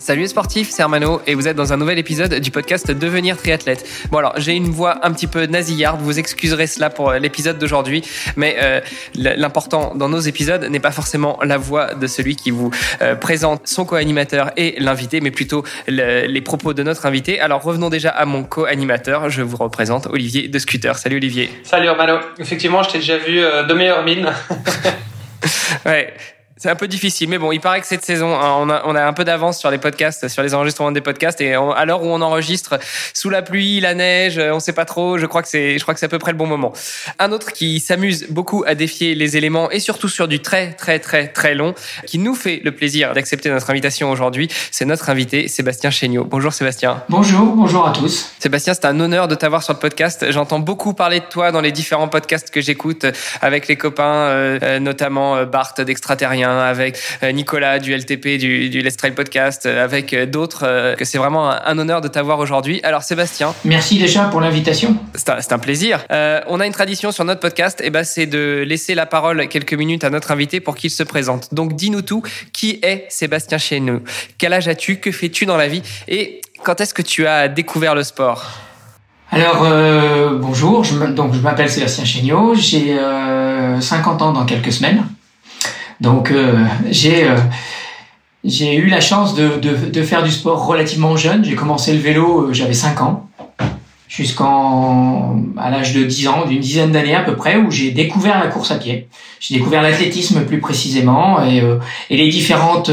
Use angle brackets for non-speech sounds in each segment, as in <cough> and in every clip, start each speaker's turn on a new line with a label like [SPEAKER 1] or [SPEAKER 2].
[SPEAKER 1] Salut les sportifs, c'est Armano et vous êtes dans un nouvel épisode du podcast Devenir triathlète. Bon alors j'ai une voix un petit peu nasillarde, vous excuserez cela pour l'épisode d'aujourd'hui, mais euh, l'important dans nos épisodes n'est pas forcément la voix de celui qui vous euh, présente son co-animateur et l'invité, mais plutôt le, les propos de notre invité. Alors revenons déjà à mon co-animateur, je vous représente Olivier de Scooter. Salut Olivier.
[SPEAKER 2] Salut Armano, effectivement je t'ai déjà vu euh, de meilleures mines. <laughs>
[SPEAKER 1] ouais, c'est un peu difficile, mais bon, il paraît que cette saison, hein, on, a, on a un peu d'avance sur les podcasts, sur les enregistrements des podcasts, et à l'heure où on enregistre, sous la pluie, la neige, on sait pas trop. Je crois que c'est, je crois que c'est à peu près le bon moment. Un autre qui s'amuse beaucoup à défier les éléments et surtout sur du très très très très long, qui nous fait le plaisir d'accepter notre invitation aujourd'hui, c'est notre invité Sébastien Chéniaud. Bonjour Sébastien.
[SPEAKER 3] Bonjour, bonjour à tous.
[SPEAKER 1] Sébastien, c'est un honneur de t'avoir sur le podcast. J'entends beaucoup parler de toi dans les différents podcasts que j'écoute avec les copains, euh, notamment Bart d'Extraterrien avec euh, Nicolas du LTP, du, du Let's Trail Podcast, euh, avec euh, d'autres, que c'est vraiment un, honneur de t'avoir aujourd'hui. Alors Sébastien.
[SPEAKER 3] Merci déjà pour l'invitation.
[SPEAKER 1] C'est un, un, plaisir. Euh, on a une tradition sur notre podcast, et ben c'est de laisser la parole quelques minutes à notre invité pour qu'il se présente. Donc dis-nous tout, qui est Sébastien chez nous Quel âge as-tu? Que fais-tu dans la vie? Et quand est-ce que tu as découvert le sport?
[SPEAKER 3] Alors euh, bonjour, je donc je m'appelle Sébastien Chéniaud, j'ai euh, 50 ans dans quelques semaines. Donc euh, j'ai euh, j'ai eu la chance de, de, de, faire du sport relativement jeune. J'ai commencé le vélo, euh, j'avais 5 ans, jusqu'en à l'âge de 10 ans, d'une dizaine d'années à peu près, où j'ai découvert la course à pied. J'ai découvert l'athlétisme plus précisément et, et les différentes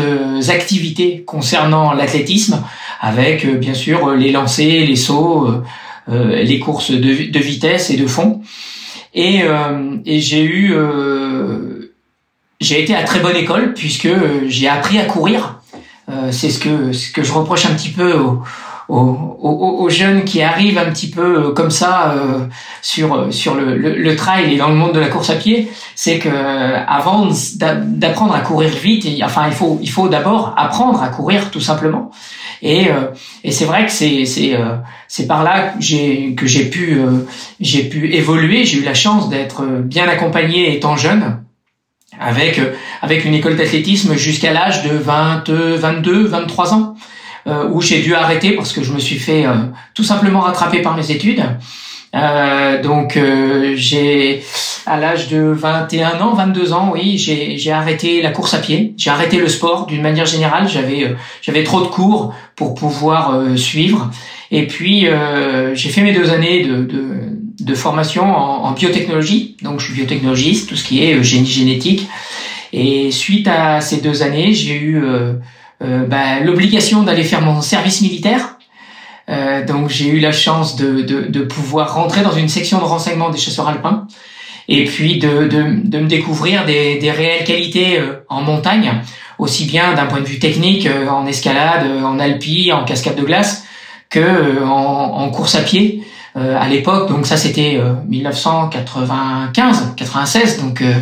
[SPEAKER 3] activités concernant l'athlétisme, avec bien sûr les lancers, les sauts, euh, les courses de, de, vitesse et de fond. Et, et j'ai eu j'ai été à très bonne école puisque euh, j'ai appris à courir. Euh, c'est ce que ce que je reproche un petit peu aux, aux, aux, jeunes qui arrivent un petit peu euh, comme ça euh, sur sur le, le, le, trail et dans le monde de la course à pied, c'est que avant d'apprendre à courir vite, enfin il faut il faut d'abord apprendre à courir tout simplement. Et, et c'est vrai que c'est c'est c'est par là que j'ai que j'ai pu j'ai pu évoluer. J'ai eu la chance d'être bien accompagné étant jeune avec euh, avec une école d'athlétisme jusqu'à l'âge de 20, 22, 23 ans, euh, où j'ai dû arrêter parce que je me suis fait euh, tout simplement rattraper par mes études. Euh, donc euh, j'ai à l'âge de 21 ans, 22 ans, oui, j'ai arrêté la course à pied, j'ai arrêté le sport d'une manière générale. J'avais j'avais trop de cours pour pouvoir suivre. Et puis j'ai fait mes deux années de, de de formation en, biotechnologie. Donc, je suis biotechnologiste, tout ce qui est euh, génie génétique. Et suite à ces deux années, j'ai eu euh, euh, bah, l'obligation d'aller faire mon service militaire. Euh, donc, j'ai eu la chance de, de, de, pouvoir rentrer dans une section de renseignement des chasseurs alpins et puis de, de, de me découvrir des, des réelles qualités en montagne, aussi bien d'un point de vue technique, en escalade, en alpi, en cascade de glace, que en, en course à pied. Euh, à l'époque. Donc ça, c'était 1995, 96. Donc euh,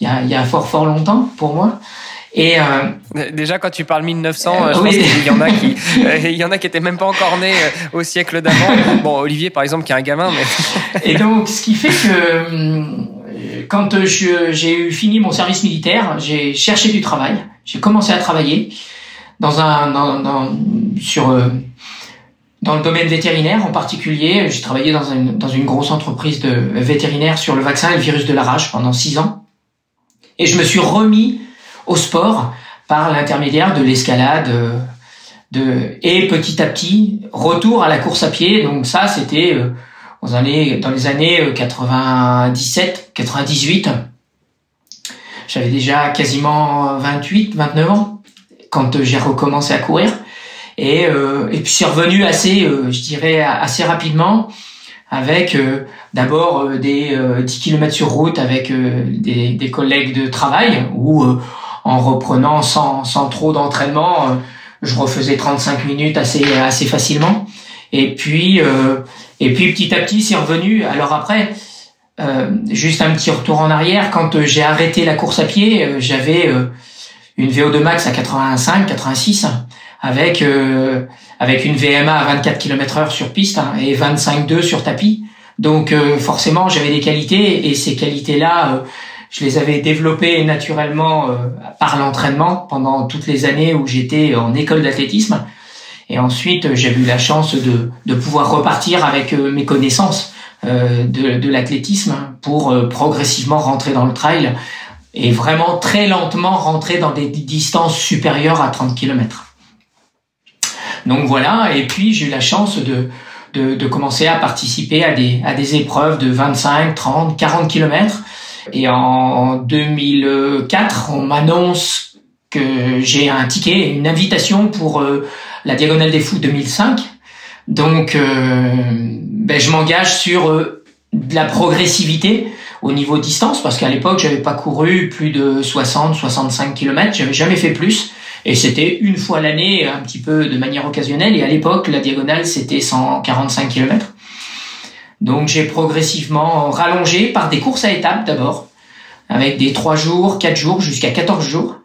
[SPEAKER 3] il y, a, y a fort fort longtemps pour moi.
[SPEAKER 1] Et euh, déjà quand tu parles 1900, je pense qu'il y en a qui, <laughs> il y en a qui étaient même pas encore nés au siècle d'avant. Bon, Olivier par exemple qui est un gamin. Mais... <laughs>
[SPEAKER 3] et donc ce qui fait que quand j'ai eu fini mon service militaire, j'ai cherché du travail. J'ai commencé à travailler dans un dans, dans sur dans le domaine vétérinaire en particulier, j'ai travaillé dans une, dans une grosse entreprise de vétérinaire sur le vaccin et le virus de la rage pendant six ans. Et je me suis remis au sport par l'intermédiaire de l'escalade de, et petit à petit, retour à la course à pied. Donc ça, c'était euh, dans, dans les années 97, euh, 98. J'avais déjà quasiment 28, 29 ans quand j'ai recommencé à courir. Et, euh, et puis c'est revenu assez, euh, je dirais, assez rapidement avec euh, d'abord euh, des 10 km sur route avec des, des, collègues de travail ou en reprenant sans, sans trop d'entraînement, je refaisais 35 minutes assez, assez facilement. Et puis, et puis petit à petit, c'est revenu. Alors après, euh, juste un petit retour en arrière. Quand euh, j'ai arrêté la course à pied, euh, j'avais une VO2 max à 85, 86, avec avec une VMA à 24 km/h sur piste hein, et 25,2 sur tapis. Donc forcément, j'avais des qualités et ces qualités-là, je les avais développées naturellement par l'entraînement pendant toutes les années où j'étais en école d'athlétisme. Et ensuite, j'ai eu la chance de, de pouvoir repartir avec mes connaissances euh, de, de l'athlétisme pour euh, progressivement rentrer dans le trail et vraiment très lentement rentrer dans des distances supérieures à 30 km. Donc voilà, et puis j'ai eu la chance de, de, de, commencer à participer à des, à des épreuves de 25, 30, 40 km. Et en 2004, on m'annonce que j'ai un ticket, une invitation pour euh, la Diagonale des Fous 2005. Donc ben, je m'engage sur euh, de la progressivité au niveau distance parce qu'à l'époque j'avais pas couru plus de 60 65 km j'avais jamais fait plus et c'était une fois l'année un petit peu de manière occasionnelle. Et à l'époque la diagonale c'était 145 km donc j'ai progressivement rallongé par des courses à étapes d'abord avec des 3 jours 4 jours jusqu'à 14 jours.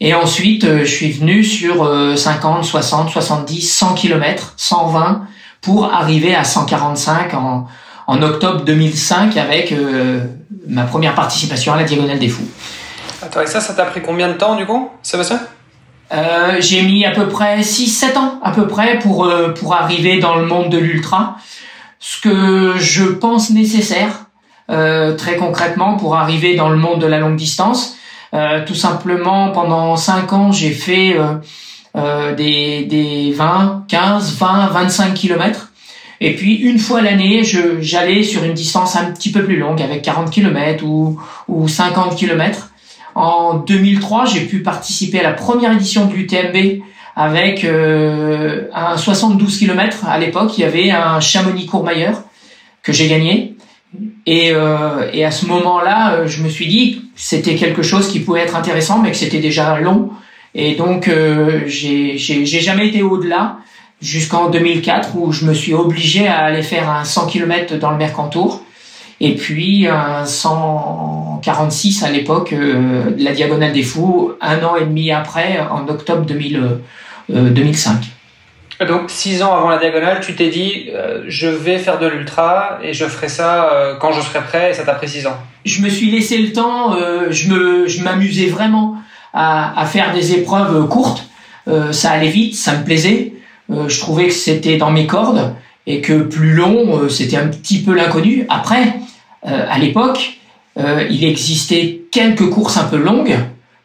[SPEAKER 3] Et ensuite euh, je suis venu sur 50 60 70 100 km 120 pour arriver à 145 en, en octobre 2005 avec euh, ma première participation à la Diagonale des Fous.
[SPEAKER 2] Attends, et ça, ça t'a pris combien de temps du coup, Sébastien
[SPEAKER 3] euh, J'ai mis à peu près 6-7 ans à peu près pour, euh, pour arriver dans le monde de l'ultra. Ce que je pense nécessaire, euh, très concrètement, pour arriver dans le monde de la longue distance. Euh, tout simplement, pendant 5 ans, j'ai fait euh, des, des 20, 15, 20, 25 kilomètres. Et puis une fois l'année, j'allais sur une distance un petit peu plus longue, avec 40 km ou, ou 50 km. En 2003, j'ai pu participer à la première édition du UTMB avec euh, un 72 km. À l'époque, il y avait un Chamonix-Courmayeur que j'ai gagné. Et, euh, et, à ce moment-là, euh, je me suis dit c'était quelque chose qui pouvait être intéressant, mais que c'était déjà long et donc, euh, j'ai jamais été au-delà jusqu'en 2004 où je me suis obligé à aller faire un 100 km dans le Mercantour et puis un 146 à l'époque euh, la Diagonale des Fous un an et demi après en octobre 2000, 2005.
[SPEAKER 2] Euh, donc six ans avant la Diagonale, tu t'es dit je vais faire de l'ultra et je ferai ça quand je serai prêt et ça t'a pris six ans.
[SPEAKER 3] Je me suis laissé le temps, je me je m'amusais vraiment à, à, faire des épreuves courtes. Euh, ça allait vite, ça me plaisait. Euh, je trouvais que c'était dans mes cordes et que plus long, euh, c'était un petit peu l'inconnu. Après, à l'époque, il existait quelques courses un peu longues,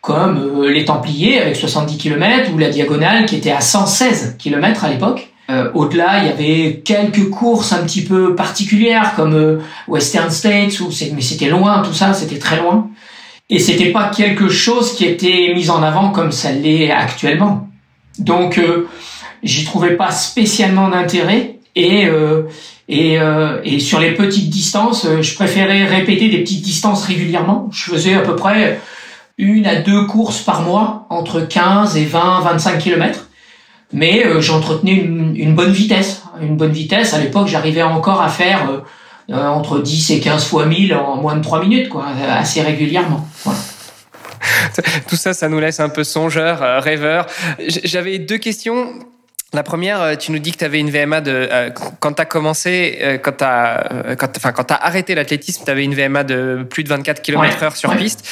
[SPEAKER 3] comme les Templiers avec 70 km ou la Diagonale qui était à 116 km à l'époque. Euh, Au-delà, il y avait quelques courses un petit peu particulières comme Western States, où mais c'était loin, tout ça, c'était très loin. Et c'était pas quelque chose qui était mis en avant comme ça l'est actuellement. Donc, euh, j'y trouvais pas spécialement d'intérêt. Et, euh, et, euh, et, sur les petites distances, euh, je préférais répéter des petites distances régulièrement. Je faisais à peu près une à deux courses par mois, entre 15 et 20, 25 kilomètres. Mais j'entretenais une, bonne vitesse. Une bonne vitesse, à l'époque, j'arrivais encore à faire entre 10 et 15 fois 1000 en moins de 3 minutes, quoi, assez régulièrement.
[SPEAKER 1] Tout ça, ça nous laisse un peu songeur, rêveur. J'avais deux questions. La première, euh, tu nous dis que tu avais une VMA de quand tu as commencé, quand tu as quand enfin quand tu as arrêté l'athlétisme, tu avais une VMA de plus de 24 km/h sur piste.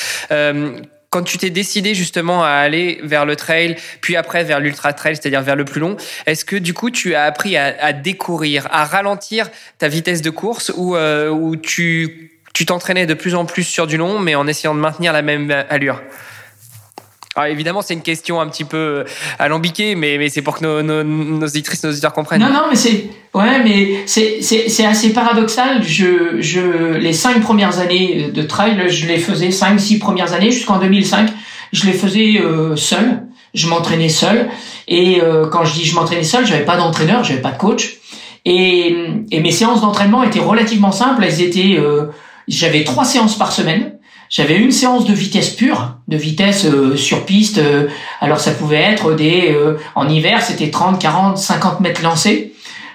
[SPEAKER 1] Quand tu t'es décidé justement à aller vers le trail, puis après vers l'ultra trail, c'est-à-dire vers le plus long, est-ce que du coup tu as appris à, découvrir, à ralentir ta vitesse de course ou, euh, ou tu tu t'entraînais de plus en plus sur du long, mais en essayant de maintenir la même allure? Alors évidemment, c'est une question un petit peu euh, alambiquée, mais, mais c'est pour que nos, nos, nos auditrices, nos auditeurs comprennent.
[SPEAKER 3] Non, non, mais c'est ouais, mais c'est assez paradoxal. Je, je, les cinq premières années de trail, je les faisais cinq, six premières années jusqu'en 2005. Je les faisais euh, seul. Je m'entraînais seul. Et euh, quand je dis je m'entraînais seul, j'avais pas d'entraîneur, j'avais pas de coach. Et, et mes séances d'entraînement étaient relativement simples. Elles étaient, euh, j'avais trois séances par semaine. J'avais une séance de vitesse pure, de vitesse euh, sur piste. Euh, alors ça pouvait être des, euh, en hiver, c'était 30, 40, 50 mètres lancés.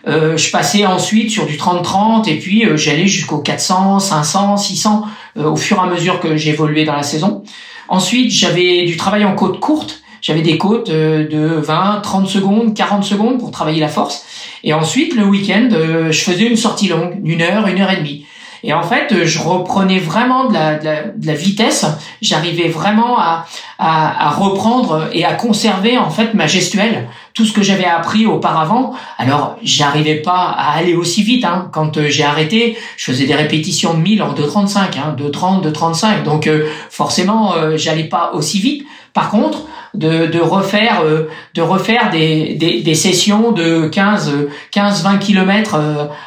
[SPEAKER 3] je passais ensuite sur du 30-30 et puis j'allais jusqu'au 400, 500, 600 au fur et à mesure que j'évoluais dans la saison. Ensuite, j'avais du travail en côte courte. J'avais des côtes de 20, 30 secondes, 40 secondes pour travailler la force. Et ensuite, le week-end, je faisais une sortie longue d'une heure, une heure et demie. Et en fait, je reprenais vraiment de la, de la, de la vitesse. J'arrivais vraiment à, à, à, reprendre et à conserver en fait ma gestuelle, tout ce que j'avais appris auparavant. Alors, j'arrivais pas à aller aussi vite. Hein. Quand euh, j'ai arrêté, je faisais des répétitions de 1000 en 2,35, hein, 2,30, 2,35. Donc, euh, forcément, euh, j'allais pas aussi vite. Par contre, de, refaire euh, de refaire des, sessions de 15 15 20 km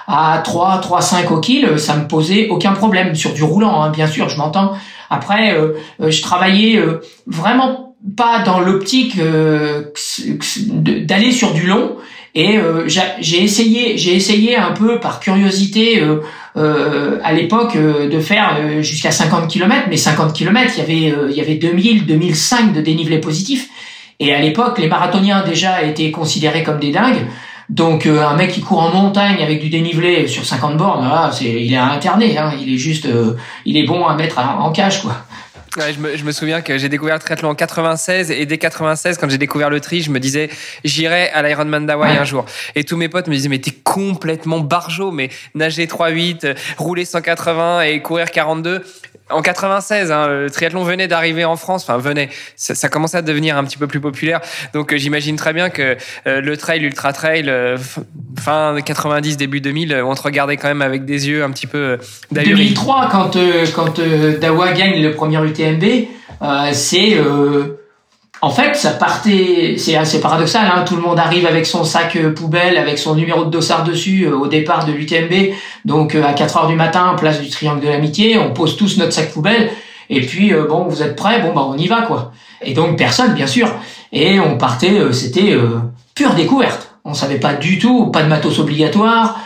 [SPEAKER 3] à 3 3 5 au kill ça me posait aucun problème. Sur du roulant hein, bien sûr je m'entends. Après euh, euh, je travaillais vraiment pas dans l'optique d'aller sur du long. Et j'ai essayé j'ai essayé un peu par curiosité euh, à l'époque euh, de faire euh, jusqu'à 50 km, mais 50 km, il y avait il y avait 2000, 2005 de dénivelé positif. Et à l'époque, les marathoniens déjà étaient considérés comme des dingues. Donc un mec qui court en montagne avec du dénivelé sur 50 bornes, là, c'est, il est interné, hein, il est juste, il est bon à mettre en cage, quoi.
[SPEAKER 1] Je, me, souviens que j'ai découvert le triathlon en 96 et dès 96, quand j'ai découvert le tri, je me disais j'irai à l'Ironman d'Hawaï un jour. Et tous mes potes me disaient mais t'es complètement barjot, mais nager 3,8, rouler 180 et courir 42 en 96, hein, le triathlon venait d'arriver en France, enfin venait, ça, ça, commençait à devenir un petit peu plus populaire. Donc euh, j'imagine très bien que euh, le trail, l'ultra trail, euh, fin 90, début 2000, on te regardait quand même avec des yeux un petit peu
[SPEAKER 3] 2003, quand quand Dawa gagne le premier UTMB, c'est en fait, ça partait, c'est assez paradoxal, hein, tout le monde arrive avec son sac euh, poubelle, avec son numéro de dossard dessus euh, au départ de l'UTMB, donc euh, à 4 heures du matin, place du Triangle de l'Amitié, on pose tous notre sac poubelle, et puis bon, vous êtes prêts, bon bah on y va quoi. Et donc personne, bien sûr, et on partait, c'était pure découverte. On savait pas du tout, pas de matos obligatoire.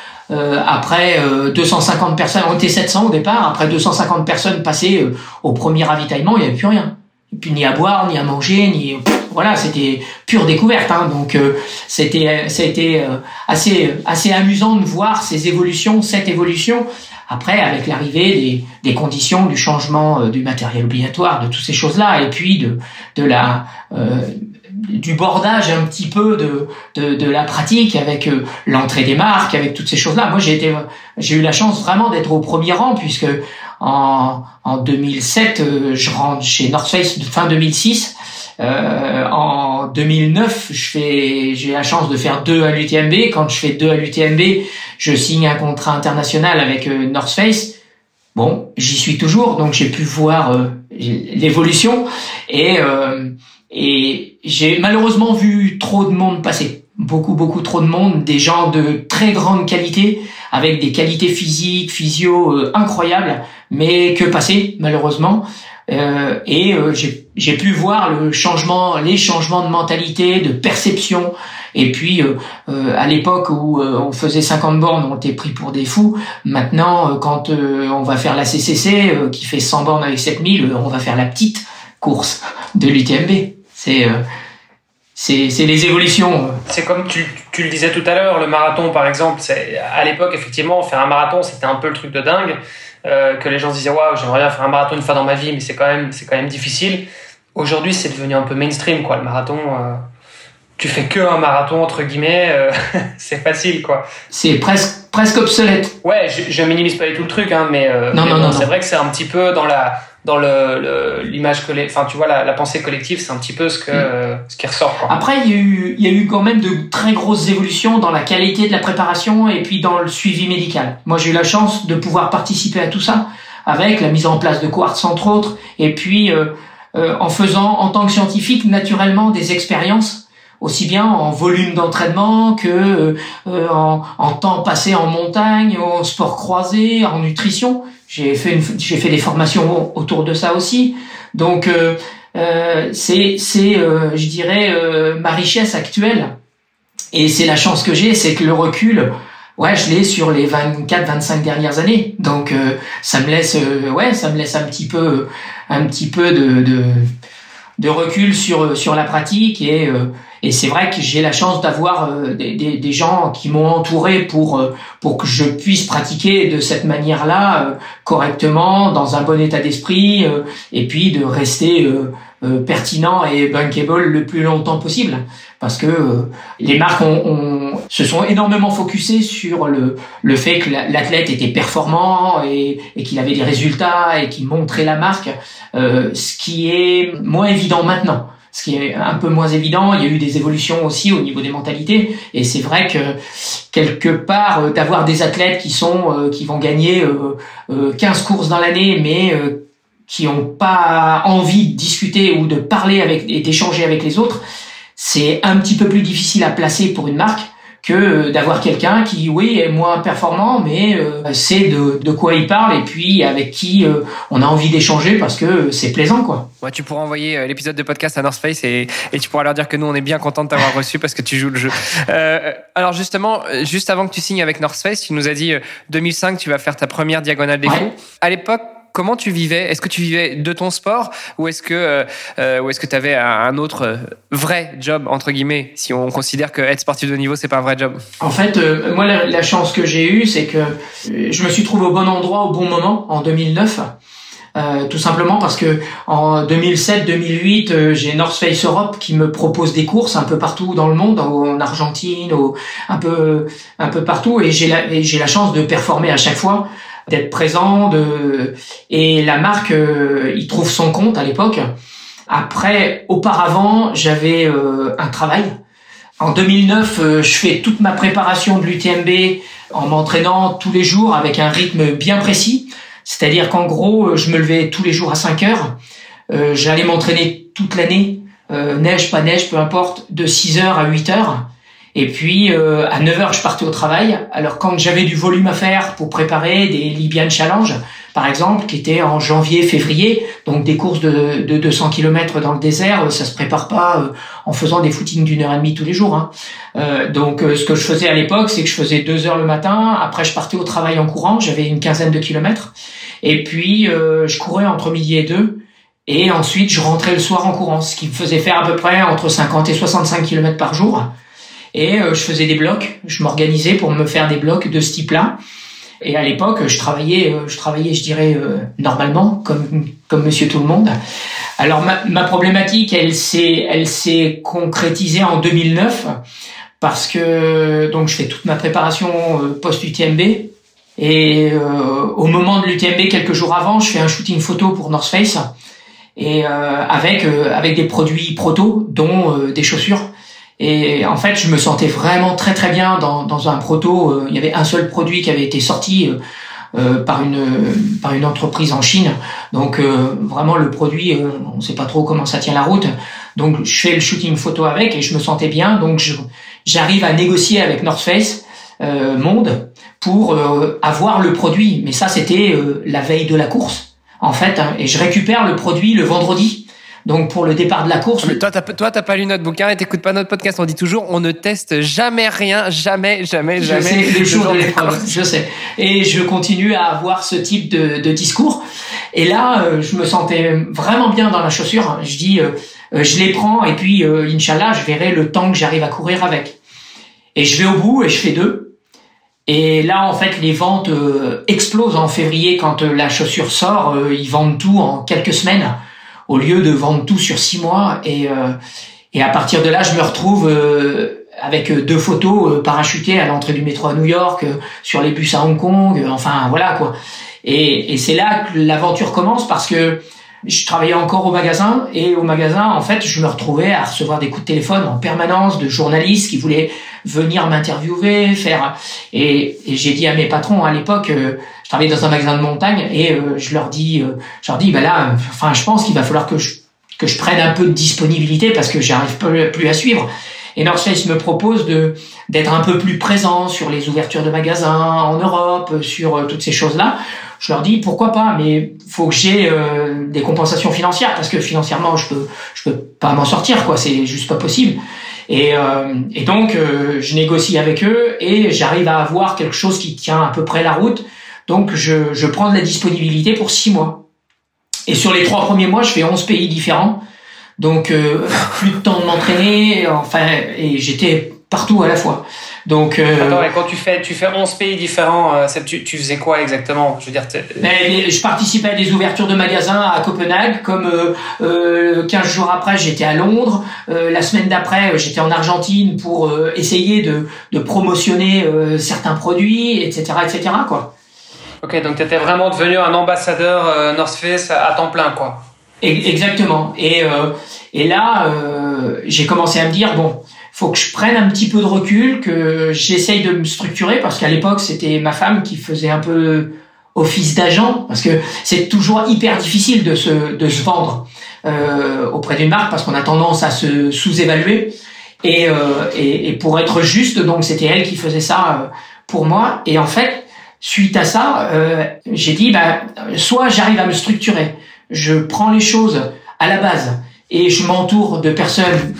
[SPEAKER 3] après 250 personnes, on était 700 au départ. Après 250 personnes passées au premier ravitaillement, il n'y avait plus rien puis ni à boire, ni à manger, ni voilà, c'était pure découverte. Hein, donc euh, c'était été euh, assez assez amusant de voir ces évolutions, cette évolution. Après, avec l'arrivée des, des, conditions, du changement euh, du matériel obligatoire, de toutes ces choses-là, et puis de de la du bordage un petit peu de, de, de la pratique avec l'entrée des marques, avec toutes ces choses-là. Moi, j'ai été, j'ai eu la chance vraiment d'être au premier rang puisque en, en 2007, euh, je rentre chez North Face fin 2006. Euh, en 2009, je fais, j'ai la chance de faire deux à l'UTMB. Quand je fais deux à l'UTMB, je signe un contrat international avec euh, North Face. Bon, j'y suis toujours, donc j'ai pu voir euh, l'évolution et et j'ai malheureusement vu trop de monde passer, beaucoup beaucoup trop de monde, des gens de très grande qualité avec des qualités physiques, physio incroyables mais que passer malheureusement. Euh, et euh, j'ai pu voir le changement, les changements de mentalité, de perception. Et puis, euh, euh à l'époque où on faisait 50 bornes, on était pris pour des fous. Maintenant, quand on va faire la CCC, qui fait 100 bornes avec 7000, on va faire la petite course de l'UTMB. C'est c'est les évolutions.
[SPEAKER 2] C'est comme tu, tu, le disais tout à l'heure, le marathon par exemple, à l'époque effectivement faire un marathon c'était un peu le truc de dingue. Euh, que les gens se disaient waouh j'aimerais bien faire un marathon une fois dans ma vie mais c'est quand même c'est quand même difficile aujourd'hui c'est devenu un peu mainstream quoi le marathon euh, tu fais que un marathon entre guillemets euh, <laughs> c'est facile quoi
[SPEAKER 3] c'est presque presque obsolète
[SPEAKER 2] ouais je, je minimise pas du tout le truc hein mais, non, non, non, c'est vrai que c'est un petit peu dans la dans le l'image enfin tu vois la, la pensée collective, c'est un petit peu ce que mm. ce qui ressort. Quoi.
[SPEAKER 3] Après il y a eu il y a eu quand même de très grosses évolutions dans la qualité de la préparation et puis dans le suivi médical. Moi j'ai eu la chance de pouvoir participer à tout ça avec la mise en place de quartz entre autres et puis euh, euh, en faisant en tant que scientifique naturellement des expériences aussi bien en volume d'entraînement que euh, euh en, en, temps passé en montagne, en sport croisé, en nutrition. J'ai fait j'ai fait des formations autour de ça aussi. Donc euh, euh, c'est euh, je dirais euh, ma richesse actuelle et c'est la chance que j'ai, c'est que le recul ouais, je l'ai sur les 24 25 dernières années. Donc ça me laisse ouais, ça me laisse un petit peu un petit peu de, de de recul sur sur la pratique et et c'est vrai que j'ai la chance d'avoir des, des, des, gens qui m'ont entouré pour pour que je puisse pratiquer de cette manière-là correctement dans un bon état d'esprit et puis de rester pertinent et bankable le plus longtemps possible parce que euh, les marques ont, se sont énormément focusées sur le, le fait que l'athlète était performant et, et qu'il avait des résultats et qu'il montrait la marque, euh, ce qui est moins évident maintenant. Ce qui est un peu moins évident, il y a eu des évolutions aussi au niveau des mentalités, et c'est vrai que quelque part euh, d'avoir des athlètes qui sont euh, qui vont gagner 15 courses dans l'année, mais qui n'ont pas envie de discuter ou de parler avec et d'échanger avec les autres, c'est un petit peu plus difficile à placer pour une marque que euh, d'avoir quelqu'un qui, oui, est moins performant, mais euh, sait de, de, quoi il parle et puis avec qui euh, on a envie d'échanger parce que c'est plaisant, quoi.
[SPEAKER 1] Ouais, tu pourras envoyer l'épisode de podcast à North Face et, et, tu pourras leur dire que nous, on est bien content de t'avoir <laughs> reçu parce que tu joues le jeu. Euh, alors justement, juste avant que tu signes avec North Face, tu nous as dit 2005, tu vas faire ta première diagonale des ouais. À l'époque, comment tu vivais? Est-ce que tu vivais de ton sport ou est-ce que euh, euh est-ce que tu avais un autre euh, vrai job entre guillemets si on considère que être sportif de niveau c'est pas un vrai job?
[SPEAKER 3] En fait, moi la, chance que j'ai eue c'est que je me suis trouvé au bon endroit au bon moment en 2009. Euh, tout simplement parce que en 2007-2008, j'ai North Face Europe qui me propose des courses un peu partout dans le monde, en Argentine, un peu un peu partout, et j'ai la, j'ai la chance de performer à chaque fois d'être présent, de et la marque euh, il trouve son compte à l'époque. Après, auparavant, j'avais euh, un travail. En 2009, euh, je fais toute ma préparation de l'UTMB en m'entraînant tous les jours avec un rythme bien précis. C'est-à-dire qu'en gros, je me levais tous les jours à 5 heures. J'allais m'entraîner toute l'année, neige, pas neige, peu importe, de 6 heures à 8 heures. Et puis euh, à 9h, je partais au travail. Alors quand j'avais du volume à faire pour préparer des Libyan Challenge, par exemple, qui étaient en janvier, février, donc des courses de, de 200 km dans le désert, ça se prépare pas euh, en faisant des footings d'une heure et demie tous les jours. Hein. Euh, donc ce que je faisais à l'époque, c'est que je faisais deux heures le matin. Après, je partais au travail en courant. J'avais une quinzaine de kilomètres. Et puis je courais entre midi et deux. Et ensuite, je rentrais le soir en courant, ce qui me faisait faire à peu près entre 50 et 65 km par jour. Et euh, je faisais des blocs, je m'organisais pour me faire des blocs de ce type-là. Et à l'époque, je travaillais, euh, je travaillais, je dirais, euh, normalement, comme, comme monsieur tout le monde. Alors, ma, ma problématique, elle s'est, elle s'est concrétisée en 2009 parce que, donc, je fais toute ma préparation post-UTMB. Et au moment de l'UTMB, quelques jours avant, je fais un shooting photo pour North Face. Et avec, avec des produits proto, dont des chaussures. Et en fait, je me sentais vraiment très très bien dans, dans un proto. Euh, il y avait un seul produit qui avait été sorti euh, euh par une par une entreprise en Chine. Donc euh, vraiment le produit, on ne sait pas trop comment ça tient la route. Donc je fais le shooting photo avec et je me sentais bien. Donc j'arrive à négocier avec North Face Monde pour avoir le produit. Mais ça c'était la veille de la course en fait. Hein, et je récupère le produit le vendredi. Donc pour le départ de la course.
[SPEAKER 1] Mais toi, t'as, toi, t'as pas lu notre bouquin et t'écoutes pas notre podcast. On dit toujours, on ne teste jamais rien, jamais, jamais, jamais.
[SPEAKER 3] Je sais, le jour de l'épreuve, je sais. Et je continue à avoir ce type de, de discours. Et là, euh, je me sentais vraiment bien dans la chaussure. Je dis, euh, euh, je les prends et puis, euh, Inch'Allah, je verrai le temps que j'arrive à courir avec. Et je vais au bout et je fais deux. Et là, en fait, les ventes explosent en février quand la chaussure sort. ils vendent tout en quelques semaines au lieu de vendre tout sur six mois. Et, euh, et à partir de là, je me retrouve euh, avec deux photos euh, parachutées à l'entrée du métro à New York, sur les bus à Hong Kong, enfin voilà quoi. Et, et c'est là que l'aventure commence parce que je travaillais encore au magasin et au magasin, en fait, je me retrouvais à recevoir des coups de téléphone en permanence de journalistes qui voulaient venir m'interviewer, faire. Et, j'ai dit à mes patrons à l'époque, euh, je travaillais dans un magasin de montagne et euh, je leur dis, euh, je leur dis, bah là, enfin, je pense qu'il va falloir que je que je prenne un peu de disponibilité parce que j'arrive plus à suivre. Et North Face me propose de d'être un peu plus présent sur les ouvertures de magasins en Europe, sur toutes ces choses-là. Je leur dis pourquoi pas, mais faut que j'ai des compensations financières parce que financièrement je peux je peux pas m'en sortir quoi, c'est juste pas possible. Et, euh, et donc euh, je négocie avec eux et j'arrive à avoir quelque chose qui tient à peu près la route. Donc je, je prends de la disponibilité pour six mois. Et sur les trois premiers mois, je fais 11 pays différents. Donc <laughs> plus de temps de m'entraîner, enfin et j'étais partout à la fois. Donc,
[SPEAKER 2] euh, Attends, quand tu fais, tu fais 11 pays différents, euh, tu, tu, faisais quoi exactement? Je veux dire,
[SPEAKER 3] mais, je participais à des ouvertures de magasins à Copenhague, comme euh, euh 15 jours après, j'étais à Londres. Euh, la semaine d'après, j'étais en Argentine pour essayer de, de promotionner certains produits, etc., etc., quoi.
[SPEAKER 2] Ok, donc tu étais vraiment devenu un ambassadeur North Face à temps plein, quoi.
[SPEAKER 3] Exactement. Et, et là, j'ai commencé à me dire, bon, faut que je prenne un petit peu de recul, que j'essaye de me structurer parce qu'à l'époque c'était ma femme qui faisait un peu office d'agent parce que c'est toujours hyper difficile de se de se vendre euh, auprès d'une marque parce qu'on a tendance à se sous-évaluer. Et, euh, et, et pour être juste donc c'était elle qui faisait ça euh, pour moi. Et en fait suite à ça euh, j'ai dit bah soit j'arrive à me structurer je prends les choses à la base et je m'entoure de personnes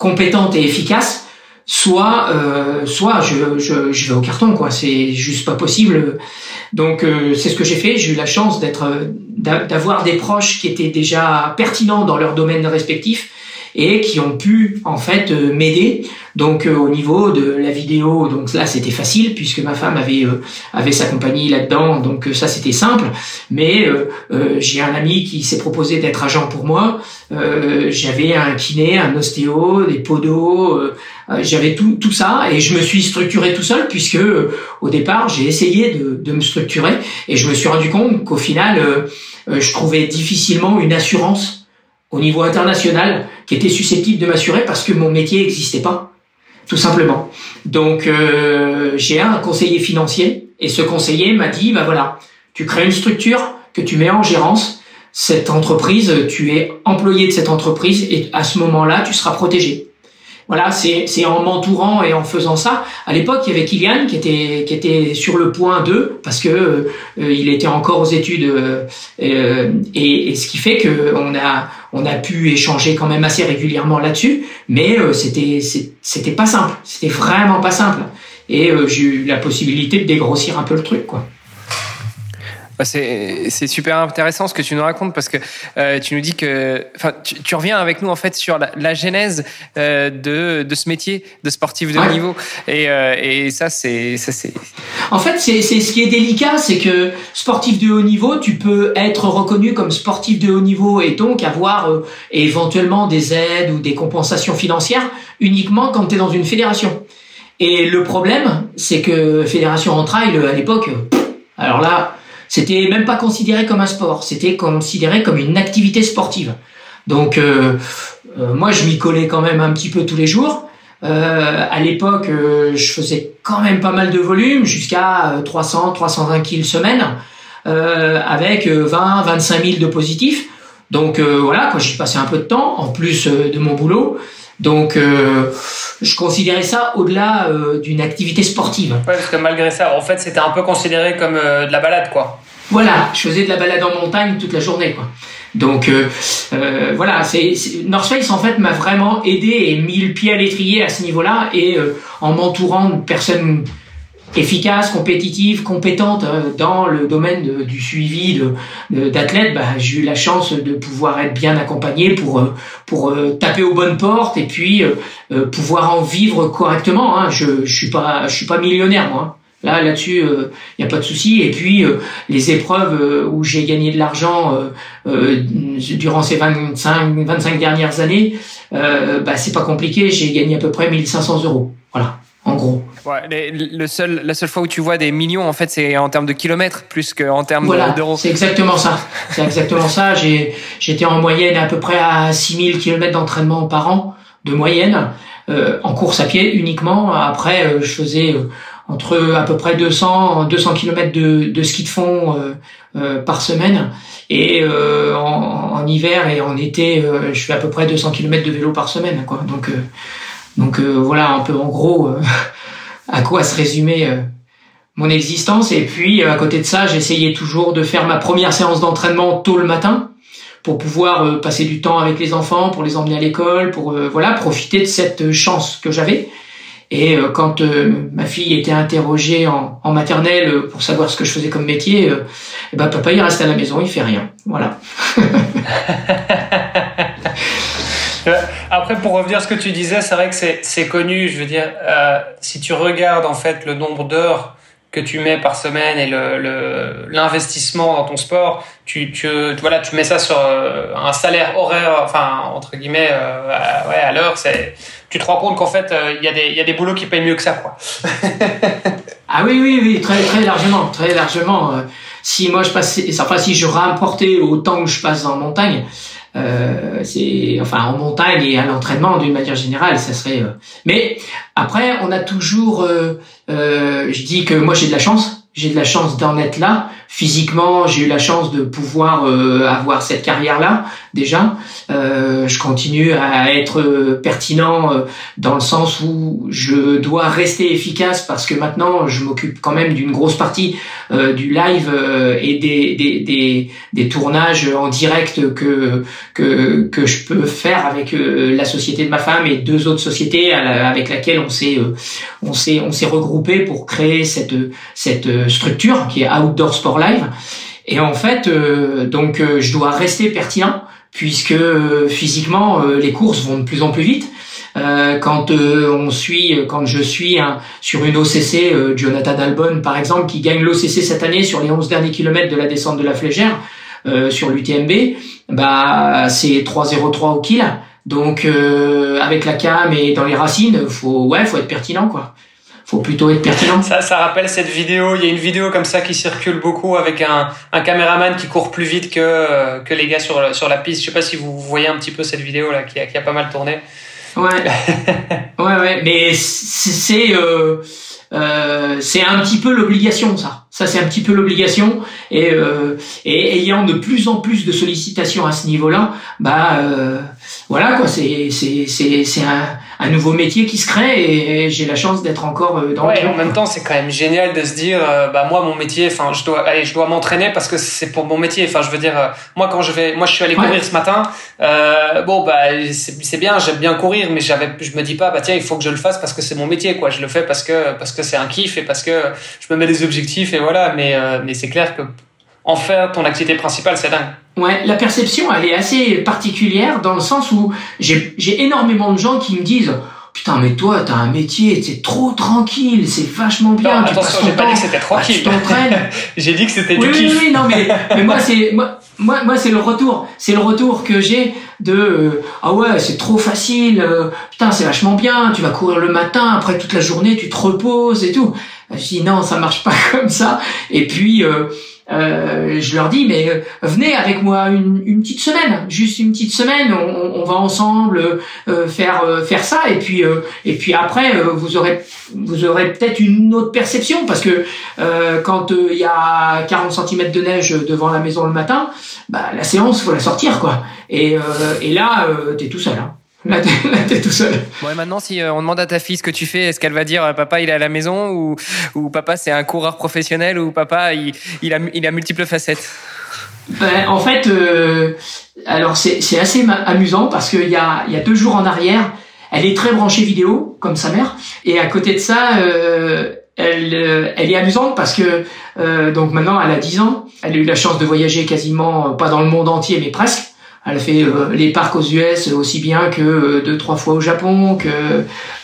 [SPEAKER 3] compétente et efficace, soit euh, soit je, je, je, vais au carton quoi. C'est juste pas possible. Donc euh, c'est ce que j'ai fait. J'ai eu la chance d'être d'avoir des proches qui étaient déjà pertinents dans leur domaine respectif et qui ont pu en fait euh, m'aider. Donc euh, au niveau de la vidéo, donc là c'était facile puisque ma femme avait euh, avait sa compagnie là-dedans, donc ça c'était simple. Mais j'ai un ami qui s'est proposé d'être agent pour moi. j'avais un kiné, un ostéo, des podos, j'avais tout tout ça et je me suis structuré tout seul puisque au départ j'ai essayé de, de me structurer et je me suis rendu compte qu'au final je trouvais difficilement une assurance au niveau international qui était susceptible de m'assurer parce que mon métier n'existait pas, tout simplement. Donc euh, j'ai un conseiller financier et ce conseiller m'a dit, bah voilà, tu crées une structure que tu mets en gérance, cette entreprise, tu es employé de cette entreprise et à ce moment-là, tu seras protégé. Voilà, c'est en m'entourant et en faisant ça. À l'époque, il y avait Kylian qui était qui était sur le point 2 parce que euh, il était encore aux études euh, et, et, ce qui fait que on a on a pu échanger quand même assez régulièrement là-dessus, mais euh, c'était c'était pas simple, c'était vraiment pas simple. Et j'ai eu la possibilité de dégrossir un peu le truc, quoi.
[SPEAKER 1] Bah, c'est super intéressant ce que tu nous racontes parce que euh, tu nous dis que, enfin, tu, reviens avec nous en fait sur la, genèse euh, de, de, ce métier de sportif de haut niveau et, euh, et ça c'est ça c'est.
[SPEAKER 3] En fait, c'est ce qui est délicat, c'est que sportif de haut niveau, tu peux être reconnu comme sportif de haut niveau et donc avoir éventuellement des aides ou des compensations financières uniquement quand tu es dans une fédération. Et le problème, c'est que fédération en trail à l'époque, alors là c'était même pas considéré comme un sport, c'était considéré comme une activité sportive. Donc euh, euh, moi je m'y collais quand même un petit peu tous les jours. Euh, à l'époque, je faisais quand même pas mal de volume, jusqu'à 300, 320 kills semaine, avec 20, 25 000 de positifs. Donc voilà, quand j'y passais un peu de temps, en plus de mon boulot. Donc, je considérais ça au-delà d'une activité sportive.
[SPEAKER 2] Ouais, parce que malgré ça, en fait, c'était un peu considéré comme de la balade, quoi.
[SPEAKER 3] Voilà, je faisais de la balade en montagne toute la journée, quoi. Donc euh, euh, voilà, c'est North Face en fait m'a vraiment aidé et mis le pied à l'étrier à ce niveau-là et euh, en m'entourant de personnes efficaces, compétitives, compétentes dans le domaine du suivi d'athlètes, bah, j'ai eu la chance de pouvoir être bien accompagné pour pour taper aux bonnes portes et puis pouvoir en vivre correctement. Hein. Je je suis pas je suis pas millionnaire moi. Hein. Là, là-dessus, il euh, n'y a pas de souci. Et puis, euh, les épreuves euh, où j'ai gagné de l'argent durant ces 25, 25 dernières années, bah, c'est pas compliqué. J'ai gagné à peu près 1500 euros. Voilà, en gros.
[SPEAKER 1] Ouais, le seul, la seule fois où tu vois des millions, en fait, c'est en termes de kilomètres plus qu'en termes
[SPEAKER 3] voilà,
[SPEAKER 1] d'euros.
[SPEAKER 3] C'est exactement ça. C'est exactement ça. J'étais en moyenne à peu près à 6000 kilomètres d'entraînement par an, de moyenne, en course à pied uniquement. Après, je faisais entre à peu près 200 200 km de, de ski de fond euh, euh, par semaine et euh, en, en, hiver et en été je fais à peu près 200 km de vélo par semaine quoi donc donc voilà un peu en gros à quoi se résumer mon existence et puis à côté de ça j'essayais toujours de faire ma première séance d'entraînement tôt le matin pour pouvoir passer du temps avec les enfants pour les emmener à l'école pour voilà profiter de cette chance que j'avais et euh, quand euh, ma fille était interrogée en, maternelle euh, pour savoir ce que je faisais comme métier, et eh ben papa il reste à la maison, il fait rien. Voilà. <laughs>
[SPEAKER 2] Après, pour revenir à ce que tu disais, c'est vrai que c'est connu. Je veux dire, euh, si tu regardes en fait le nombre d'heures que tu mets par semaine et l'investissement le, dans ton sport, tu, tu, voilà, tu mets ça sur euh, un salaire horaire, enfin, entre guillemets, euh, à, ouais, à l'heure, tu te rends compte qu'en fait, euh, il y, a des, y a des boulots qui payent mieux que ça, quoi. <laughs>
[SPEAKER 3] ah oui, oui, oui, très, très largement, très largement. si moi je passais, enfin, si je rapportais autant que je passe en montagne, euh, c'est enfin en montagne et à l'entraînement d'une manière générale ça serait euh, mais après on a toujours euh, je dis que moi j'ai de la chance. J'ai de la chance d'en être là physiquement j'ai eu la chance de pouvoir avoir cette carrière là déjà. Euh, je continue à être euh, pertinent euh, dans le sens où je dois rester efficace parce que maintenant je m'occupe quand même d'une grosse partie du live et des, des, des, des, tournages en direct que, que, que je peux faire avec la société de ma femme et deux autres sociétés avec laquelle on s'est on s'est on s'est regroupé pour créer cette cette structure qui est Outdoor Sport Live. Et en fait, donc, je dois rester pertinent puisque euh, physiquement euh, les courses vont de plus en plus vite. Euh, quand on suit, quand je suis sur une OCC, Jonathan Albon par exemple, qui gagne l'OCC cette année sur les 11 derniers kilomètres de la descente de la Flégère sur l'UTMB, bah c'est 3,03 au kill. Donc avec la cam et dans les racines, faut ouais, faut être pertinent quoi faut plutôt être pertinent.
[SPEAKER 2] Ça, ça rappelle cette vidéo. Il y a une vidéo comme ça qui circule beaucoup avec un, un caméraman qui court plus vite que, que les gars sur, sur la piste. Je sais pas si vous voyez un petit peu cette vidéo là qui a, qui a pas mal tourné.
[SPEAKER 3] Ouais. <laughs> ouais, ouais. Mais c'est euh, euh, c'est un petit peu l'obligation ça. Ça c'est un petit peu l'obligation et, euh, et ayant de plus en plus de sollicitations à ce niveau-là, bah euh, voilà quoi. C'est c'est c'est c'est un un nouveau métier qui se crée et, j'ai la chance d'être encore euh, dans
[SPEAKER 2] ouais, En même temps, c'est quand même génial de se dire, euh, bah moi mon métier, enfin je dois, allez, je dois m'entraîner parce que c'est pour mon métier. Enfin, je veux dire, euh, moi quand je vais, moi je suis allé courir ce matin. Euh, bon bah c'est bien, j'aime bien courir, mais j'avais, je me dis pas, bah tiens, il faut que je le fasse parce que c'est mon métier, quoi. Je le fais parce que parce que c'est un kiff et parce que je me mets des objectifs et voilà. Mais mais c'est clair que en faire ton activité principale, c'est dingue.
[SPEAKER 3] Ouais, la perception, elle est assez particulière dans le sens où j'ai énormément de gens qui me disent Putain, mais toi, t'as un métier, c'est trop tranquille, c'est vachement bien.
[SPEAKER 2] Non, attention, j'ai pas dit que c'était tranquille.
[SPEAKER 3] tu t'entraînes. <laughs>
[SPEAKER 2] j'ai dit que c'était
[SPEAKER 3] du
[SPEAKER 2] kiff.
[SPEAKER 3] Oui, oui, non, mais, mais moi, c'est, moi, moi, moi c'est le retour. C'est le retour que j'ai de, euh, ah ouais, c'est trop facile, euh, putain, c'est vachement bien, tu vas courir le matin, après toute la journée, tu te reposes et tout. Je dis, non, ça marche pas <laughs> comme ça. Et puis, euh, euh, je leur dis mais euh, venez avec moi une, petite semaine, juste une petite semaine, on, va ensemble euh, faire faire ça et puis et puis après vous aurez vous aurez peut-être une autre perception parce que quand il y a 40 cm de neige devant la maison le matin, bah la séance faut la sortir quoi. Et, et là t'es tout seul. Hein. Là, t'es tout seul.
[SPEAKER 1] Bon, et maintenant, si euh, on demande à ta fille ce que tu fais, est-ce qu'elle va dire euh, papa, il est à la maison ou, ou papa, c'est un coureur professionnel ou papa, il, il, a, il a multiples facettes?
[SPEAKER 3] Ben, En fait, euh, alors c'est assez amusant parce qu'il y a, y a deux jours en arrière, elle est très branchée vidéo, comme sa mère, et à côté de ça, euh, elle, elle est amusante parce que donc maintenant, elle a 10 ans, elle a eu la chance de voyager quasiment, pas dans le monde entier, mais presque. Elle fait euh, les parcs aux US aussi bien que euh, deux trois fois au Japon, que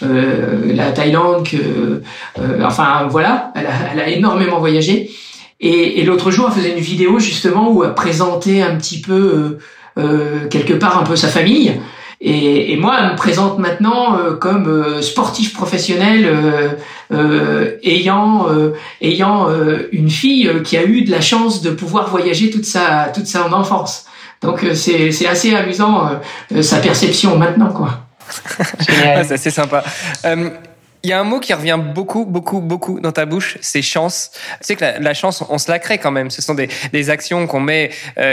[SPEAKER 3] euh, la Thaïlande, que enfin voilà, elle a, elle a, énormément voyagé. Et, et l'autre jour, elle faisait une vidéo justement où elle présentait un petit peu quelque part un peu sa famille. Et, et, moi, elle me présente maintenant comme sportif professionnel ayant ayant une fille qui a eu de la chance de pouvoir voyager toute sa toute sa enfance. Donc euh, c'est assez amusant euh, sa perception maintenant quoi. <laughs>
[SPEAKER 1] c'est assez sympa. Euh, il y a un mot qui revient beaucoup, beaucoup, beaucoup dans ta bouche, c'est chance. Tu sais que la, chance, on se la crée quand même. Ce sont des, des actions qu'on met,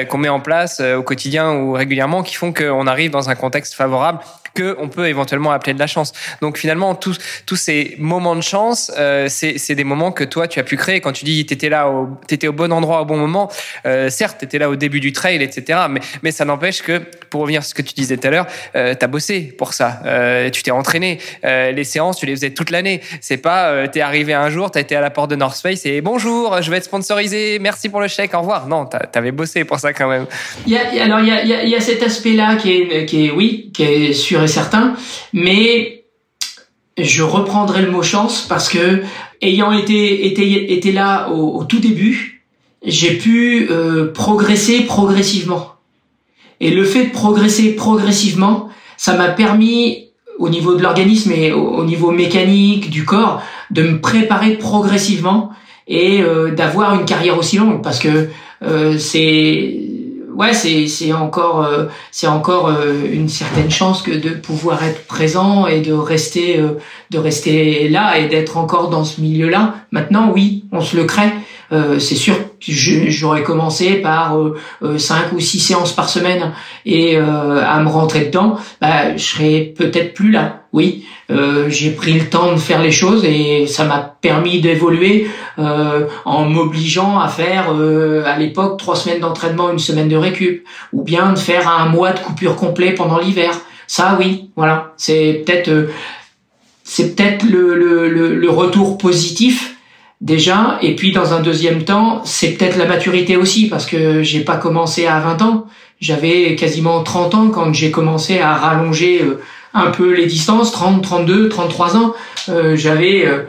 [SPEAKER 1] qu'on met en place au quotidien ou régulièrement qui font qu'on arrive dans un contexte favorable. Que on peut éventuellement appeler de la chance. Donc finalement, tous tous ces moments de chance, euh, c'est des moments que toi tu as pu créer. Quand tu dis t'étais là, au, t'étais au bon endroit au bon moment. Euh, certes, t'étais là au début du trail, etc. Mais mais ça n'empêche que pour revenir à ce que tu disais tout à l'heure, euh, t'as bossé pour ça. Euh, tu t'es entraîné. Euh, les séances, tu les faisais toute l'année. C'est pas euh, t'es arrivé un jour, t'as été à la porte de North Face et bonjour, je vais être sponsorisé, merci pour le chèque, au revoir. Non, t'avais bossé pour ça quand même.
[SPEAKER 3] Il y a, alors il y a, il y a cet aspect-là qui est, qui est oui, qui est certain, mais je reprendrai le mot chance parce que ayant été été, là au, au tout début, j'ai pu euh, progresser progressivement. Et le fait de progresser progressivement, ça m'a permis au niveau de l'organisme et au, niveau mécanique du corps de me préparer progressivement et euh, d'avoir une carrière aussi longue parce que euh, c'est ouais, c'est encore euh, c'est encore euh, une certaine chance que de pouvoir être présent et de rester euh, de rester là et d'être encore dans ce milieu-là. Maintenant, oui, on se le crée. c'est sûr j'aurais commencé par cinq ou six séances par semaine et à me rentrer dedans, bah, je serais peut-être plus là oui, euh, j'ai pris le temps de faire les choses et ça m'a permis d'évoluer euh, en m'obligeant à faire euh, à l'époque trois semaines d'entraînement, une semaine de récup, ou bien de faire un mois de coupure complet pendant l'hiver. Ça, oui, voilà, c'est peut-être c'est peut-être le, le, le, retour positif déjà, et puis dans un deuxième temps, c'est peut-être la maturité aussi parce que j'ai pas commencé à 20 ans, j'avais quasiment 30 ans quand j'ai commencé à rallonger un peu les distances, 30, 32, 33 ans. Euh, j'avais euh,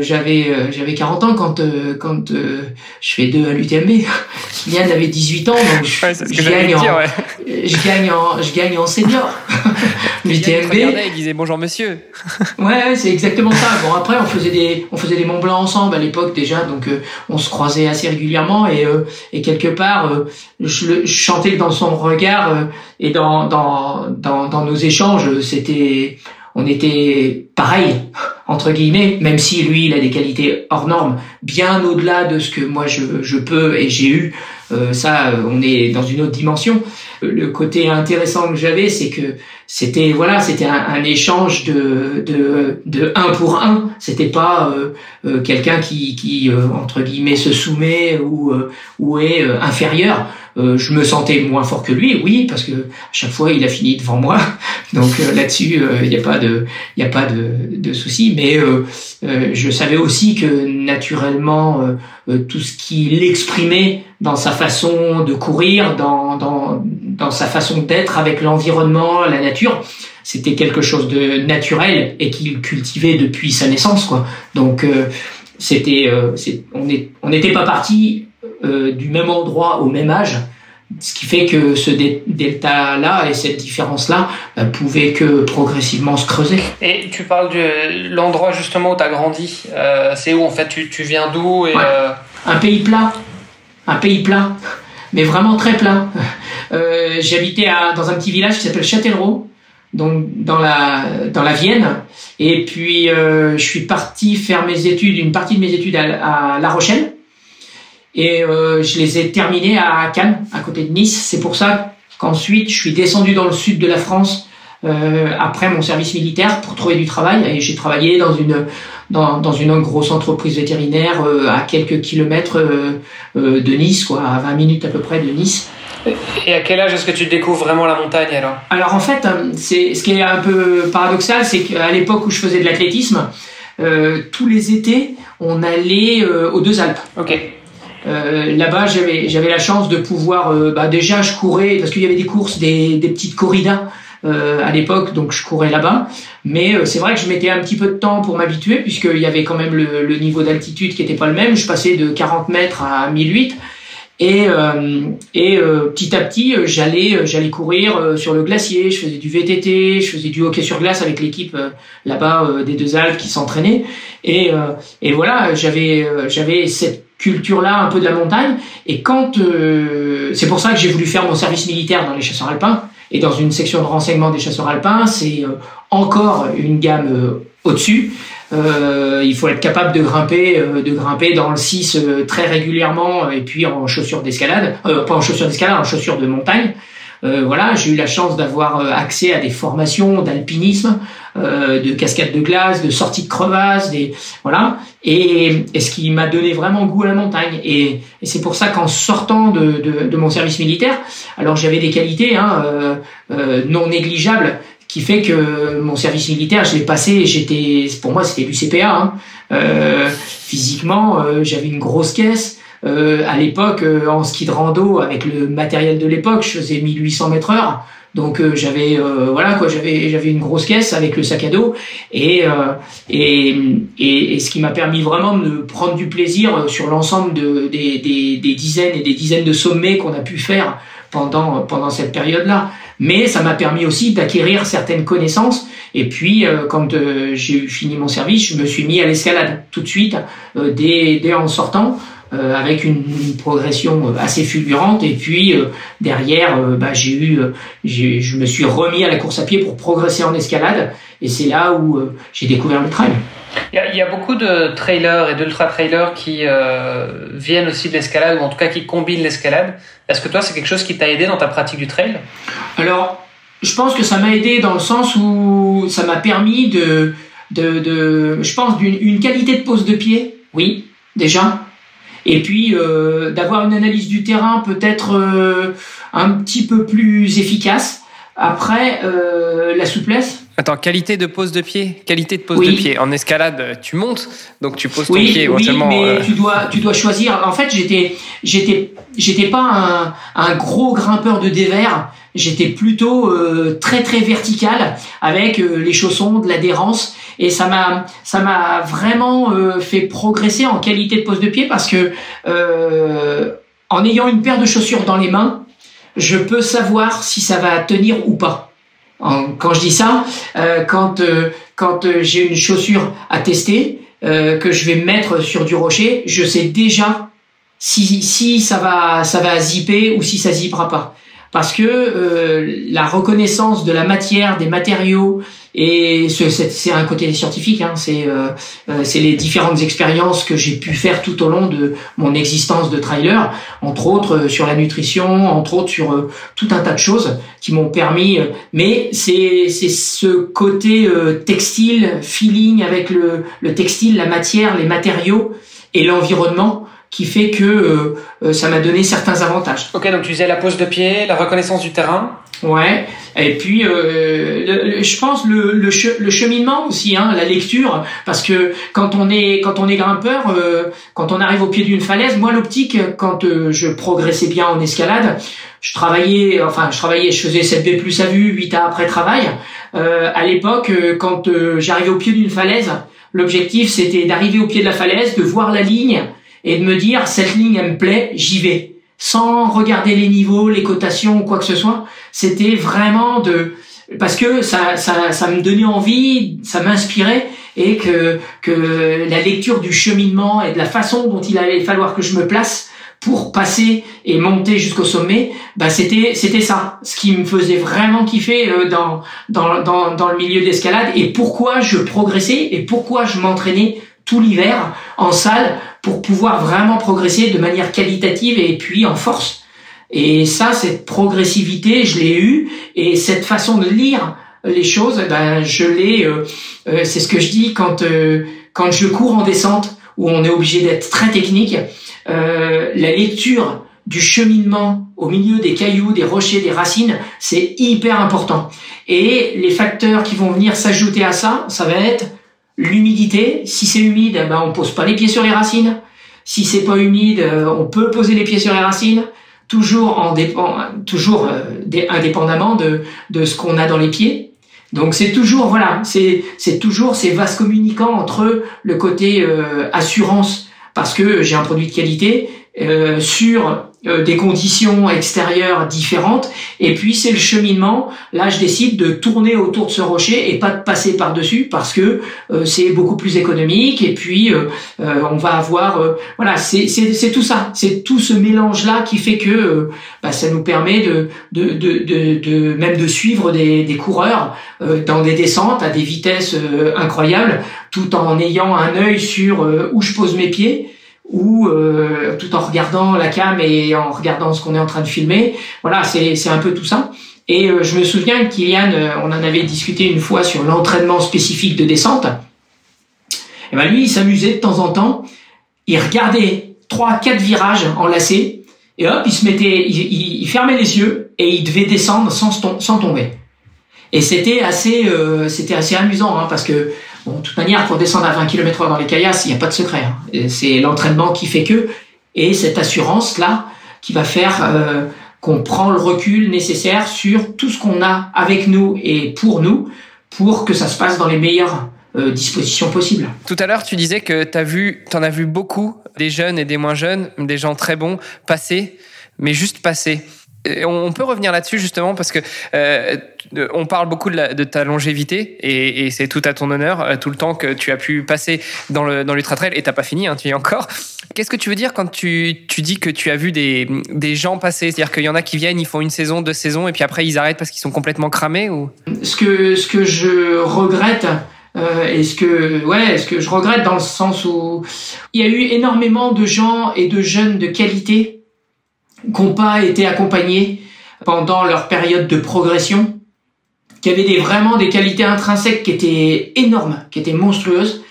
[SPEAKER 3] j'avais euh, j'avais 40 ans quand euh, quand je fais deux à l'UTMB. <laughs> Kylian avait 18 ans donc je, je gagne en, <laughs> je gagne en je gagne en senior. <laughs>
[SPEAKER 1] L'UTMB. Il disait bonjour monsieur.
[SPEAKER 3] ouais, c'est exactement ça. Bon après on faisait des on faisait des Mont Blanc ensemble à l'époque déjà donc on se croisait assez régulièrement et et quelque part je, je, chantais dans son regard et dans dans dans, dans nos échanges c'était on était pareil entre guillemets, même si lui il a des qualités hors normes, bien au-delà de ce que moi je, je peux et j'ai eu. Euh, ça, on est dans une autre dimension. Le côté intéressant que j'avais, c'est que c'était voilà, c'était un, échange de, de de un pour un. C'était pas euh, euh, quelqu'un qui qui entre guillemets se soumet ou ou est inférieur. Euh, je me sentais moins fort que lui, oui, parce que à chaque fois il a fini devant moi. <laughs> Donc euh, là-dessus, il euh, n'y a pas de, a pas de, de souci. Mais je savais aussi que naturellement, tout ce qu'il exprimait dans sa façon de courir, dans dans dans sa façon d'être avec l'environnement, la nature, c'était quelque chose de naturel et qu'il cultivait depuis sa naissance, quoi. Donc c'était, on on n'était pas parti euh, du même endroit au même âge, ce qui fait que ce delta-là et cette différence-là bah, pouvaient que progressivement se creuser.
[SPEAKER 2] Et tu parles de l'endroit justement où tu as grandi. Euh, c'est où en fait? Tu, tu viens d'où et euh,
[SPEAKER 3] Un pays plat. Un pays plat. Mais vraiment très plat. J'habitais dans un petit village qui s'appelle Châtellerault, donc dans la, dans la Vienne. Et puis je suis parti faire mes études, une partie de mes études à La Rochelle et euh, je les ai terminés à Cannes, à côté de Nice. C'est pour ça qu'ensuite je suis descendu dans le sud de la France euh, après mon service militaire pour trouver du travail. Et j'ai travaillé dans une dans, dans une grosse entreprise vétérinaire euh, à quelques kilomètres de Nice, quoi, à 20 minutes à peu près de Nice.
[SPEAKER 2] Et à quel âge est-ce que tu découvres vraiment la montagne alors?
[SPEAKER 3] Alors en fait, c'est ce qui est un peu paradoxal, c'est qu'à l'époque où je faisais de l'athlétisme, tous les étés, on allait aux deux Alpes.
[SPEAKER 2] Ok.
[SPEAKER 3] Euh, là-bas, j'avais j'avais la chance de pouvoir, euh, bah, déjà je courais parce qu'il y avait des courses, des, des petites corridas euh, à l'époque, donc je courais là-bas. Mais euh, c'est vrai que je mettais un petit peu de temps pour m'habituer puisqu'il y avait quand même le, le niveau d'altitude qui était pas le même. Je passais de 40 mètres à 1008. Et, et petit à petit, j'allais j'allais courir sur le glacier, je faisais du VTT, je faisais du hockey sur glace avec l'équipe là-bas des deux Alpes qui s'entraînaient. Et, et voilà, j'avais j'avais cette culture-là, un peu de la montagne. Et quand euh, c'est pour ça que j'ai voulu faire mon service militaire dans les chasseurs alpins et dans une section de renseignement des chasseurs alpins, c'est euh, encore une gamme euh, au-dessus. il faut être capable de grimper, de grimper dans le 6 très régulièrement et puis en chaussures d'escalade, pas en chaussures d'escalade, en chaussures de montagne. Voilà, j'ai eu la chance d'avoir accès à des formations d'alpinisme, de cascade de glace, de sortie de crevasse, des voilà, et, et ce qui m'a donné vraiment goût à la montagne. Et, et c'est pour ça qu'en sortant de, de, de, mon service militaire, alors j'avais des qualités hein, non négligeables qui fait que mon service militaire, je l'ai passé, j'étais, pour moi, c'était du CPA. Hein. Euh, physiquement, euh, j'avais une grosse caisse. Euh, à l'époque, euh, en ski de rando, avec le matériel de l'époque, je faisais 1800 mètres heure. Donc j'avais voilà quoi, j'avais j'avais une grosse caisse avec le sac à dos et et, et, et, ce qui m'a permis vraiment de prendre du plaisir sur l'ensemble de, des, des, des dizaines et des dizaines de sommets qu'on a pu faire pendant pendant cette période-là mais ça m'a permis aussi d'acquérir certaines connaissances. Et puis, euh, quand euh, j'ai fini mon service, je me suis mis à l'escalade tout de suite, euh, dès, dès, en sortant, avec une, progression assez fulgurante. Et puis, derrière, bah, j'ai eu, je me suis remis à la course à pied pour progresser en escalade. Et c'est là où j'ai découvert le trail.
[SPEAKER 2] Il y, a, beaucoup de trailers et d'ultra-trailers qui viennent aussi de l'escalade, ou en tout cas qui combinent l'escalade. Est-ce que toi, c'est quelque chose qui t'a aidé dans ta pratique du trail?
[SPEAKER 3] Alors, je pense que ça m'a aidé dans le sens où ça m'a permis de, de, de, je pense, d'une qualité de pose de pied, oui, déjà. Et puis euh, d'avoir une analyse du terrain peut-être euh, un petit peu plus efficace. Après, euh, la souplesse.
[SPEAKER 1] Attends, qualité de pose de pied, qualité de pose de pied. En escalade, tu montes, donc tu poses ton pied
[SPEAKER 3] éventuellement. Oui, mais euh, tu dois, tu dois choisir. En fait, j'étais, j'étais, j'étais pas un, un gros grimpeur de dévers j'étais plutôt euh, très très vertical avec euh, les chaussons, de l'adhérence et ça m'a ça m'a vraiment euh, fait progresser en qualité de pose de pied parce que en ayant une paire de chaussures dans les mains, je peux savoir si ça va tenir ou pas. quand je dis ça, quand quand j'ai une chaussure à tester que je vais mettre sur du rocher, je sais déjà si si ça va ça va zipper ou si ça zippera pas parce que euh, la reconnaissance de la matière, des matériaux, et c'est un côté scientifique, hein, c'est euh, euh, les différentes expériences que j'ai pu faire tout au long de mon existence de trailer, entre autres euh, sur la nutrition, entre autres sur tout un tas de choses qui m'ont permis. mais c'est ce côté textile, feeling avec le, le textile, la matière, les matériaux et l'environnement qui fait que euh, euh, ça m'a donné certains avantages.
[SPEAKER 2] Ok, donc tu disais la pose de pied, la reconnaissance du terrain.
[SPEAKER 3] Ouais, et puis euh, je pense le, le, le, cheminement aussi, hein, la lecture, parce que quand on est quand on est grimpeur, euh, quand on arrive au pied d'une falaise, moi l'optique, quand je progressais bien en escalade, je travaillais, enfin je travaillais, je faisais 7B plus à vue, 8A après travail. à l'époque, quand j'arrivais au pied d'une falaise, l'objectif c'était d'arriver au pied de la falaise, de voir la ligne et de me dire cette ligne elle me plaît, j'y vais, sans regarder les niveaux, les cotations ou quoi que ce soit. C'était vraiment de parce que ça, ça, ça me donnait envie, ça m'inspirait et que que la lecture du cheminement et de la façon dont il allait falloir que je me place pour passer et monter jusqu'au sommet, bah c'était c'était ça, ce qui me faisait vraiment kiffer euh, dans dans dans, dans le milieu d'escalade et pourquoi je progressais et pourquoi je m'entraînais tout l'hiver en salle pour pouvoir vraiment progresser de manière qualitative et puis en force. Et ça, cette progressivité, je l'ai eu et cette façon de lire les choses, ben je l'ai. Euh, euh, c'est ce que je dis quand euh, quand je cours en descente où on est obligé d'être très technique. la lecture du cheminement au milieu des cailloux, des rochers, des racines, c'est hyper important. Et les facteurs qui vont venir s'ajouter à ça, ça va être L'humidité, si c'est humide, eh ben on pose pas les pieds sur les racines. Si c'est pas humide, euh, on peut poser les pieds sur les racines, toujours en dépend, toujours euh, indépendamment de, de ce qu'on a dans les pieds. Donc c'est toujours voilà, c'est c'est toujours ces vases communicants entre le côté euh, assurance parce que j'ai un produit de qualité sur euh, des conditions extérieures différentes. Et puis c'est le cheminement. Là, je décide de tourner autour de ce rocher et pas de passer par dessus parce que euh, c'est beaucoup plus économique. Et puis euh, on va avoir, voilà, c'est tout ça. C'est tout ce mélange là qui fait que bah, ça nous permet de de, de de, de même de suivre des, des coureurs dans des descentes à des vitesses incroyables, tout en ayant un œil sur où je pose mes pieds ou euh, tout en regardant la cam et en regardant ce qu'on est en train de filmer. Voilà, c'est un peu tout ça. Et euh, je me souviens que Kylian, on en avait discuté une fois sur l'entraînement spécifique de descente. Et ben lui, il s'amusait de temps en temps. Il regardait trois, quatre virages enlacés et hop, il se mettait, il, il, fermait les yeux et il devait descendre sans, sans tomber. Et c'était assez, euh, c'était assez amusant hein, parce que bon, de toute manière, pour descendre à 20 km/h dans les caillasses, il n'y a pas de secret. Hein. C'est l'entraînement qui fait que et cette assurance là qui va faire euh, qu'on prend le recul nécessaire sur tout ce qu'on a avec nous et pour nous pour que ça se passe dans les meilleures euh, dispositions possibles.
[SPEAKER 1] Tout à l'heure, tu disais que tu vu, en as vu beaucoup des jeunes et des moins jeunes, des gens très bons passer, mais juste passer. On peut revenir là-dessus justement parce que euh, on parle beaucoup de, ta longévité et, et c'est tout à ton honneur euh, tout le temps que tu as pu passer dans le dans l'ultra trail et t'as pas fini, hein, tu y es encore. Qu'est-ce que tu veux dire quand tu, tu dis que tu as vu des, des gens passer? C'est-à-dire qu'il y en a qui viennent, ils font une saison, deux saisons et puis après ils arrêtent parce qu'ils sont complètement cramés ou?
[SPEAKER 3] Ce que ce que je regrette. Euh, est-ce que ouais, est-ce que je regrette dans le sens où il y a eu énormément de gens et de jeunes de qualité n'ont pas été accompagnés pendant leur période de progression, qui avaient des, vraiment des qualités intrinsèques qui étaient énormes, qui étaient monstrueuses.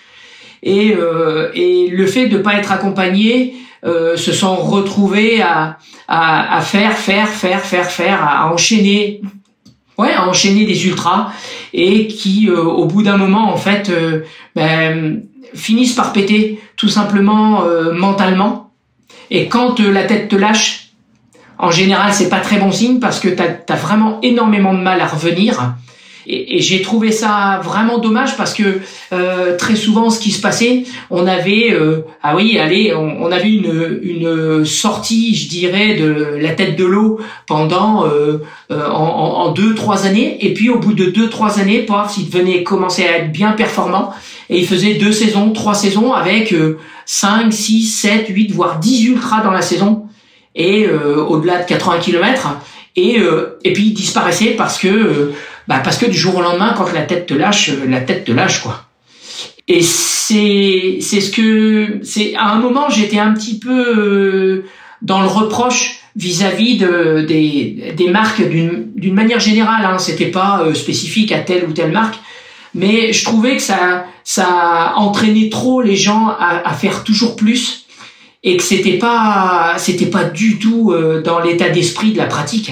[SPEAKER 3] Et, euh, et le fait de ne pas être accompagnés euh, se sont retrouvés à, à, à, faire, faire, faire, faire, faire, à enchaîner, ouais, à enchaîner des ultras et qui, euh, au bout d'un moment, en fait, euh, ben, finissent par péter tout simplement euh, mentalement. Et quand la tête te lâche, en général, c'est pas très bon signe parce que tu as, vraiment énormément de mal à revenir. Et, et j'ai trouvé ça vraiment dommage parce que euh, très souvent, ce qui se passait, on avait, euh, ah oui, allez, on, on, avait une, une sortie, je dirais, de la tête de l'eau pendant euh, euh en, en, deux, trois années. Et puis au bout de deux, trois années, voir s'il devenait commencer à être bien performant. Et il faisait deux saisons, trois saisons avec euh, 5, 6, 7, 8, voire 10 ultras dans la saison et euh, au-delà de 80 km et euh, et puis il disparaissait parce que euh, bah parce que du jour au lendemain quand la tête te lâche la tête te lâche quoi. Et c'est c'est ce que c'est à un moment j'étais un petit peu dans le reproche vis-à-vis de des des marques d'une d'une manière générale hein. C'était pas spécifique à telle ou telle marque. Mais je trouvais que ça ça entraînait trop les gens à, à faire toujours plus et que c'était pas c'était pas du tout euh, dans l'état d'esprit de la pratique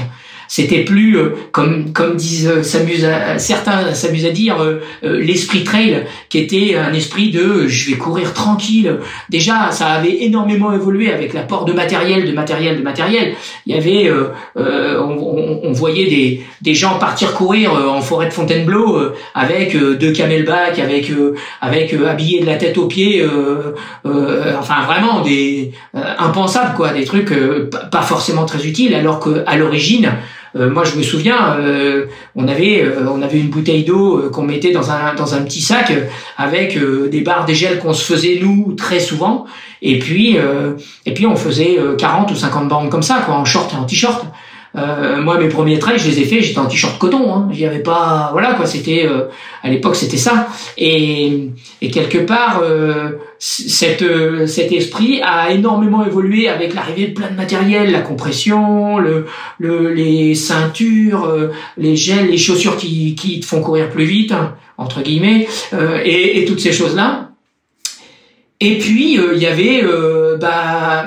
[SPEAKER 3] c'était plus euh, comme comme disent euh, certains s'amusent à dire l'esprit trail qui était un esprit de je vais courir tranquille. Déjà ça avait énormément évolué avec l'apport de matériel de matériel de matériel. Il y avait on, on, voyait des des gens partir courir en forêt de Fontainebleau avec deux camelback avec avec habillés de la tête aux pieds enfin vraiment des impensables quoi. Des trucs pas forcément très utiles alors que à l'origine euh, moi, je me souviens, euh, on avait euh, on avait une bouteille d'eau qu'on mettait dans un dans un petit sac avec des barres des gels qu'on se faisait nous très souvent. Et puis et puis on faisait 40 ou 50 bornes comme ça, quoi, en short et en t-shirt. Euh, moi, mes premiers trails, je les ai faits, j'étais en t-shirt coton. Hein. J'y avais pas, voilà quoi. C'était euh, à l'époque, c'était ça. Et, et quelque part, euh, cette, cet esprit a énormément évolué avec l'arrivée de plein de matériel, la compression, le, le les ceintures, les gels, les chaussures qui, qui te font courir plus vite, hein, entre guillemets, et, et, toutes ces choses là. Et puis il y avait bah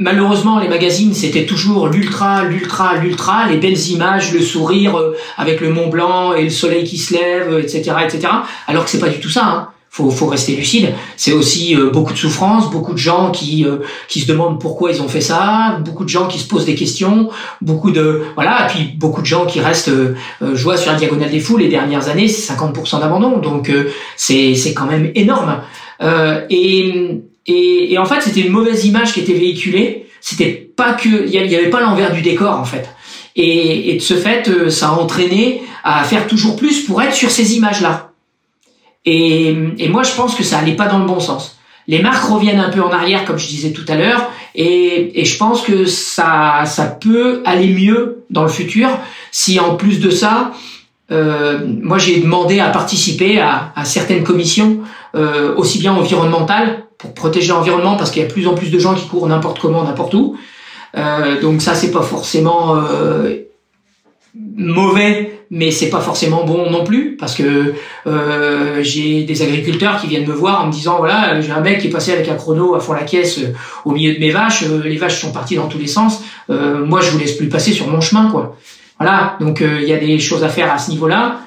[SPEAKER 3] Malheureusement, les magazines, c'était toujours l'ultra, l'ultra, l'ultra, les belles images, le sourire euh, avec le Mont Blanc et le soleil qui se lève, etc., etc. Alors que c'est pas du tout ça. Hein. Faut, faut rester lucide. C'est aussi euh, beaucoup de souffrance, beaucoup de gens qui euh, qui se demandent pourquoi ils ont fait ça, beaucoup de gens qui se posent des questions, beaucoup de voilà, et puis beaucoup de gens qui restent. vois sur la diagonale des fous les dernières années, c'est 50% d'abandon, donc c'est c'est quand même énorme. et et, et en fait, c'était une mauvaise image qui était véhiculée. C'était pas que, il y avait pas l'envers du décor en fait. Et, et, de ce fait, euh, ça a entraîné à faire toujours plus pour être sur ces images-là. Et, et, moi, je pense que ça allait pas dans le bon sens. Les marques reviennent un peu en arrière, comme je disais tout à l'heure, et, et, je pense que ça, ça peut aller mieux dans le futur si en plus de ça, euh, moi j'ai demandé à participer à, à certaines commissions, euh, aussi bien environnementales pour protéger l'environnement parce qu'il y a de plus en plus de gens qui courent n'importe comment, n'importe où. Euh, donc ça, c'est pas forcément euh, mauvais, mais c'est pas forcément bon non plus parce que euh, j'ai des agriculteurs qui viennent me voir en me disant voilà j'ai un mec qui est passé avec un chrono à fond la caisse euh, au milieu de mes vaches, euh, les vaches sont parties dans tous les sens, euh, moi je vous laisse plus passer sur mon chemin quoi. Voilà donc il y a des choses à faire à ce niveau-là.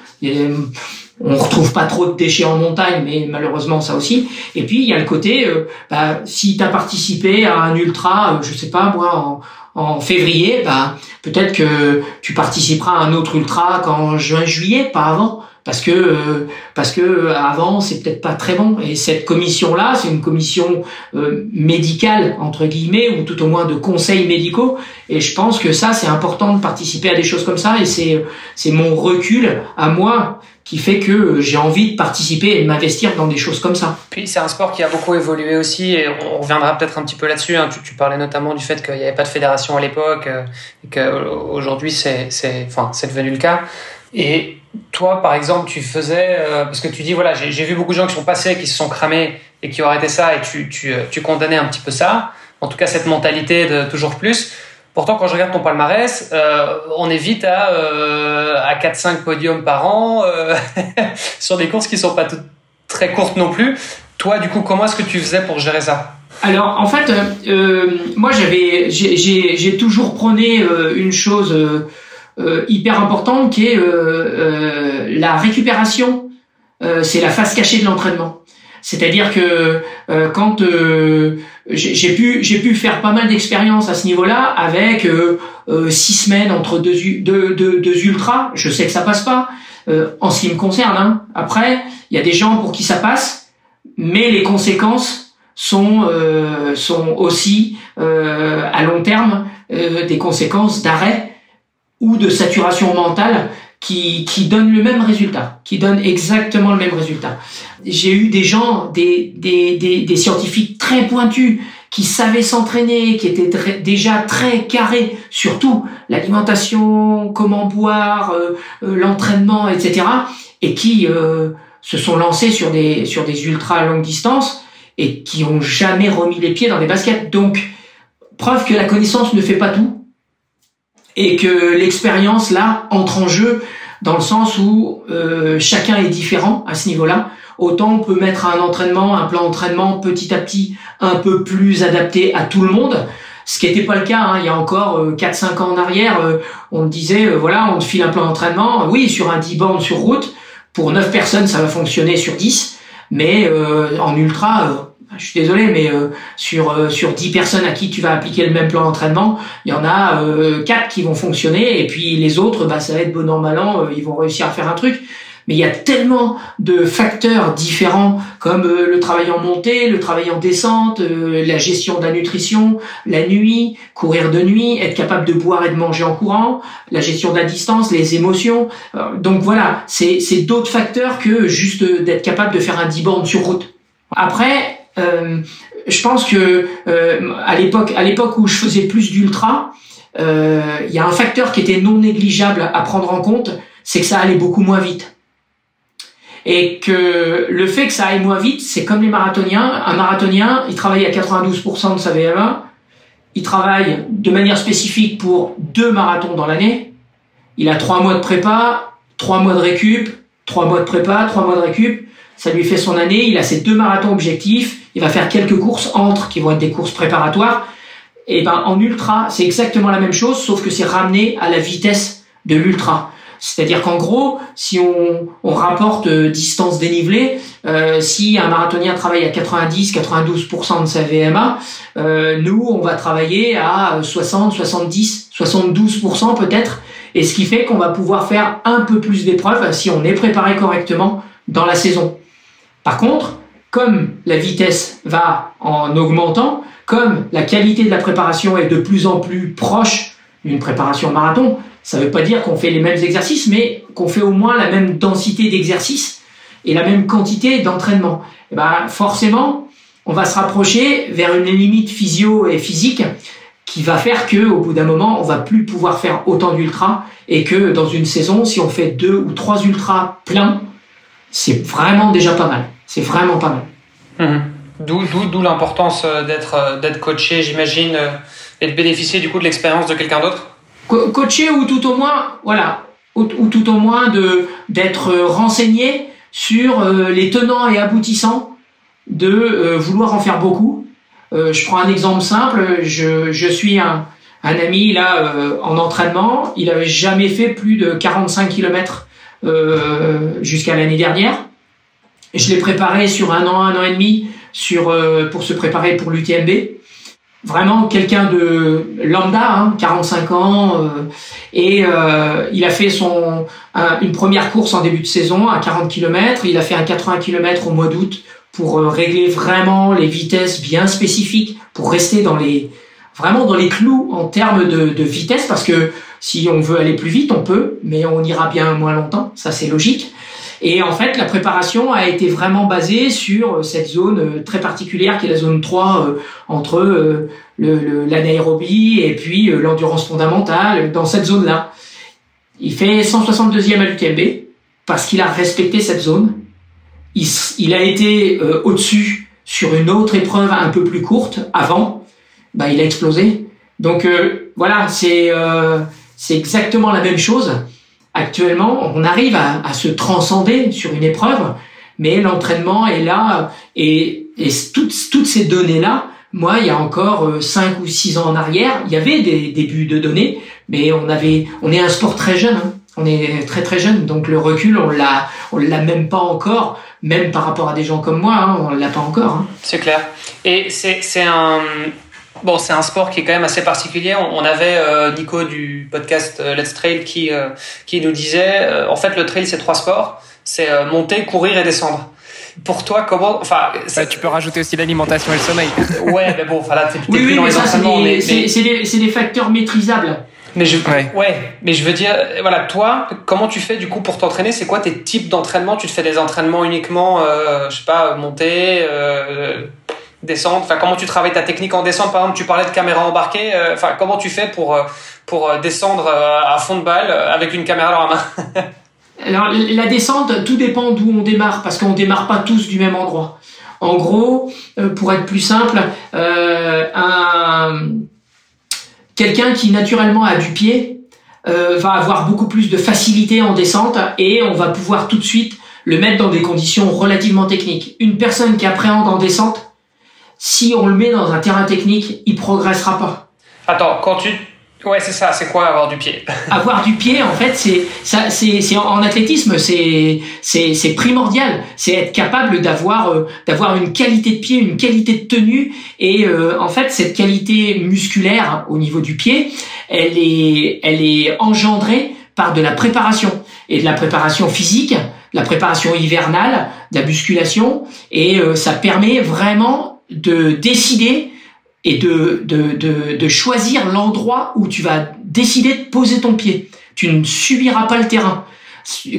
[SPEAKER 3] On retrouve pas trop de déchets en montagne, mais malheureusement ça aussi. Et puis il y a le côté, bah, si tu as participé à un ultra, je sais pas moi, en, février, bah, peut-être que tu participeras à un autre ultra qu'en juin, juillet, pas avant. Parce que euh, parce que avant c'est peut-être pas très bon et cette commission là c'est une commission euh, médicale entre guillemets ou tout au moins de conseils médicaux et je pense que ça c'est important de participer à des choses comme ça et c'est c'est mon recul à moi qui fait que j'ai envie de participer et de m'investir dans des choses comme ça.
[SPEAKER 2] Puis c'est un sport qui a beaucoup évolué aussi et on reviendra peut-être un petit peu là-dessus. Hein. Tu, parlais notamment du fait qu'il n'y avait pas de fédération à l'époque euh, et qu'aujourd'hui c'est, c'est, enfin, c'est devenu le cas. Et toi, par exemple, tu faisais, euh, parce que tu dis, voilà, j'ai, vu beaucoup de gens qui sont passés, qui se sont cramés et qui ont arrêté ça et tu, tu, euh, tu condamnais un petit peu ça. En tout cas, cette mentalité de toujours plus. Pourtant, quand je regarde ton palmarès, euh, on est vite à, euh, à 4-5 podiums par an euh, <laughs> sur des courses qui sont pas très courtes non plus. Toi, du coup, comment est-ce que tu faisais pour gérer ça?
[SPEAKER 3] Alors, en fait, euh, moi, j'avais, j'ai toujours prôné euh, une chose euh, hyper importante qui est la récupération. C'est la face cachée de l'entraînement. C'est-à-dire que euh, quand euh, j'ai pu faire pas mal d'expériences à ce niveau-là avec euh, six semaines entre deux, ultras, je sais que ça passe pas. en ce qui me concerne, hein. après il y a des gens pour qui ça passe, mais les conséquences sont aussi à long terme des conséquences d'arrêt ou de saturation mentale qui, qui donne le même résultat, qui donne exactement le même résultat. J'ai eu des gens, des, des, des, des, scientifiques très pointus qui savaient s'entraîner, qui étaient déjà très carrés, surtout l'alimentation, comment boire, euh, euh, l'entraînement, etc. Et qui euh, se sont lancés sur des, sur des ultra longues distances et qui ont jamais remis les pieds dans des baskets. Donc, preuve que la connaissance ne fait pas tout et que l'expérience là entre en jeu dans le sens où euh, chacun est différent à ce niveau-là. Autant on peut mettre un entraînement, un plan d'entraînement petit à petit un peu plus adapté à tout le monde, ce qui n'était pas le cas hein. il y a encore euh, 4-5 ans en arrière. Euh, on disait, euh, voilà, on te file un plan d'entraînement, oui, sur un 10 bornes sur route, pour 9 personnes ça va fonctionner sur 10, mais en ultra, je suis désolé, mais euh, sur euh, sur 10 personnes à qui tu vas appliquer le même plan d'entraînement, il y en a euh, 4 qui vont fonctionner et puis les autres, bah ça va être bon an mal an, ils vont réussir à faire un truc. Mais il y a tellement de facteurs différents comme le travail en montée, le travail en descente, la gestion de la nutrition, la nuit, courir de nuit, être capable de boire et de manger en courant, la gestion de la distance, les émotions. donc voilà, c'est d'autres facteurs que juste d'être capable de faire un 10 bornes sur route. Après, euh, je pense que euh, à l'époque, à l'époque où je faisais plus d'ultra, euh, il y a un facteur qui était non négligeable à prendre en compte, c'est que ça allait beaucoup moins vite. Et que le fait que ça aille moins vite, c'est comme les marathoniens. Un marathonien, il travaille à 92% de sa VMA. Il travaille de manière spécifique pour deux marathons dans l'année. Il a trois mois de prépa, trois mois de récup, trois mois de prépa, trois mois de récup. Ça lui fait son année. Il a ses deux marathons objectifs il va faire quelques courses entre qui vont être des courses préparatoires. Et ben en ultra, c'est exactement la même chose, sauf que c'est ramené à la vitesse de l'ultra. C'est-à-dire qu'en gros, si on, on rapporte euh, distance dénivelée, euh, si un marathonien travaille à 90-92% de sa VMA, euh, nous, on va travailler à 60, 70, 72% peut-être, et ce qui fait qu'on va pouvoir faire un peu plus d'épreuves si on est préparé correctement dans la saison. Par contre, comme la vitesse va en augmentant, comme la qualité de la préparation est de plus en plus proche d'une préparation marathon, ça ne veut pas dire qu'on fait les mêmes exercices, mais qu'on fait au moins la même densité d'exercice et la même quantité d'entraînement. Eh ben forcément, on va se rapprocher vers une limite physio et physique qui va faire que au bout d'un moment, on va plus pouvoir faire autant d'ultra et que dans une saison, si on fait deux ou trois ultras pleins, c'est vraiment déjà pas mal. C'est vraiment pas mal.
[SPEAKER 2] Mhm. D'où l'importance d'être d'être coaché, j'imagine, et de bénéficier du coup de l'expérience de quelqu'un d'autre?
[SPEAKER 3] coaché ou tout au moins, voilà, ou, tout au moins de d'être renseigné sur les tenants et aboutissants de vouloir en faire beaucoup. je prends un exemple simple. Je, je suis un, un ami là en entraînement. Il avait jamais fait plus de 45 km euh, jusqu'à l'année dernière. Je l'ai préparé sur un an, un an et demi sur, euh, pour se préparer pour l'UTMB. Vraiment quelqu'un de lambda, 45 hein, ans, euh, et il a fait son une première course en début de saison à 40 km. Il a fait un 80 km au mois d'août pour régler vraiment les vitesses bien spécifiques, pour rester dans les vraiment dans les clous en termes de, de vitesse, parce que si on veut aller plus vite, on peut, mais on ira bien moins longtemps, ça c'est logique. Et en fait, la préparation a été vraiment basée sur euh, cette zone euh, très particulière qui est la zone 3 euh, entre l'anaérobie et puis l'endurance fondamentale, dans cette zone-là. Il fait 162e à l'UTMB parce qu'il a respecté cette zone. Il, a été au-dessus sur une autre épreuve un peu plus courte avant. Bah, il a explosé. Donc voilà, c'est c'est exactement la même chose. Actuellement, on arrive à, se transcender sur une épreuve, mais l'entraînement est là et, toutes, ces données-là, moi, il y a encore 5 euh, ou 6 ans en arrière, il y avait des débuts de données, mais on avait, on est un sport très jeune, hein. on est très très jeune, donc le recul, on l'a, on l'a même pas encore, même par rapport à des gens comme moi, hein, on l'a pas encore. Hein.
[SPEAKER 2] C'est clair. Et c'est, c'est un, Bon, c'est un sport qui est quand même assez particulier. On avait euh, Nico du podcast euh, Let's Trail qui, euh, qui nous disait, en fait, le trail, c'est trois sports. C'est monter, courir et descendre. Pour toi, comment, enfin,
[SPEAKER 1] tu peux rajouter aussi l'alimentation et le sommeil. <laughs>
[SPEAKER 2] ouais, mais bon, enfin là, t'es
[SPEAKER 3] oui, plus dans les entraînements. C'est des, des, facteurs maîtrisables.
[SPEAKER 2] Mais je, ouais. mais je veux dire, voilà, toi, comment tu fais du coup pour t'entraîner? C'est quoi tes types d'entraînement? Tu te fais des entraînements uniquement, je sais pas, monter, descente Enfin, comment tu travailles ta technique en descente Par exemple, tu parlais de caméra embarquée. Euh, enfin, comment tu fais pour euh, pour euh, descendre à fond de balle avec une caméra dans la main? <laughs>
[SPEAKER 3] Alors, la descente, tout dépend d'où on démarre, parce qu'on démarre pas tous du même endroit. En gros, pour être plus simple, un quelqu'un qui naturellement a du pied va avoir beaucoup plus de facilité en descente et on va pouvoir tout de suite le mettre dans des conditions relativement techniques. Une personne qui appréhende en descente, si on le met dans un terrain technique, il progressera pas.
[SPEAKER 2] Attends, quand tu Ouais, c'est ça. C'est quoi avoir du pied? <laughs>
[SPEAKER 3] Avoir du pied, en fait, c'est ça. C'est en athlétisme, c'est c'est primordial. C'est être capable d'avoir euh, d'avoir une qualité de pied, une qualité de tenue, et euh, en fait, cette qualité musculaire au niveau du pied, elle est elle est engendrée par de la préparation et de la préparation physique, la préparation hivernale, de la musculation, et euh, ça permet vraiment de décider et de, de, de, choisir l'endroit où tu vas décider de poser ton pied. Tu ne subiras pas le terrain.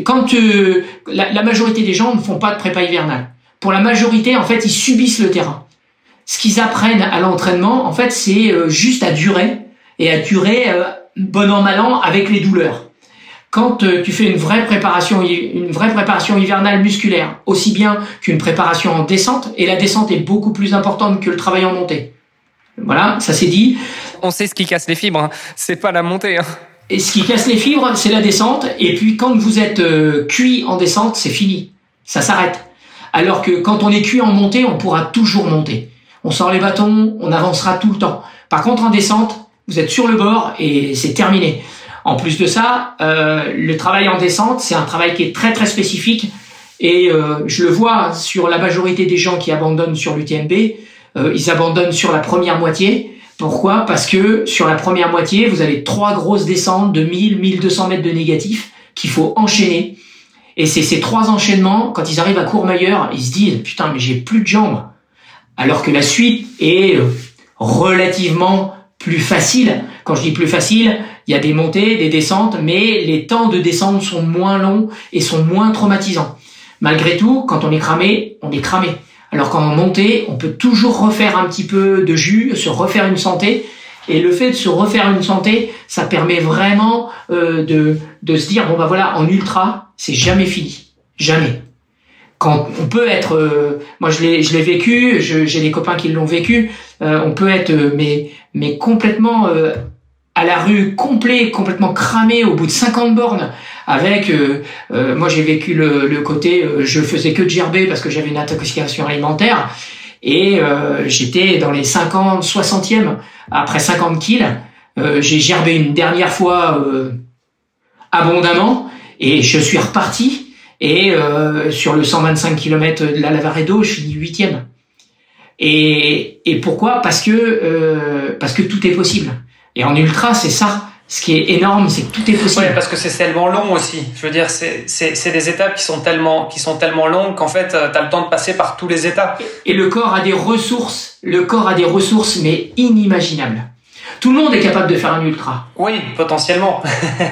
[SPEAKER 3] Quand euh, la, majorité des gens ne font pas de prépa hivernale. Pour la majorité, en fait, ils subissent le terrain. Ce qu'ils apprennent à l'entraînement, en fait, c'est euh, juste à durer et à durer euh, bon an mal an avec les douleurs quand euh, tu fais une vraie préparation, une vraie préparation hivernale musculaire, aussi bien qu'une préparation en descente, et la descente est beaucoup plus importante que le travail en montée. Voilà, ça c'est dit.
[SPEAKER 1] On sait ce qui casse les fibres, hein. c'est pas la montée. Hein.
[SPEAKER 3] Et ce qui casse les fibres, c'est la descente. Et puis quand vous êtes euh, cuit en descente, c'est fini, ça s'arrête. Alors que quand on est cuit en montée, on pourra toujours monter. On sort les bâtons, on avancera tout le temps. Par contre, en descente, vous êtes sur le bord et c'est terminé. En plus de ça, euh, le travail en descente, c'est un travail qui est très très spécifique et euh, je le vois sur la majorité des gens qui abandonnent sur l'UTMB, euh, ils abandonnent sur la première moitié. Pourquoi? Parce que sur la première moitié, vous avez trois grosses descentes de 1000, 1200 mètres de négatif qu'il faut enchaîner. Et c'est ces trois enchaînements, quand ils arrivent à Courmayeur, ils se disent putain mais j'ai plus de jambes. Alors que la suite est relativement plus facile. Quand je dis plus facile, il y a des montées, des descentes, mais les temps de descente sont moins longs et sont moins traumatisants. Malgré tout, quand on est cramé, on est cramé. Alors qu'en montée, on peut toujours refaire un petit peu de jus, se refaire une santé. Et le fait de se refaire une santé, ça permet vraiment euh, de, de se dire, bon bah voilà, en ultra, c'est jamais fini. Jamais. quand on peut être, moi je l'ai, je l'ai vécu, j'ai des copains qui l'ont vécu, on peut être mais mais complètement la rue, complet, complètement cramé au bout de 50 bornes. Avec, moi j'ai vécu le, côté, je faisais que de gerber parce que j'avais une intoxication alimentaire et j'étais dans les 50, 60e après 50 kills. j'ai gerbé une dernière fois abondamment et je suis reparti et euh, sur le 125 km de la Lavaredo, je finis huitième. Et, et pourquoi? Parce que euh, parce que tout est possible. Et en ultra, c'est ça. Ce qui est énorme, c'est que tout est possible.
[SPEAKER 2] Ouais, parce que c'est tellement long aussi. Je veux dire, c'est des étapes qui sont tellement, qui sont tellement longues qu'en fait, euh, tu as le temps de passer par tous les étapes.
[SPEAKER 3] Et le corps a des ressources, le corps a des ressources, mais inimaginables. Tout le monde est capable de faire un ultra.
[SPEAKER 2] Oui, potentiellement.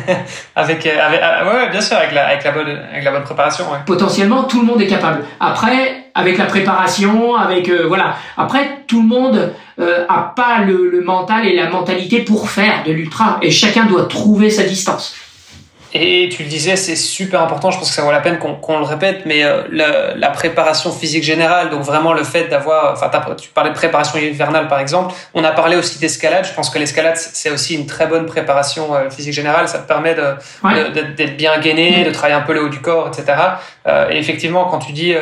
[SPEAKER 2] <laughs> avec, euh, avec euh, ouais, bien sûr, avec la, avec la bonne, avec la bonne préparation. Ouais.
[SPEAKER 3] Potentiellement, tout le monde est capable. Après, avec la préparation, avec euh, voilà. Après, tout le monde euh, a pas le, le mental et la mentalité pour faire de l'ultra, et chacun doit trouver sa distance.
[SPEAKER 2] Et tu le disais, c'est super important, je pense que ça vaut la peine qu'on le répète, mais euh, la, préparation physique générale, donc vraiment le fait d'avoir, enfin tu parlais de préparation hivernale par exemple, on a parlé aussi d'escalade, je pense que l'escalade c'est aussi une très bonne préparation euh, physique générale, ça te permet d'être bien gainé, de travailler un peu le haut du corps, etc. Euh, et effectivement, quand tu dis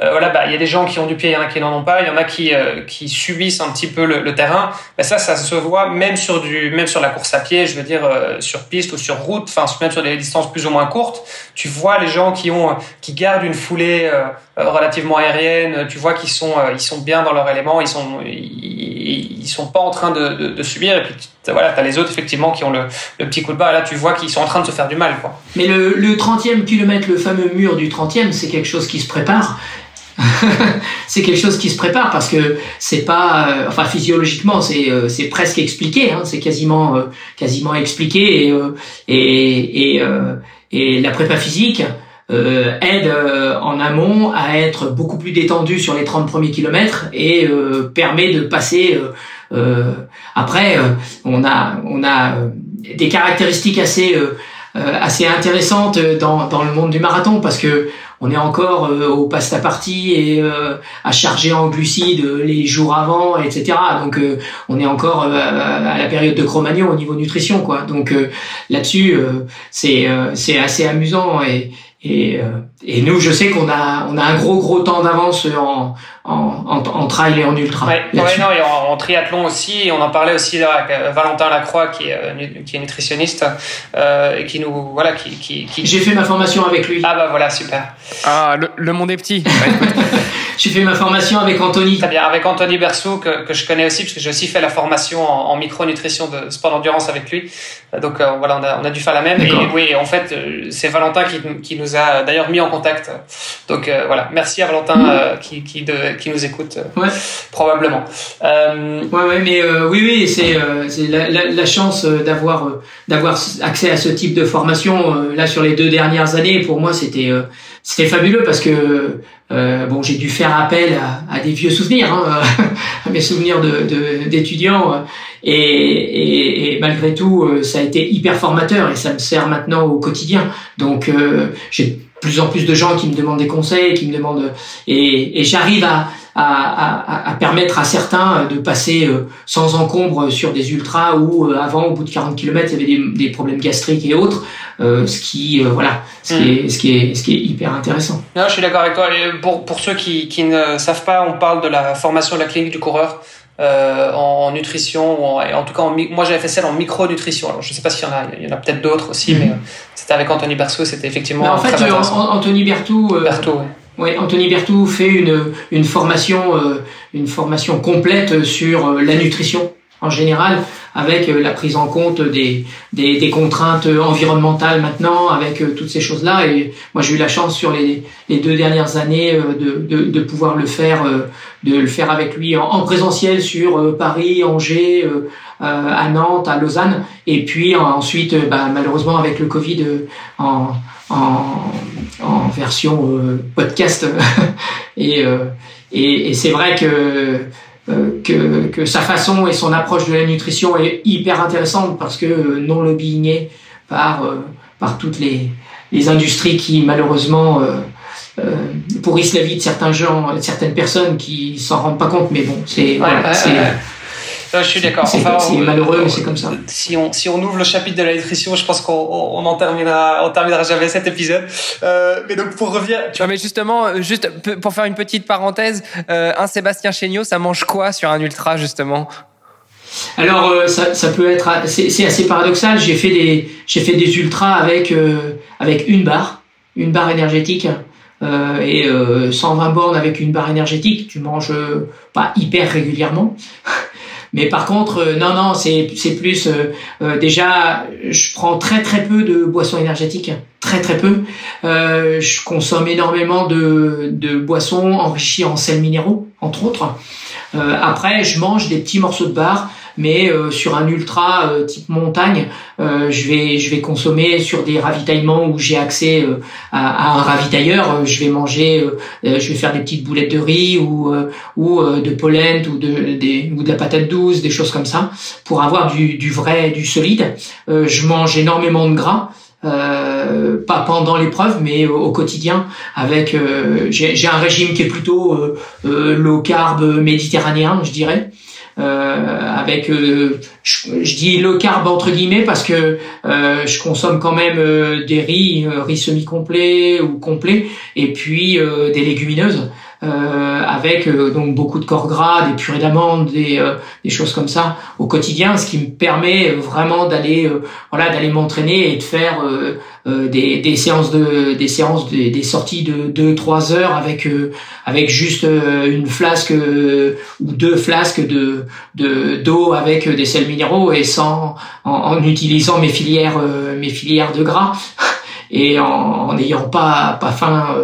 [SPEAKER 2] euh, voilà, bah, il y a des gens qui ont du pied, il y en a qui n'en ont pas, il y en a qui, euh, qui subissent un petit peu le, terrain. Mais ça, ça se voit même sur du, même sur la course à pied, je veux dire euh, sur piste ou sur route, enfin même sur des distances plus ou moins courtes. Tu vois les gens qui ont, qui gardent une foulée relativement aérienne. Tu vois qu'ils sont, sont bien dans leur élément, ils sont, ils, sont pas en train de, de, subir. Et puis voilà, t'as les autres effectivement qui ont le, le petit coup de bas. Là, tu vois qu'ils sont en train de se faire du mal, quoi.
[SPEAKER 3] Mais le, le 30e kilomètre, le fameux mur du 30e, c'est quelque chose qui se prépare. <laughs> c'est quelque chose qui se prépare parce que c'est pas, euh, enfin physiologiquement c'est euh, c'est presque expliqué, hein, c'est quasiment euh, quasiment expliqué et et et, et la prépa physique aide en amont à être beaucoup plus détendu sur les 30 premiers kilomètres et permet de passer. après, on a on a des caractéristiques assez assez intéressantes dans dans le monde du marathon parce que on est encore euh, au pasta party et euh, à charger en glucides les jours avant, etc. Donc euh, on est encore à la période de Cro-Magnon au niveau nutrition, quoi. Donc là-dessus, c'est c'est assez amusant et et, et nous, je sais qu'on a on a un gros gros temps d'avance en, en, en, trail et en ultra.
[SPEAKER 2] Ouais, non, et en, triathlon aussi. On en parlait aussi là, avec Valentin Lacroix, qui est, euh, qui est nutritionniste, euh, et qui nous. Voilà, qui. qui, qui...
[SPEAKER 3] J'ai fait ma formation avec lui.
[SPEAKER 2] Ah bah voilà, super.
[SPEAKER 1] Ah, le, le monde est petit. <laughs> <laughs>
[SPEAKER 3] J'ai fait ma formation avec Anthony.
[SPEAKER 2] Très bien, avec Anthony Bersou, que, que je connais aussi, parce que j'ai aussi fait la formation en, en micronutrition de sport d'endurance avec lui. Donc euh, voilà, on a, on a dû faire la même. Et oui, en fait, c'est Valentin qui, qui nous a d'ailleurs mis en contact. Donc voilà, merci à Valentin mmh. qui, qui, de, qui nous écoute euh, ouais. probablement.
[SPEAKER 3] Euh... Ouais, ouais, mais euh, oui, oui, c'est euh, la, la, la, chance d'avoir d'avoir accès à ce type de formation là sur les deux dernières années. Pour moi, c'était c'était fabuleux parce que bon, j'ai dû faire appel à, des vieux souvenirs, hein, <laughs> à mes souvenirs de d'étudiants, et, et, malgré tout, ça a été hyper formateur et ça me sert maintenant au quotidien. Donc, j'ai plus en plus de gens qui me demandent des conseils, qui me demandent et j'arrive à, à, à, permettre à certains de passer euh, sans encombre sur des ultras où euh, avant au bout de 40 km il y avait des, des problèmes gastriques et autres, euh, ce qui voilà, ce qui, est, ce qui est ce qui est hyper intéressant.
[SPEAKER 2] Non, je suis d'accord avec toi. Pour pour ceux qui qui ne savent pas, on parle de la formation de la clinique du coureur. Euh, en, nutrition, ou en, en tout cas, en, moi j'avais fait celle en micronutrition. Alors je sais pas s'il y en a, il y en a peut-être d'autres aussi, mhm. mais euh, c'était avec Anthony Berthaud, c'était effectivement.
[SPEAKER 3] en fait, Anthony Berthaud, euh, ouais. Anthony Berthaud fait une, une formation, une formation complète sur la nutrition en général, avec euh, la prise en compte des, des, des contraintes environnementales maintenant, avec euh, toutes ces choses-là. Et moi, j'ai eu la chance sur les, les deux dernières années euh, de, de, de, pouvoir le faire, de le faire avec lui en, présentiel sur Paris, Angers, à Nantes, à Lausanne, et puis ensuite, bah, malheureusement avec le Covid, en, en, en version podcast. <laughs> et, et, et c'est vrai que euh, que, que, sa façon et son approche de la nutrition est hyper intéressante parce que euh, non lobbyingée par, euh, par toutes les, les industries qui malheureusement pourrissent la vie de certains gens, de certaines personnes qui s'en rendent pas compte. Mais bon, c'est
[SPEAKER 2] je suis d'accord.
[SPEAKER 3] C'est malheureux, mais c'est comme ça.
[SPEAKER 2] Si on, si on ouvre le chapitre de la nutrition, je pense qu'on on en terminera, on terminera jamais cet épisode. Euh, mais donc pour revenir.
[SPEAKER 1] Tu vois, mais justement, euh, juste pour faire une petite parenthèse, euh, un Sébastien Chéniaud, ça mange quoi sur un ultra justement?
[SPEAKER 3] Alors euh, ça, ça, peut être c'est assez paradoxal. J'ai fait des j'ai fait des ultras avec euh, avec une barre, une barre énergétique euh, et 120 bornes avec une barre énergétique. Tu manges pas hyper régulièrement. Mais par contre, euh, non, non, c'est plus euh, euh, déjà, je prends très très peu de boissons énergétiques, très très peu. je consomme énormément de de boissons enrichies en sels minéraux, entre autres. après, je mange des petits morceaux de bar mais euh, sur un ultra euh, type montagne, euh, je vais je vais consommer sur des ravitaillements où j'ai accès à, à, un ravitailleur. je vais manger, je vais faire des petites boulettes de riz ou ou de pollen ou de des ou de la patate douce, des choses comme ça, pour avoir du, du vrai, du solide. je mange énormément de gras. Euh, pas pendant l'épreuve, mais au, quotidien. Avec, euh, j'ai un régime qui est plutôt euh, low carb méditerranéen, je dirais. Euh, avec, euh, je, dis low carb entre guillemets parce que euh, je consomme quand même des riz, riz semi-complet ou complet, et puis des légumineuses. Euh, avec donc beaucoup de corps gras, des purées d'amandes, des, des choses comme ça au quotidien, ce qui me permet vraiment d'aller voilà d'aller m'entraîner et de faire euh, des, des, séances de des séances des, des sorties de 2 3 heures avec euh, avec juste euh, une flasque ou deux flasques de de d'eau avec des sels minéraux et sans en, en utilisant mes filières mes filières de gras <laughs> et en n'ayant pas pas faim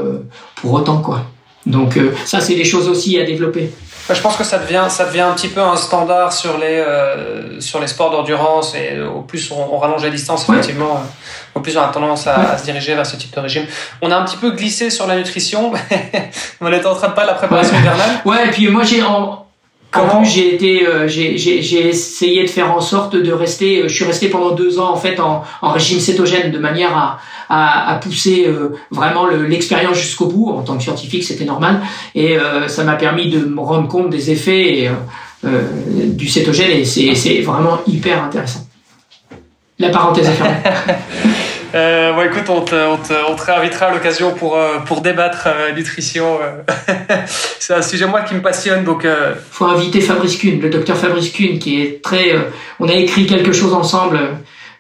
[SPEAKER 3] pour autant quoi. Donc ça c'est des choses aussi à développer.
[SPEAKER 2] Je pense que ça devient, ça devient un petit peu un standard sur les, euh, sur les sports d'endurance et au plus on, rallonge la distance, effectivement, euh, au plus on a tendance à, se diriger vers ce type de régime. On a un petit peu glissé sur la nutrition. <laughs> on était en train de parler de la préparation hivernale.
[SPEAKER 3] Ouais, et puis moi j'ai en, Comment j'ai été, euh, j'ai essayé de faire en sorte de rester. Je suis resté pendant deux ans en fait en, en régime cétogène de manière à, à, à pousser euh, vraiment l'expérience jusqu'au bout. En tant que scientifique, c'était normal. Et euh, ça m'a permis de me rendre compte des effets euh, du cétogène et c'est vraiment hyper intéressant. La parenthèse est fermée. <laughs>
[SPEAKER 2] Euh, bon, écoute, on te, on te, on te réinvitera à l'occasion pour, pour débattre nutrition. <laughs> c'est un sujet, moi, qui me passionne. Donc,
[SPEAKER 3] euh... faut inviter Fabrice Kuhn, le docteur Fabrice Kuhn, qui est très. on a écrit quelque chose ensemble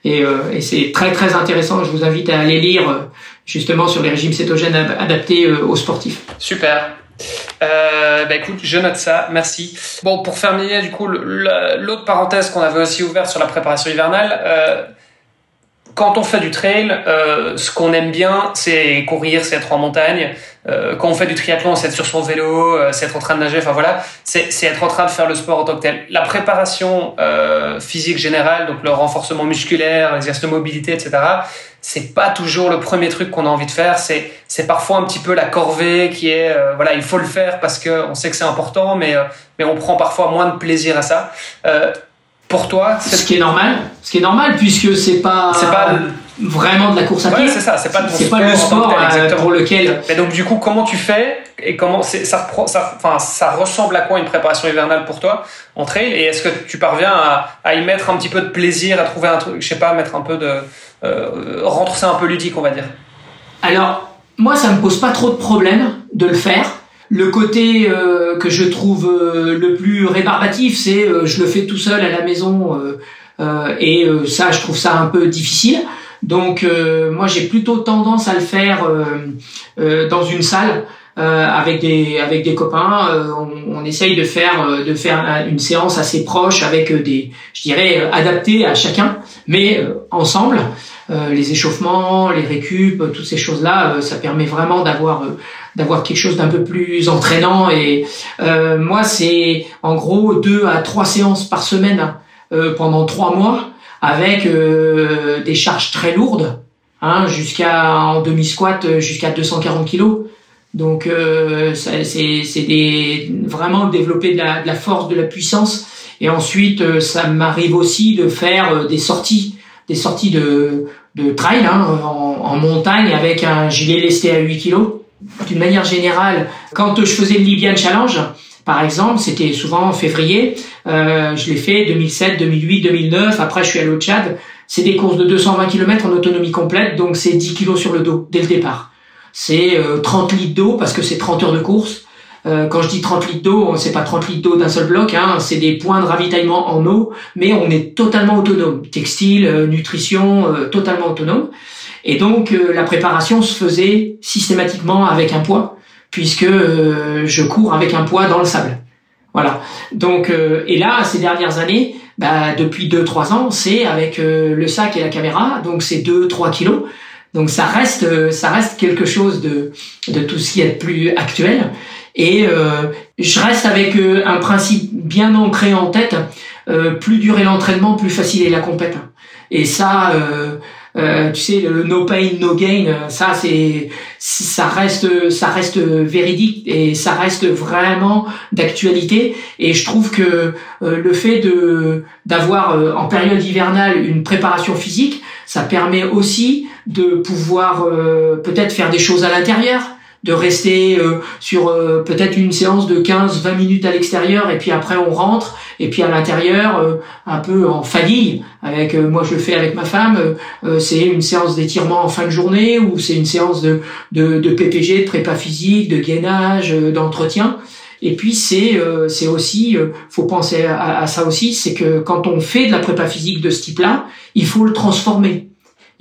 [SPEAKER 3] et, euh, et c'est très très intéressant. Je vous invite à aller lire euh, justement sur les régimes cétogènes adaptés euh, aux sportifs.
[SPEAKER 2] Super. Euh, bah écoute, je note ça, merci. Bon, pour terminer, du coup, l'autre parenthèse qu'on avait aussi ouverte sur la préparation hivernale, euh, quand on fait du trail, euh, ce qu'on aime bien, c'est courir, c'est être en montagne. Euh, quand on fait du triathlon, c'est être sur son vélo, euh, c'est être en train de nager. Enfin voilà, c'est être en train de faire le sport en tant que tel. La préparation euh, physique générale, donc le renforcement musculaire, l'exercice de mobilité, etc. C'est pas toujours le premier truc qu'on a envie de faire. C'est c'est parfois un petit peu la corvée qui est euh, voilà, il faut le faire parce que on sait que c'est important, mais euh, mais on prend parfois moins de plaisir à ça pour toi
[SPEAKER 3] ce qui est normal. Ce qui est normal puisque c'est pas c'est pas vraiment de la course à pied.
[SPEAKER 2] c'est ça c'est pas
[SPEAKER 3] c'est pas le sport euh, pour lequel
[SPEAKER 2] mais donc du coup comment tu fais et comment c'est ça ça enfin ça ressemble à quoi une préparation hivernale pour toi en trail? Et est-ce que tu parviens à, à, y mettre un petit peu de plaisir à trouver un truc je sais pas mettre un peu de euh, rendre ça un peu ludique on va dire?
[SPEAKER 3] Alors moi ça me pose pas trop de problème de le faire le côté euh, que je trouve euh, le plus rébarbatif, c'est euh, je le fais tout seul à la maison et ça, je trouve ça un peu difficile. Donc moi, j'ai plutôt tendance à le faire dans une salle. avec des avec des copains, on, on, essaye de faire de faire une séance assez proche avec des, je dirais, adaptées à chacun, mais ensemble. Les échauffements, les récup, toutes ces choses-là, ça permet vraiment d'avoir d'avoir quelque chose d'un peu plus entraînant. Et euh, moi, c'est en gros deux à trois séances par semaine euh, pendant trois mois, avec euh, des charges très lourdes, hein, jusqu'à en demi squat jusqu'à 240 kilos. Donc c'est vraiment développer de la, de la, force, de la puissance. Et ensuite, ça m'arrive aussi de faire des sorties, des sorties de, de trail hein, en, montagne avec un gilet lesté à 8 kilos d'une manière générale, quand je faisais le Libyan Challenge, par exemple, c'était souvent en février. Euh, je l'ai fait 2007, 2008, 2009. Après, je suis allé au Tchad. C'est des courses de 220 km en autonomie complète, donc c'est 10 kilos sur le dos dès le départ. C'est 30 litres d'eau parce que c'est 30 heures de course. Euh, quand je dis 30 litres d'eau, c'est pas 30 litres d'eau d'un seul bloc, hein, c'est des points de ravitaillement en eau, mais on est totalement autonome. Textile, euh, nutrition, euh, totalement autonome. Et donc la préparation se faisait systématiquement avec un poids, puisque je cours avec un poids dans le sable. Voilà. Donc et là, ces dernières années, bah, depuis 2-3 ans, c'est avec le sac et la caméra, donc c'est 2-3 kilos. Donc ça reste, ça reste quelque chose de, de tout ce qui est plus actuel. Et euh, je reste avec euh, un principe bien ancré en tête. Euh, plus durer l'entraînement, plus facile est la compète. Et ça, tu sais, le no pain, no gain, ça c'est, ça reste, ça reste véridique et ça reste vraiment d'actualité. Et je trouve que le fait de d'avoir en période hivernale une préparation physique, ça permet aussi de pouvoir peut-être faire des choses à l'intérieur de rester euh, sur euh, peut-être une séance de 15-20 minutes à l'extérieur et puis après on rentre et puis à l'intérieur euh, un peu en famille avec moi je le fais avec ma femme c'est une séance d'étirement en fin de journée ou c'est une séance de, de, de PPG de prépa physique de gainage d'entretien. Et puis c'est c'est aussi faut penser à, à ça aussi c'est que quand on fait de la prépa physique de ce type là il faut le transformer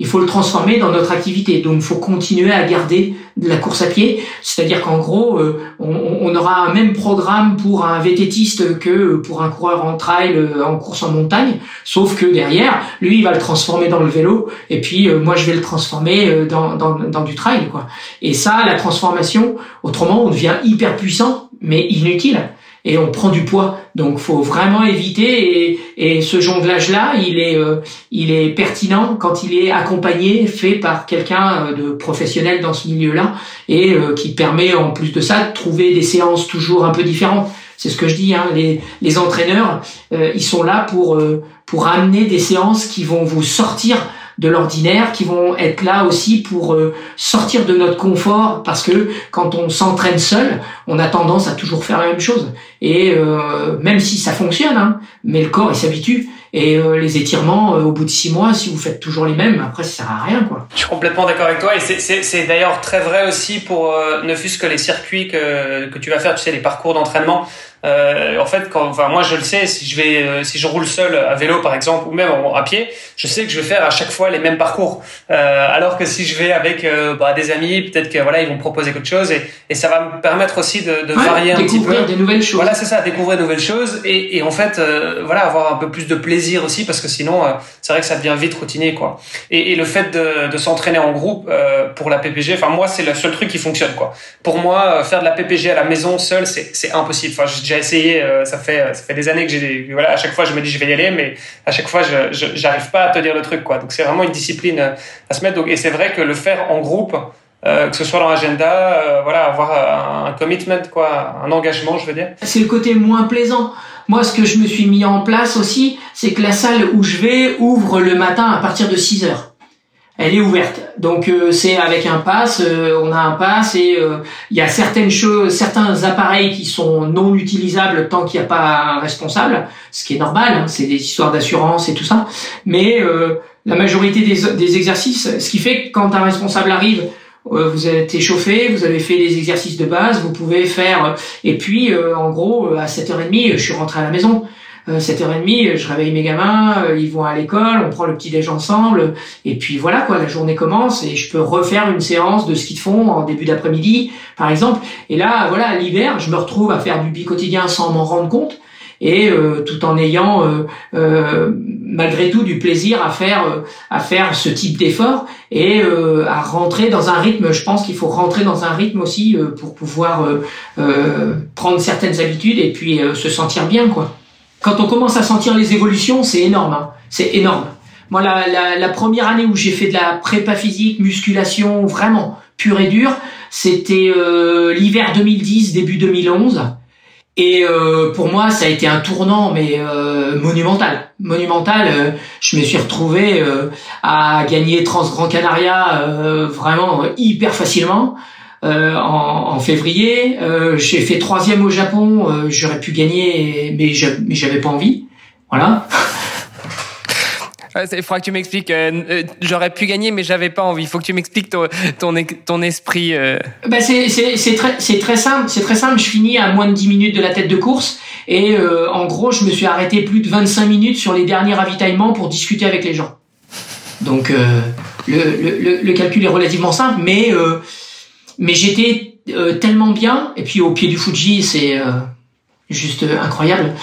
[SPEAKER 3] il faut le transformer dans notre activité. Donc, il faut continuer à garder de la course à pied. C'est-à-dire qu'en gros, euh, on, aura un même programme pour un vététiste que pour un coureur en trail, euh, en course en montagne. Sauf que derrière, lui, il va le transformer dans le vélo. Et puis, euh, moi, je vais le transformer dans, dans, du trail, quoi. Et ça, la transformation, autrement, on devient hyper puissant, mais inutile et on prend du poids. Donc faut vraiment éviter et, et ce jonglage-là, il est euh, il est pertinent quand il est accompagné, fait par quelqu'un euh, de professionnel dans ce milieu-là et euh, qui permet en plus de ça de trouver des séances toujours un peu différentes. C'est ce que je dis. Hein, les, les entraîneurs, ils sont là pour pour amener des séances qui vont vous sortir de l'ordinaire, qui vont être là aussi pour euh, sortir de notre confort, parce que quand on s'entraîne seul, on a tendance à toujours faire la même chose. Et euh, même si ça fonctionne, hein, mais le corps il s'habitue. Et euh, les étirements, au bout de six mois, si vous faites toujours les mêmes, après ça sert à rien, quoi.
[SPEAKER 2] Je suis complètement d'accord avec toi, et c'est d'ailleurs très vrai aussi pour ne fût-ce que les circuits que, que tu vas faire, tu sais, les parcours d'entraînement. Euh, en fait, quand, enfin, moi je le sais, si je vais, euh, si je roule seul à vélo par exemple, ou même à pied, je sais que je vais faire à chaque fois les mêmes parcours. Euh, alors que si je vais avec euh, bah, des amis, peut-être que voilà, ils vont proposer quelque chose et, et ça va me permettre aussi de, de varier un petit peu.
[SPEAKER 3] Découvrir des nouvelles choses.
[SPEAKER 2] Voilà, c'est ça, découvrir de nouvelles choses et, et en fait, euh, voilà, avoir un peu plus de plaisir aussi parce que sinon, c'est vrai que ça devient vite routinier quoi. Et, et le fait de, de s'entraîner en groupe pour la PPG, enfin moi c'est le seul truc qui fonctionne quoi. Pour moi, faire de la PPG à la maison seul, c'est impossible. Enfin, j'ai essayé, euh, ça fait ça fait des années que j'ai voilà, à chaque fois je me dis je vais y aller, mais à chaque fois je j'arrive pas à tenir le truc quoi. Donc c'est vraiment une discipline euh, à se mettre. Donc, et c'est vrai que le faire en groupe, euh, que ce soit dans l'agenda, voilà, avoir un, commitment quoi, un engagement, je veux dire.
[SPEAKER 3] C'est le côté moins plaisant. Moi, ce que je me suis mis en place aussi, c'est que la salle où je vais ouvre le matin à partir de 6 heures elle est ouverte. Donc euh, c'est avec un pass, euh, on a un pass et euh, il y a certaines choses, certains appareils qui sont non utilisables tant qu'il n'y a pas un responsable, ce qui est normal, hein, c'est des histoires d'assurance et tout ça. Mais la majorité des, des, exercices, ce qui fait que quand un responsable arrive, vous êtes échauffé, vous avez fait les exercices de base, vous pouvez faire. Et puis en gros à 7h30, je suis rentré à la maison. 7h30, euh, je réveille mes gamins, euh, ils vont à l'école, on prend le petit déj ensemble, et puis voilà quoi, la journée commence et je peux refaire une séance de ski de fond en début d'après-midi, par exemple. Et là, voilà, l'hiver, je me retrouve à faire du bi-quotidien sans m'en rendre compte et euh, tout en ayant malgré tout du plaisir à faire à faire ce type d'effort et à rentrer dans un rythme je pense qu'il faut rentrer dans un rythme aussi pour pouvoir prendre certaines habitudes et puis se sentir bien quoi quand on commence à sentir les évolutions, c'est énorme. Hein. C'est énorme. Moi, la, la, la, première année où j'ai fait de la prépa physique, musculation, vraiment pure et dure, c'était euh, l'hiver 2010, début 2011. Et euh, pour moi, ça a été un tournant, mais euh, monumental. Monumental. Euh, je me suis retrouvé euh, à gagner Trans Grand Canaria vraiment hyper facilement. Euh, en, en, février. Euh, j'ai fait troisième au Japon. Euh, j'aurais pu gagner, mais j'avais pas envie. Voilà. <laughs>
[SPEAKER 1] Il faudra que tu m'expliques. J'aurais pu gagner, mais j'avais pas envie. Il faut que tu m'expliques ton, ton, ton, esprit.
[SPEAKER 3] Ben c'est très, très simple. C'est très simple. Je finis à moins de 10 minutes de la tête de course. Et en gros, je me suis arrêté plus de 25 minutes sur les derniers ravitaillements pour discuter avec les gens. Donc, le, le, le, calcul est relativement simple, mais mais j'étais euh, tellement bien, et puis au pied du Fuji, c'est euh, juste incroyable.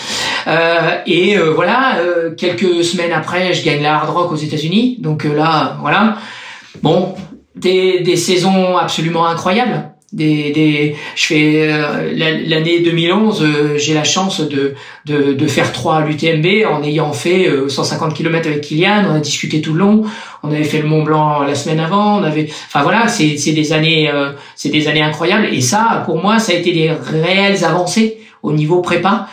[SPEAKER 3] Euh, et voilà, quelques semaines après, je gagne la Hard Rock aux États-Unis. Donc là, voilà. Bon, des, des saisons absolument incroyables des, des je fais euh, l'année 2011 euh, j'ai la chance de, de, de faire trois l'UTMB en ayant fait 150 euh, km avec Kylian. On a discuté tout le long. On avait fait le Mont Blanc la semaine avant. On avait enfin voilà c'est des années c'est des années incroyables. Et ça pour moi ça a été des réelles avancées au niveau prépa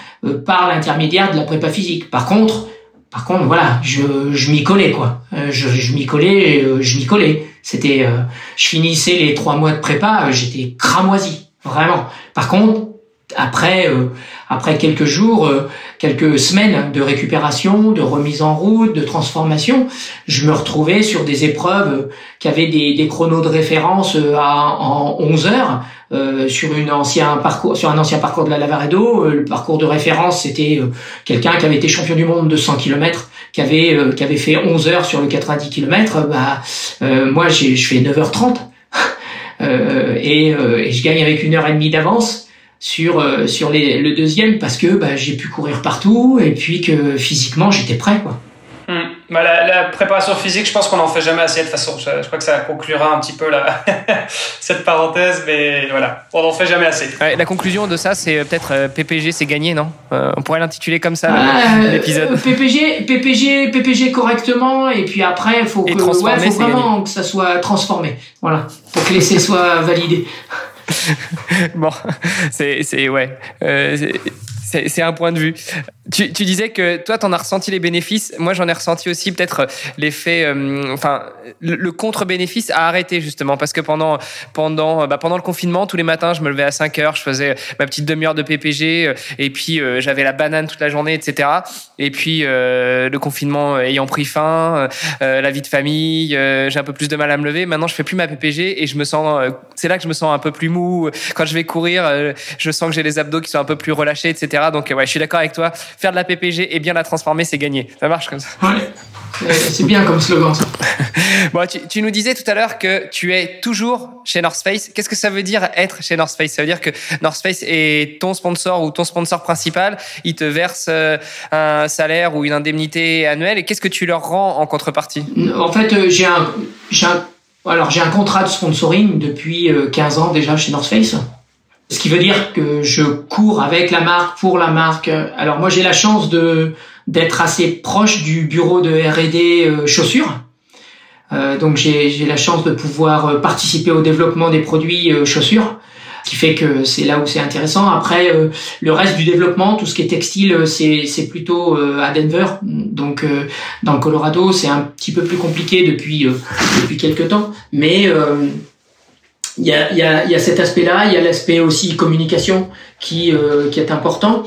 [SPEAKER 3] par l'intermédiaire de la prépa physique. Par contre par contre voilà je m'y collais quoi je je m'y collais je m'y collais c'était, euh, je finissais les trois mois de prépa, euh, j'étais cramoisi, vraiment. Par contre, après, euh, après quelques jours, quelques semaines de récupération, de remise en route, de transformation, je me retrouvais sur des épreuves qui avaient des, des chronos de référence à, en 11 heures. Euh, sur une ancien parcours sur un ancien parcours de la Lavaredo le parcours de référence c'était quelqu'un qui avait été champion du monde de 100 km qui avait euh, qui avait fait 11 heures sur le 90 km, bah euh, moi je fais 9h30 <laughs> euh, et, et, je gagne avec une heure et demie d'avance sur sur les, le deuxième parce que bah, j'ai pu courir partout et puis que physiquement j'étais prêt quoi.
[SPEAKER 2] Bah, la, préparation physique, je pense qu'on n'en fait jamais assez de toute façon. Je, crois que ça conclura un petit peu la, <laughs> cette parenthèse, mais voilà, on n'en fait jamais assez.
[SPEAKER 1] la conclusion de ça, c'est euh, peut-être euh, PPG, c'est gagné, non? Euh, On pourrait l'intituler comme ça, l'épisode.
[SPEAKER 3] PPG, PPG, PPG correctement, et puis après, il faut, que, faut vraiment que ça soit transformé. Voilà, pour que l'essai soit validé.
[SPEAKER 1] Bon, c'est ouais c'est un point de vue. Tu, disais que toi, tu en as ressenti les bénéfices. Moi, j'en ai ressenti aussi peut-être euh, l'effet, euh, enfin, le, contre-bénéfice a arrêté justement parce que pendant pendant euh, bah, pendant le confinement, tous les matins, je me levais à 5 heures, je faisais ma petite demi-heure de PPG et puis j'avais la banane toute la journée, etc. Et puis le confinement ayant pris fin, la vie de famille, j'ai un peu plus de mal à me lever. Maintenant, je fais plus ma PPG et je me sens, c'est là que je me sens un peu plus mou. Quand je vais courir, je sens que j'ai les abdos qui sont un peu plus relâchés, etc. Donc ouais, je suis d'accord avec toi. Faire de la PPG et bien la transformer, c'est gagner. Ça marche comme ça.
[SPEAKER 3] Ouais. C'est bien comme slogan. Ça. <laughs>
[SPEAKER 1] bon, tu, tu, nous disais tout à l'heure que tu es toujours chez North Face. Qu'est-ce que ça veut dire être chez North Face? Ça veut dire que North Face est ton sponsor ou ton sponsor principal. Il te verse euh, un salaire ou une indemnité annuelle. Et qu'est-ce que tu leur rends en contrepartie?
[SPEAKER 3] En fait, euh, j'ai un, un, alors j'ai un contrat de sponsoring depuis 15 euh, ans déjà chez North Face. Ce qui veut dire que je cours avec la marque, pour la marque. Alors moi j'ai la chance de d'être assez proche du bureau de R&D euh, chaussures. Euh, donc j'ai la chance de pouvoir euh, participer au développement des produits euh, chaussures, ce qui fait que c'est là où c'est intéressant. Après le reste du développement, tout ce qui est textile, c'est c'est plutôt à Denver. Donc dans le Colorado, c'est un petit peu plus compliqué depuis depuis quelques temps, mais il y a, y, a, y a, cet aspect-là, il y a l'aspect aussi communication qui, euh, qui est important.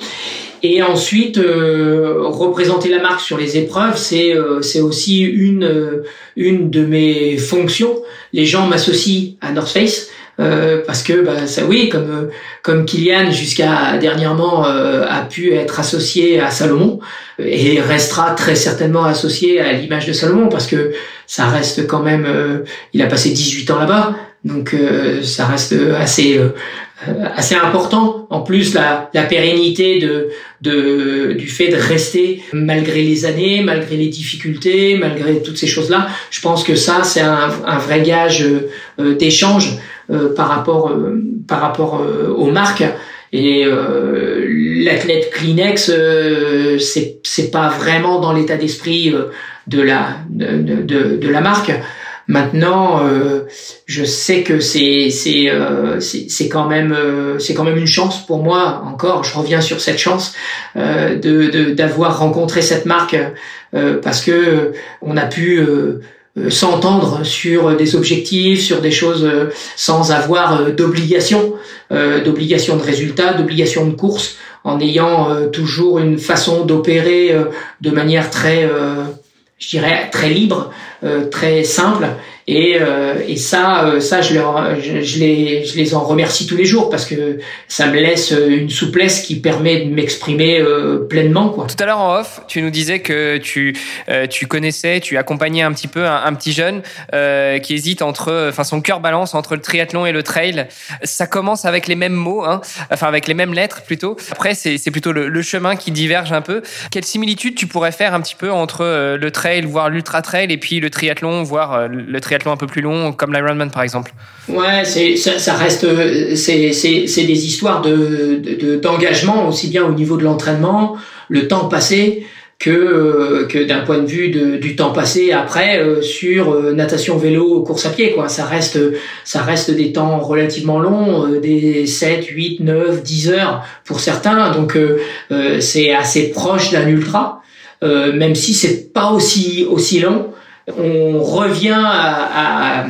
[SPEAKER 3] Et ensuite, euh, représenter la marque sur les épreuves, c'est euh, c'est aussi une euh, une de mes fonctions. Les gens m'associent à North Face parce que bah, ça, oui, comme comme Kylian jusqu'à dernièrement a pu être associé à Salomon et restera très certainement associé à l'image de Salomon parce que ça reste quand même. il a passé 18 ans là-bas. Donc euh, ça reste assez euh, assez important. En plus, la, la pérennité de, de, du fait de rester malgré les années, malgré les difficultés, malgré toutes ces choses-là, je pense que ça, c'est un, un, vrai gage euh, d'échange par rapport, par rapport aux marques. Et l'athlète Kleenex, c'est c'est pas vraiment dans l'état d'esprit de la de, de, de, la marque. Maintenant, euh, je sais que c'est c'est euh, c'est quand même euh, c'est quand même une chance pour moi encore. Je reviens sur cette chance euh, de d'avoir rencontré cette marque parce que on a pu s'entendre sur des objectifs, sur des choses sans avoir d'obligation, d'obligation de résultats, d'obligation de course, en ayant toujours une façon d'opérer de manière très, je dirais, très libre, très simple et, euh, et ça, euh, ça je, les, je les en remercie tous les jours parce que ça me laisse une souplesse qui permet de m'exprimer euh, pleinement. Quoi.
[SPEAKER 1] Tout à l'heure en off, tu nous disais que tu, euh, tu connaissais, tu accompagnais un petit peu un, petit jeune euh, qui hésite entre, enfin son cœur balance entre le triathlon et le trail. Ça commence avec les mêmes mots, hein, enfin avec les mêmes lettres plutôt. Après, c'est, c'est plutôt le, le, chemin qui diverge un peu. Quelle similitude tu pourrais faire un petit peu entre le trail, voire l'ultra trail, et puis le triathlon, voire le triathlon un peu plus long, comme l'Ironman par exemple.
[SPEAKER 3] Ouais, ça, ça reste, c'est, c'est, des histoires de, de, d'engagement aussi bien au niveau de l'entraînement, le temps passé, que que d'un point de vue de, du temps passé après euh, sur euh, natation vélo course à pied quoi. Ça reste ça reste des temps relativement longs euh, des 7 8 9 10 heures pour certains. Donc c'est assez proche d'un ultra même si c'est pas aussi aussi long on revient à,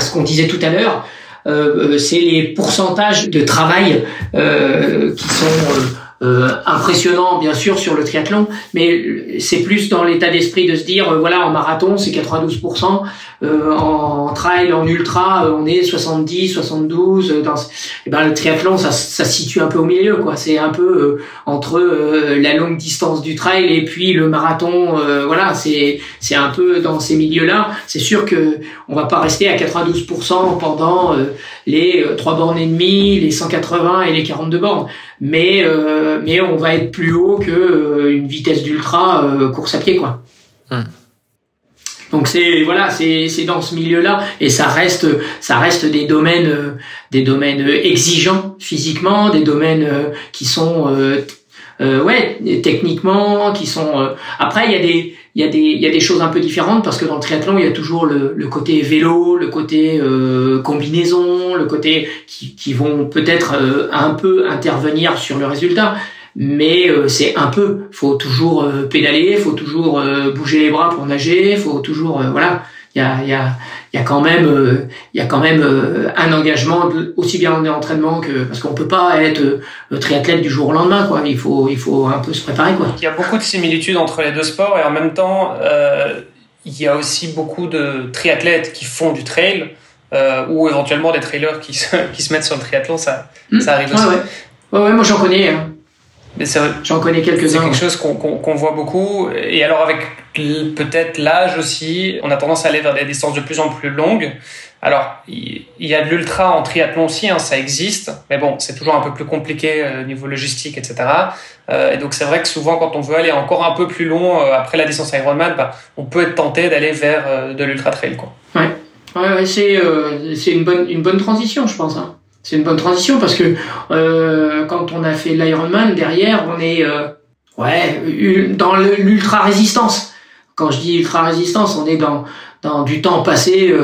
[SPEAKER 3] ce qu'on disait tout à l'heure, euh, c'est les pourcentages de travail euh, qui sont euh, impressionnants bien sûr sur le triathlon, mais c'est plus dans l'état d'esprit de se dire euh, voilà en marathon c'est 92%, euh, en trail, en ultra, on est 70, 72. Dans, et eh ben le triathlon ça, ça se situe un peu au milieu quoi. C'est un peu entre la longue distance du trail et puis le marathon. voilà c'est c'est un peu dans ces milieux là. C'est sûr que on va pas rester à 92% pendant les 3 bornes et demie, les 180 et les 42 bornes mais euh, mais on va être plus haut que euh, une vitesse d'ultra euh, course à pied quoi. Hum. Donc c'est voilà, c'est c'est dans ce milieu-là et ça reste ça reste des domaines des domaines exigeants physiquement, des domaines qui sont ouais techniquement, qui sont après il y a des il y a des il y a des choses un peu différentes parce que dans le triathlon il y a toujours le, le côté vélo, le côté euh, combinaison, le côté qui, qui vont peut-être euh, un peu intervenir sur le résultat, mais euh, c'est un peu. Faut toujours euh, pédaler, faut toujours bouger les bras pour nager, faut toujours voilà. Il y a il y a il y a quand même euh, il y a quand même euh, un engagement aussi bien en entraînement que parce qu'on peut pas être euh, triathlète du jour au lendemain quoi il faut il faut un peu se préparer quoi
[SPEAKER 2] il y a beaucoup de similitudes entre les deux sports et en même temps il y a aussi beaucoup de triathlètes qui font du trail ou éventuellement des trailers qui se, <laughs> qui se mettent sur le triathlon ça
[SPEAKER 3] mmh.
[SPEAKER 2] ça arrive
[SPEAKER 3] aussi
[SPEAKER 2] ouais,
[SPEAKER 3] ouais. ouais moi j'en connais hein.
[SPEAKER 2] Mais
[SPEAKER 3] J'en connais quelques-uns.
[SPEAKER 2] C'est quelque chose qu'on qu qu voit beaucoup. Et alors avec peut-être l'âge aussi, on a tendance à aller vers des distances de plus en plus longues. Alors, il y a de l'ultra en triathlon aussi, hein, ça existe, mais bon, c'est toujours un peu plus compliqué au euh, niveau logistique, etc. Euh, et donc, c'est vrai que souvent, quand on veut aller encore un peu plus long euh, après la distance Ironman, bah, on peut être tenté d'aller vers euh, de l'ultra trail, quoi.
[SPEAKER 3] Ouais, ouais, ouais c'est euh, une bonne une bonne transition, je pense. Hein. C'est une bonne transition parce que euh, quand on a fait l'Ironman, derrière, on est euh, ouais dans l'ultra résistance. Quand je dis ultra résistance, on est dans dans du temps passé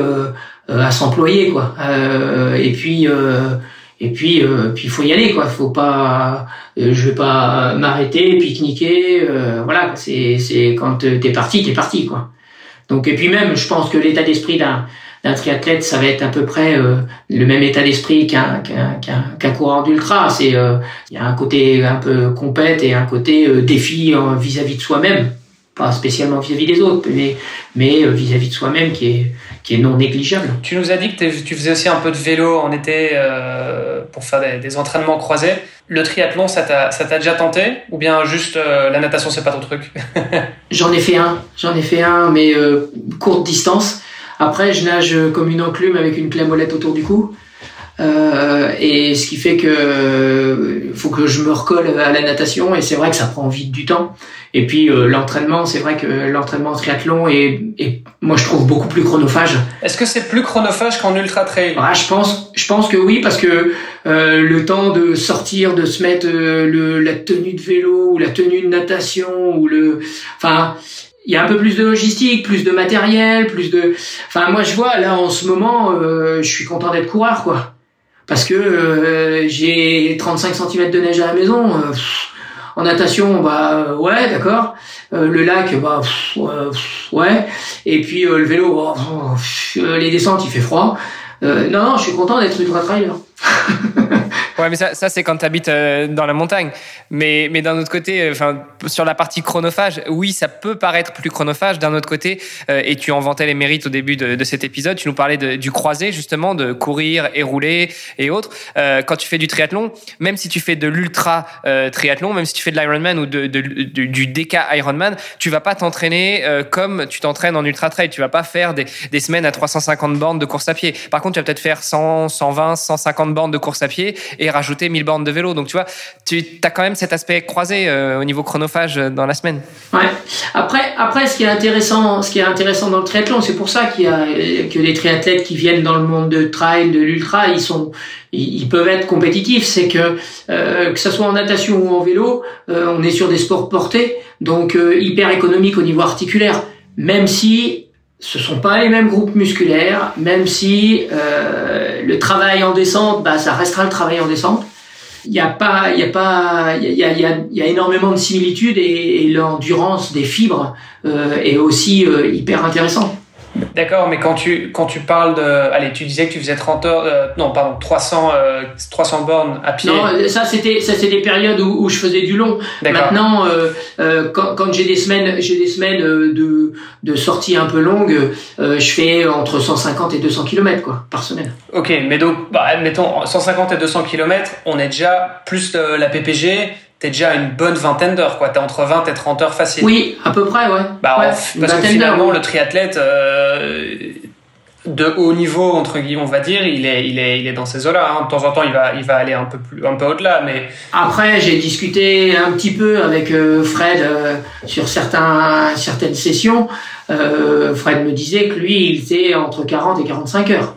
[SPEAKER 3] euh, à s'employer quoi. Euh, et puis euh, et puis puis faut y aller quoi. Faut pas je vais pas m'arrêter pique-niquer. voilà, c'est c'est quand t'es parti, t'es parti quoi. Donc et puis même, je pense que l'état d'esprit d'un d'un triathlète, ça va être à peu près euh, le même état d'esprit qu'un qu'un qu'un qu coureur d'ultra. C'est euh, il y a un côté un peu compète et un côté euh, défi vis-à-vis -vis de soi-même, pas spécialement vis-à-vis -vis des autres, mais mais vis-à-vis -vis de soi-même qui est qui est non négligeable.
[SPEAKER 2] Tu nous as dit que tu faisais aussi un peu de vélo en été pour faire des, des, entraînements croisés. Le triathlon, ça t'a déjà tenté? Ou bien juste la natation, c'est pas ton truc? <laughs>
[SPEAKER 3] J'en ai fait un, j'en ai fait un, mais courte distance. Après, je nage comme une enclume avec une clé molette autour du cou. Euh, et ce qui fait que euh, faut que je me recolle à la natation et c'est vrai que ça prend vite du temps. Et puis euh, l'entraînement, c'est vrai que l'entraînement triathlon est, est, moi je trouve beaucoup plus chronophage.
[SPEAKER 2] Est-ce que c'est plus chronophage qu'en ultra trail?
[SPEAKER 3] Ah, Je pense, je pense que oui parce que euh, le temps de sortir, de se mettre euh, le, la tenue de vélo ou la tenue de natation ou le, enfin il y a un peu plus de logistique, plus de matériel, plus de. Enfin, moi, je vois là en ce moment, euh, je suis content d'être coureur, quoi, parce que euh, j'ai 35 cm de neige à la maison. Euh, en natation, bah ouais, d'accord. le lac, bah ouais. Et puis le vélo, oh, les descentes, il fait froid. non, non, je suis content d'être ultra trailer. <laughs>
[SPEAKER 1] Ouais, mais ça, ça c'est quand tu habites euh, dans la montagne. Mais, mais d'un autre côté, euh, enfin, sur la partie chronophage, oui, ça peut paraître plus chronophage. D'un autre côté, euh, et tu en vantais les mérites au début de, cet épisode, tu nous parlais du croisé, justement, de courir et rouler et autres. quand tu fais du triathlon, même si tu fais de l'ultra triathlon, même si tu fais de l'Ironman ou de, de, du DK Ironman, tu vas pas t'entraîner comme tu t'entraînes en ultra trail. Tu vas pas faire des, des semaines à 350 bornes de course à pied. Par contre, tu vas peut-être faire 100, 120, 150 bornes de course à pied et rajouter 1000 bornes de vélo. Donc tu vois, tu as quand même cet aspect croisé euh, au niveau chronophage euh, dans la semaine.
[SPEAKER 3] Après, après, ce qui est intéressant, ce qui est intéressant dans le triathlon, c'est pour ça qu'il y a que les triathlètes qui viennent dans le monde de trail, de l'ultra, ils sont, ils, peuvent être compétitifs. C'est que euh, que ce soit en natation ou en vélo, on est sur des sports portés, donc hyper économiques au niveau articulaire. Même si ce sont pas les mêmes groupes musculaires, même si euh, le travail en descente, bah, ça restera le travail en descente. Il y a pas, il y a pas, il y a, y, a, y a, énormément de similitudes et, l'endurance des fibres euh, est aussi euh, hyper intéressante.
[SPEAKER 2] D'accord, mais quand tu, quand tu parles de. Allez, tu disais que tu faisais 30 heures. Euh, non, pardon, 300, 300 euh, bornes à pied.
[SPEAKER 3] Non, ça, c'était, ça, c'est des périodes où, où, je faisais du long. Maintenant, euh, euh, quand, quand j'ai des semaines, j'ai des semaines de, de sorties un peu longues, je fais entre 150 et 200 km, quoi, par semaine.
[SPEAKER 2] Ok, mais donc, bah, admettons, 150 et 200 km, on est déjà plus la PPG, t'es déjà une bonne vingtaine d'heures, quoi. T'es entre 20 et 30 heures facile.
[SPEAKER 3] Oui, à peu près, ouais.
[SPEAKER 2] Bah, parce que finalement, le triathlète euh, de haut niveau, entre guillemets, on va dire, il est, il est, il est dans ces eaux-là. Hein. De temps en temps, il va, il va aller un peu plus, un peu au-delà, mais.
[SPEAKER 3] Après, j'ai discuté un petit peu avec euh, Fred euh, sur certains, certaines sessions. Fred me disait que lui, il était entre 40 et 45 heures.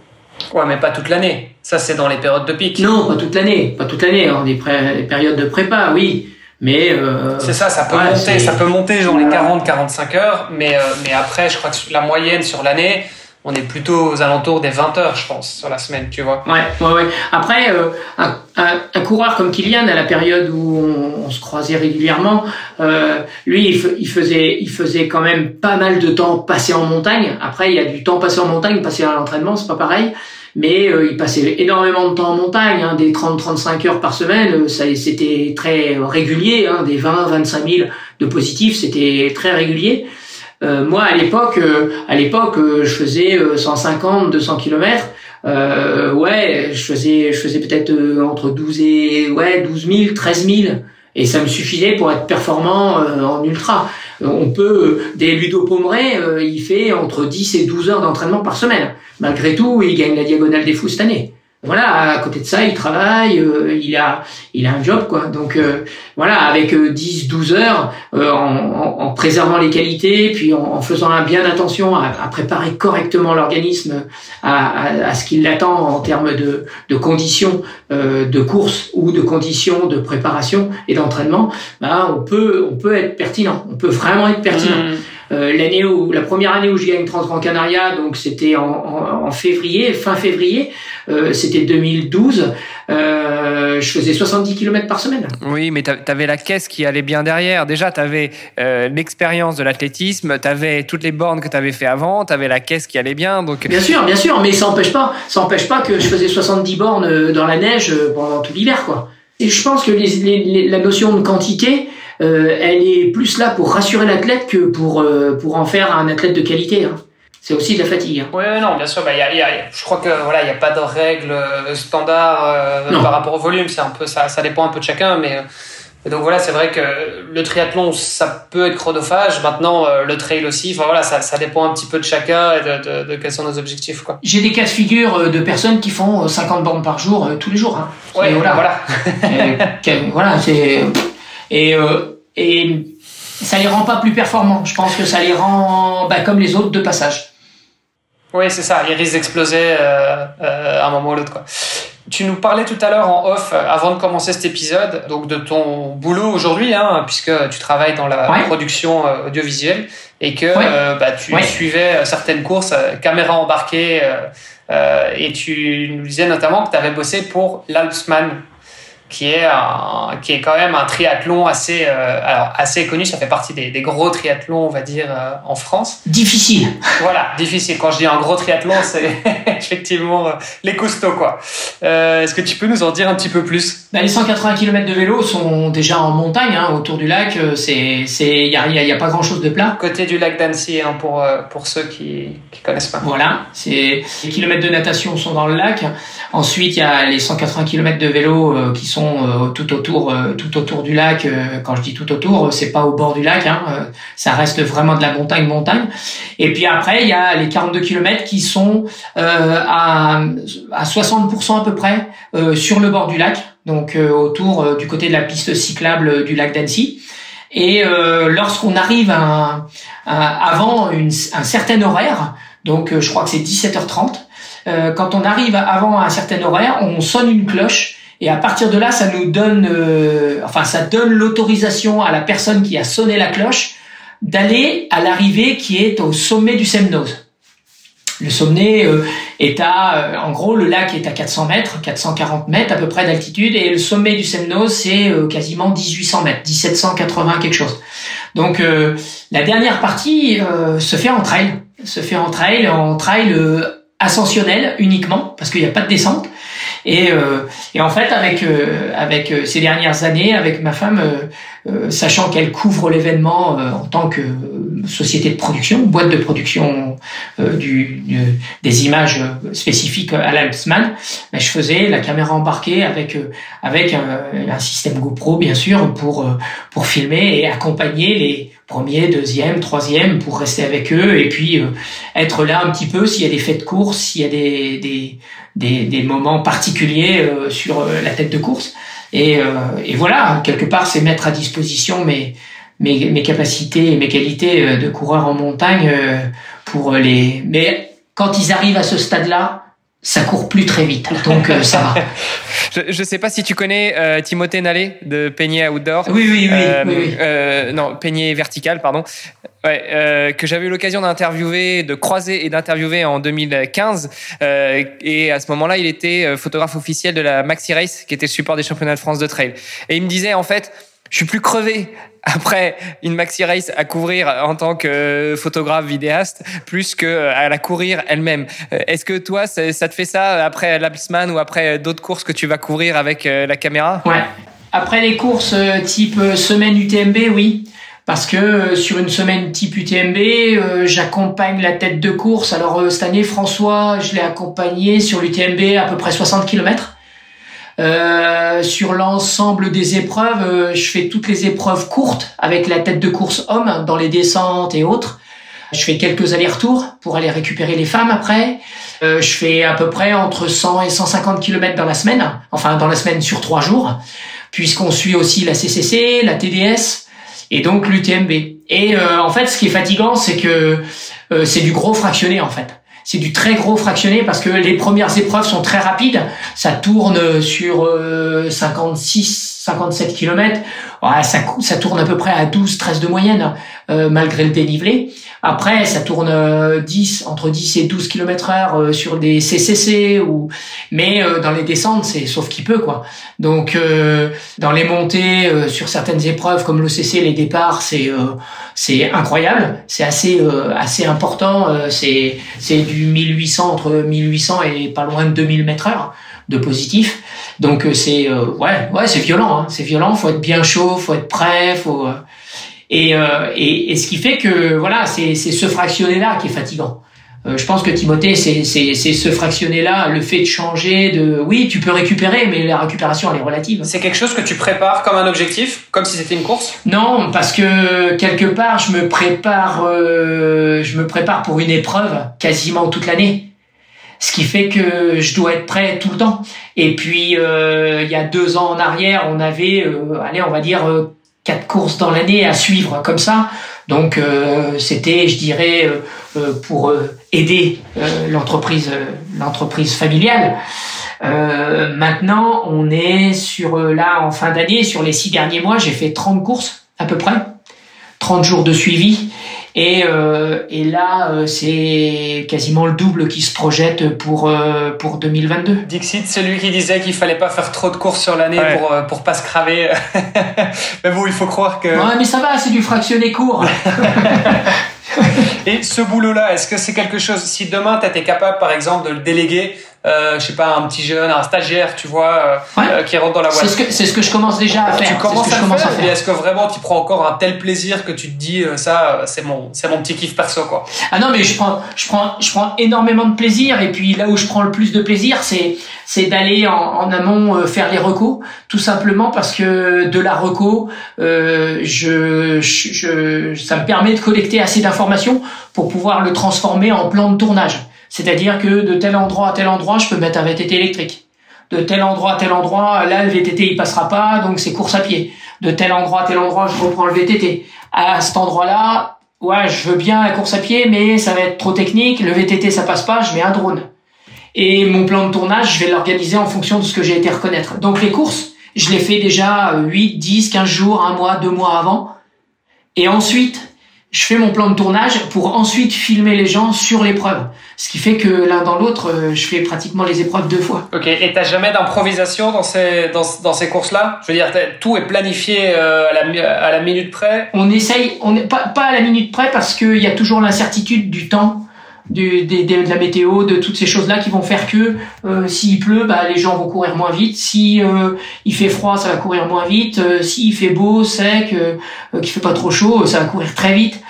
[SPEAKER 2] Ouais, mais pas toute l'année. Ça, c'est dans les périodes de pic.
[SPEAKER 3] Non, pas toute l'année. Pas toute l'année. On des périodes de prépa, oui. Mais euh,
[SPEAKER 2] c'est ça, ça peut monter, ça peut monter dans les 40-45 heures, mais euh, mais après, je crois que la moyenne sur l'année, on est plutôt aux alentours des 20 heures, je pense, sur la semaine, tu vois.
[SPEAKER 3] Ouais, ouais, ouais. Après, euh, un, un, coureur comme Kylian, à la période où on, se croisait régulièrement, euh, lui, il, il, faisait, il faisait quand même pas mal de temps passé en montagne. Après, il y a du temps passé en montagne, passé à l'entraînement, c'est pas pareil mais euh, il passait énormément de temps en montagne, hein, des 30-35 heures par semaine, euh, ça c'était très régulier, hein, des 20-25 000 de positifs, c'était très régulier. Euh, moi à l'époque, euh, à l'époque, je faisais 150, 200 kilomètres. ouais, je faisais, je faisais peut-être entre 12 et ouais 12 000, 13 000. Et ça me suffisait pour être performant en ultra. on peut, des Ludo Pomeray, il fait entre 10 et 12 heures d'entraînement par semaine malgré tout, il gagne la diagonale des fous cette année. Voilà, à côté de ça, il travaille, euh, il a, il a un job quoi. Donc euh, voilà, avec 10, euh, 12 heures, en, préservant les qualités, puis en, en faisant bien attention à, préparer correctement l'organisme à, ce qui l'attend en termes de, conditions de course ou de conditions de préparation et d'entraînement, bah, on peut, on peut être pertinent. On peut vraiment être pertinent. Mmh. Euh, l'année où la première année où je gagne Transgran Canaria, donc c'était en, février, fin février, euh, c'était 2012. Euh, je faisais 70 km par semaine.
[SPEAKER 1] Oui, mais tu avais la caisse qui allait bien derrière. Déjà, tu avais l'expérience de l'athlétisme, tu avais toutes les bornes que tu avais fait avant, tu avais la caisse qui allait bien. Donc...
[SPEAKER 3] Bien sûr, bien sûr, mais ça n'empêche pas, ça empêche pas que je faisais 70 bornes dans la neige pendant tout l'hiver. quoi. Et je pense que la notion de quantité, euh, elle est plus là pour rassurer l'athlète que pour, euh, pour en faire un athlète de qualité. Hein. C'est aussi de la fatigue. Hein.
[SPEAKER 2] Oui, non, bien sûr. Bah, y a, y a, je crois que voilà, il n'y a pas de règles euh, standard par rapport au volume. C'est un peu ça, ça dépend un peu de chacun, mais donc voilà, c'est vrai que le triathlon, ça peut être chronophage. Maintenant, le trail aussi. Enfin voilà, ça, ça dépend un petit peu de chacun et de, de, de quels sont nos objectifs. Quoi.
[SPEAKER 3] J'ai des cas de figure de personnes qui font 50 bornes par jour tous les jours. Hein.
[SPEAKER 2] Ouais, voilà. Voilà,
[SPEAKER 3] voilà c'est et, euh, et ça les rend pas plus performants. Je pense que ça les rend bah, comme les autres de passage.
[SPEAKER 2] Oui, c'est ça. Ils risquent d'exploser euh, euh, à un moment ou l'autre. Tu nous parlais tout à l'heure en off, avant de commencer cet épisode, donc de ton boulot aujourd'hui, hein, puisque tu travailles dans la production audiovisuelle et que bah, tu suivais certaines courses, caméra embarquée, et tu nous disais notamment que tu avais bossé pour l'Alpsman qui est un, qui est quand même un triathlon assez euh, alors assez connu. Ça fait partie des, des gros triathlons, on va dire, euh, en France.
[SPEAKER 3] Difficile.
[SPEAKER 2] Voilà, difficile. Quand je dis un gros triathlon, c'est <laughs> effectivement euh, les costauds, quoi. Est-ce que tu peux nous en dire un petit peu plus?
[SPEAKER 3] Bah, Les 180 km de vélo sont déjà en montagne, hein, autour du lac. C'est, c'est, y a, y a, pas grand chose de plat.
[SPEAKER 2] Côté du lac d'Annecy, hein, pour pour ceux qui qui connaissent pas.
[SPEAKER 3] Voilà, c'est les kilomètres de natation sont dans le lac. Ensuite, il y a les 180 km de vélo qui sont euh, tout autour, euh, tout autour du lac. Euh, quand je dis tout autour, c'est pas au bord du lac. Hein, ça reste vraiment de la montagne, montagne. Et puis après, il y a les 42 km qui sont à, à 60% à peu près sur le bord du lac, donc autour du côté de la piste cyclable du lac d'Annecy. Et lorsqu'on arrive à, avant une, un certain horaire, donc je crois que c'est 17h30, quand on arrive avant un certain horaire, on sonne une cloche et à partir de là, ça nous donne, euh, enfin, ça donne l'autorisation à la personne qui a sonné la cloche d'aller à l'arrivée qui est au sommet du Semnose. Le sommet euh, est à, euh, en gros, le lac est à 400 mètres, 440 mètres à peu près d'altitude, et le sommet du Semnose c'est quasiment 1800 mètres, 1780 quelque chose. Donc la dernière partie se fait en trail, se fait en trail, en trail ascensionnel uniquement, parce qu'il n'y a pas de descente. Et, euh, et en fait, avec euh, avec euh, ces dernières années, avec ma femme, sachant qu'elle couvre l'événement en tant que société de production, boîte de production du, des images spécifiques à l'Alpsman, ben, je faisais la caméra embarquée avec avec un, système GoPro bien sûr pour pour filmer et accompagner les premiers, deuxième, troisième pour rester avec eux et puis être là un petit peu s'il y a des faits de course, s'il y a des, des des, des moments particuliers euh, sur euh, la tête de course. Et, euh, et voilà, quelque part, c'est mettre à disposition mes, mes, mes, capacités et mes qualités de coureur en montagne pour les. Mais quand ils arrivent à ce stade-là, ça court plus très vite, donc ça va.
[SPEAKER 1] je ne sais pas si tu connais euh, Timothée Nallet de Peigné Outdoor.
[SPEAKER 3] Oui, oui, oui. oui,
[SPEAKER 1] Euh, non, Peigné Vertical, pardon. Ouais, euh, que j'avais eu l'occasion d'interviewer, de croiser et d'interviewer en 2015. Euh, et à ce moment-là, il était euh, photographe officiel de la Maxi Race, qui était support des championnats de France de trail. Et il me disait, en fait, je suis plus crevé après une maxi race à couvrir en tant que photographe vidéaste plus que à la courir elle-même. Est-ce que toi ça te fait ça après l'Apsman ou après d'autres courses que tu vas couvrir avec la caméra?
[SPEAKER 3] Ouais. Après les courses type semaine UTMB, oui. Parce que euh, sur une semaine type UTMB, euh, j'accompagne la tête de course. Alors euh, cette année, François, je l'ai accompagné sur l'UTMB à peu près 60 km. Sur l'ensemble des épreuves, je fais toutes les épreuves courtes avec la tête de course homme dans les descentes et autres. Je fais quelques allers-retours pour aller récupérer les femmes après. je fais à peu près entre 100 et 150 km dans la semaine, enfin dans la semaine sur trois jours, puisqu'on suit aussi la CCC, la TDS, et donc l'UTMB. Et euh, en fait, ce qui est fatigant, c'est que euh, c'est du gros fractionné en fait. C'est du très gros fractionné parce que les premières épreuves sont très rapides. Ça tourne sur 56, 57 km. Ça, ça tourne à peu près à 12, 13 de moyenne, euh, malgré le dénivelé. Après, ça tourne 10, entre 10 et 12 km heure sur des CCC ou, mais dans les descentes, c'est sauf qui peut, quoi. Donc, dans les montées, sur certaines épreuves comme l'OCC, les départs, c'est, c'est incroyable. C'est assez, assez important. c'est, c'est du 1800, entre 1800 et pas loin de 2000 mètres heure de positif. Donc euh, c'est euh, ouais ouais c'est violent, hein. c'est violent. Faut être bien chaud, faut être prêt, faut euh, et, et, ce qui fait que voilà c'est c'est ce fractionné là qui est fatigant. je pense que Timothée, c'est c'est c'est ce fractionné-là, le fait de changer, de oui, tu peux récupérer, mais la récupération elle est relative.
[SPEAKER 2] C'est quelque chose que tu prépares comme un objectif, comme si c'était une course?
[SPEAKER 3] Non, parce que quelque part, je me prépare, je me prépare pour une épreuve quasiment toute l'année ce qui fait que je dois être prêt tout le temps. Et puis euh, il y a deux ans en arrière, on avait, euh, allez, on va dire euh, quatre courses dans l'année à suivre comme ça. Donc c'était, je dirais, pour aider l'entreprise, l'entreprise familiale. maintenant, on est sur là en fin d'année, sur les six derniers mois, j'ai fait 30 courses à peu près. 30 jours de suivi. Et, euh, et là, euh, c'est quasiment le double qui se projette pour, euh, pour 2022.
[SPEAKER 2] Dixit, celui qui disait qu'il fallait pas faire trop de courses sur l'année pour, euh, pour pas se craver. <laughs> mais bon, il faut croire que...
[SPEAKER 3] Ouais, mais ça va, c'est du fractionné court. <laughs>
[SPEAKER 2] Et ce boulot-là, est-ce que c'est quelque chose, si demain tu étais capable, par exemple, de le déléguer, euh, je sais pas, un petit jeune, un stagiaire, tu vois, euh,
[SPEAKER 3] Ouais.
[SPEAKER 2] euh, qui rentre dans la boîte
[SPEAKER 3] C'est ce, ce que je commence déjà à faire.
[SPEAKER 2] Tu commences à
[SPEAKER 3] commence
[SPEAKER 2] faire,
[SPEAKER 3] à
[SPEAKER 2] mais est-ce que vraiment tu prends encore un tel plaisir que tu te dis, euh, ça, euh, c'est mon, c'est mon petit kiff perso, quoi?
[SPEAKER 3] Ah non, mais je prends, je prends, je prends énormément de plaisir. Et puis là où je prends le plus de plaisir, c'est, c'est d'aller en, en amont euh, faire les recos, tout simplement parce que de la reco, euh, je, je, je- ça me permet de collecter assez d'informations pour pouvoir le transformer en plan de tournage. C'est-à-dire que de tel endroit à tel endroit, je peux mettre un VTT électrique. De tel endroit à tel endroit, là le VTT il passera pas, donc c'est course à pied. De tel endroit à tel endroit, je reprends le VTT. À cet endroit-là, ouais, je veux bien la course à pied, mais ça va être trop technique. Le VTT, ça passe pas, je mets un drone. Et mon plan de tournage, je vais l'organiser en fonction de ce que j'ai été reconnaître. Donc les courses, je les fais déjà euh, 8, 10, 15 jours, un mois, deux mois avant. Et ensuite, je fais mon plan de tournage pour ensuite filmer les gens sur l'épreuve. Ce qui fait que l'un dans l'autre, euh, je fais pratiquement les épreuves deux fois.
[SPEAKER 2] Ok, et t'as jamais d'improvisation dans ces, dans, dans ces courses-là? Je veux dire, tout est planifié euh, à, la, à la minute près?
[SPEAKER 3] On essaye, on n'est pas, pas à la minute près parce qu'il y a toujours l'incertitude du temps, du, des, des- de la météo, de toutes ces choses-là qui vont faire que euh, s'il pleut, bah, les gens vont courir moins vite. Si euh, il fait froid, ça va courir moins vite. Euh, S'il fait beau, sec, qu'il fait pas trop chaud, ça va courir très vite.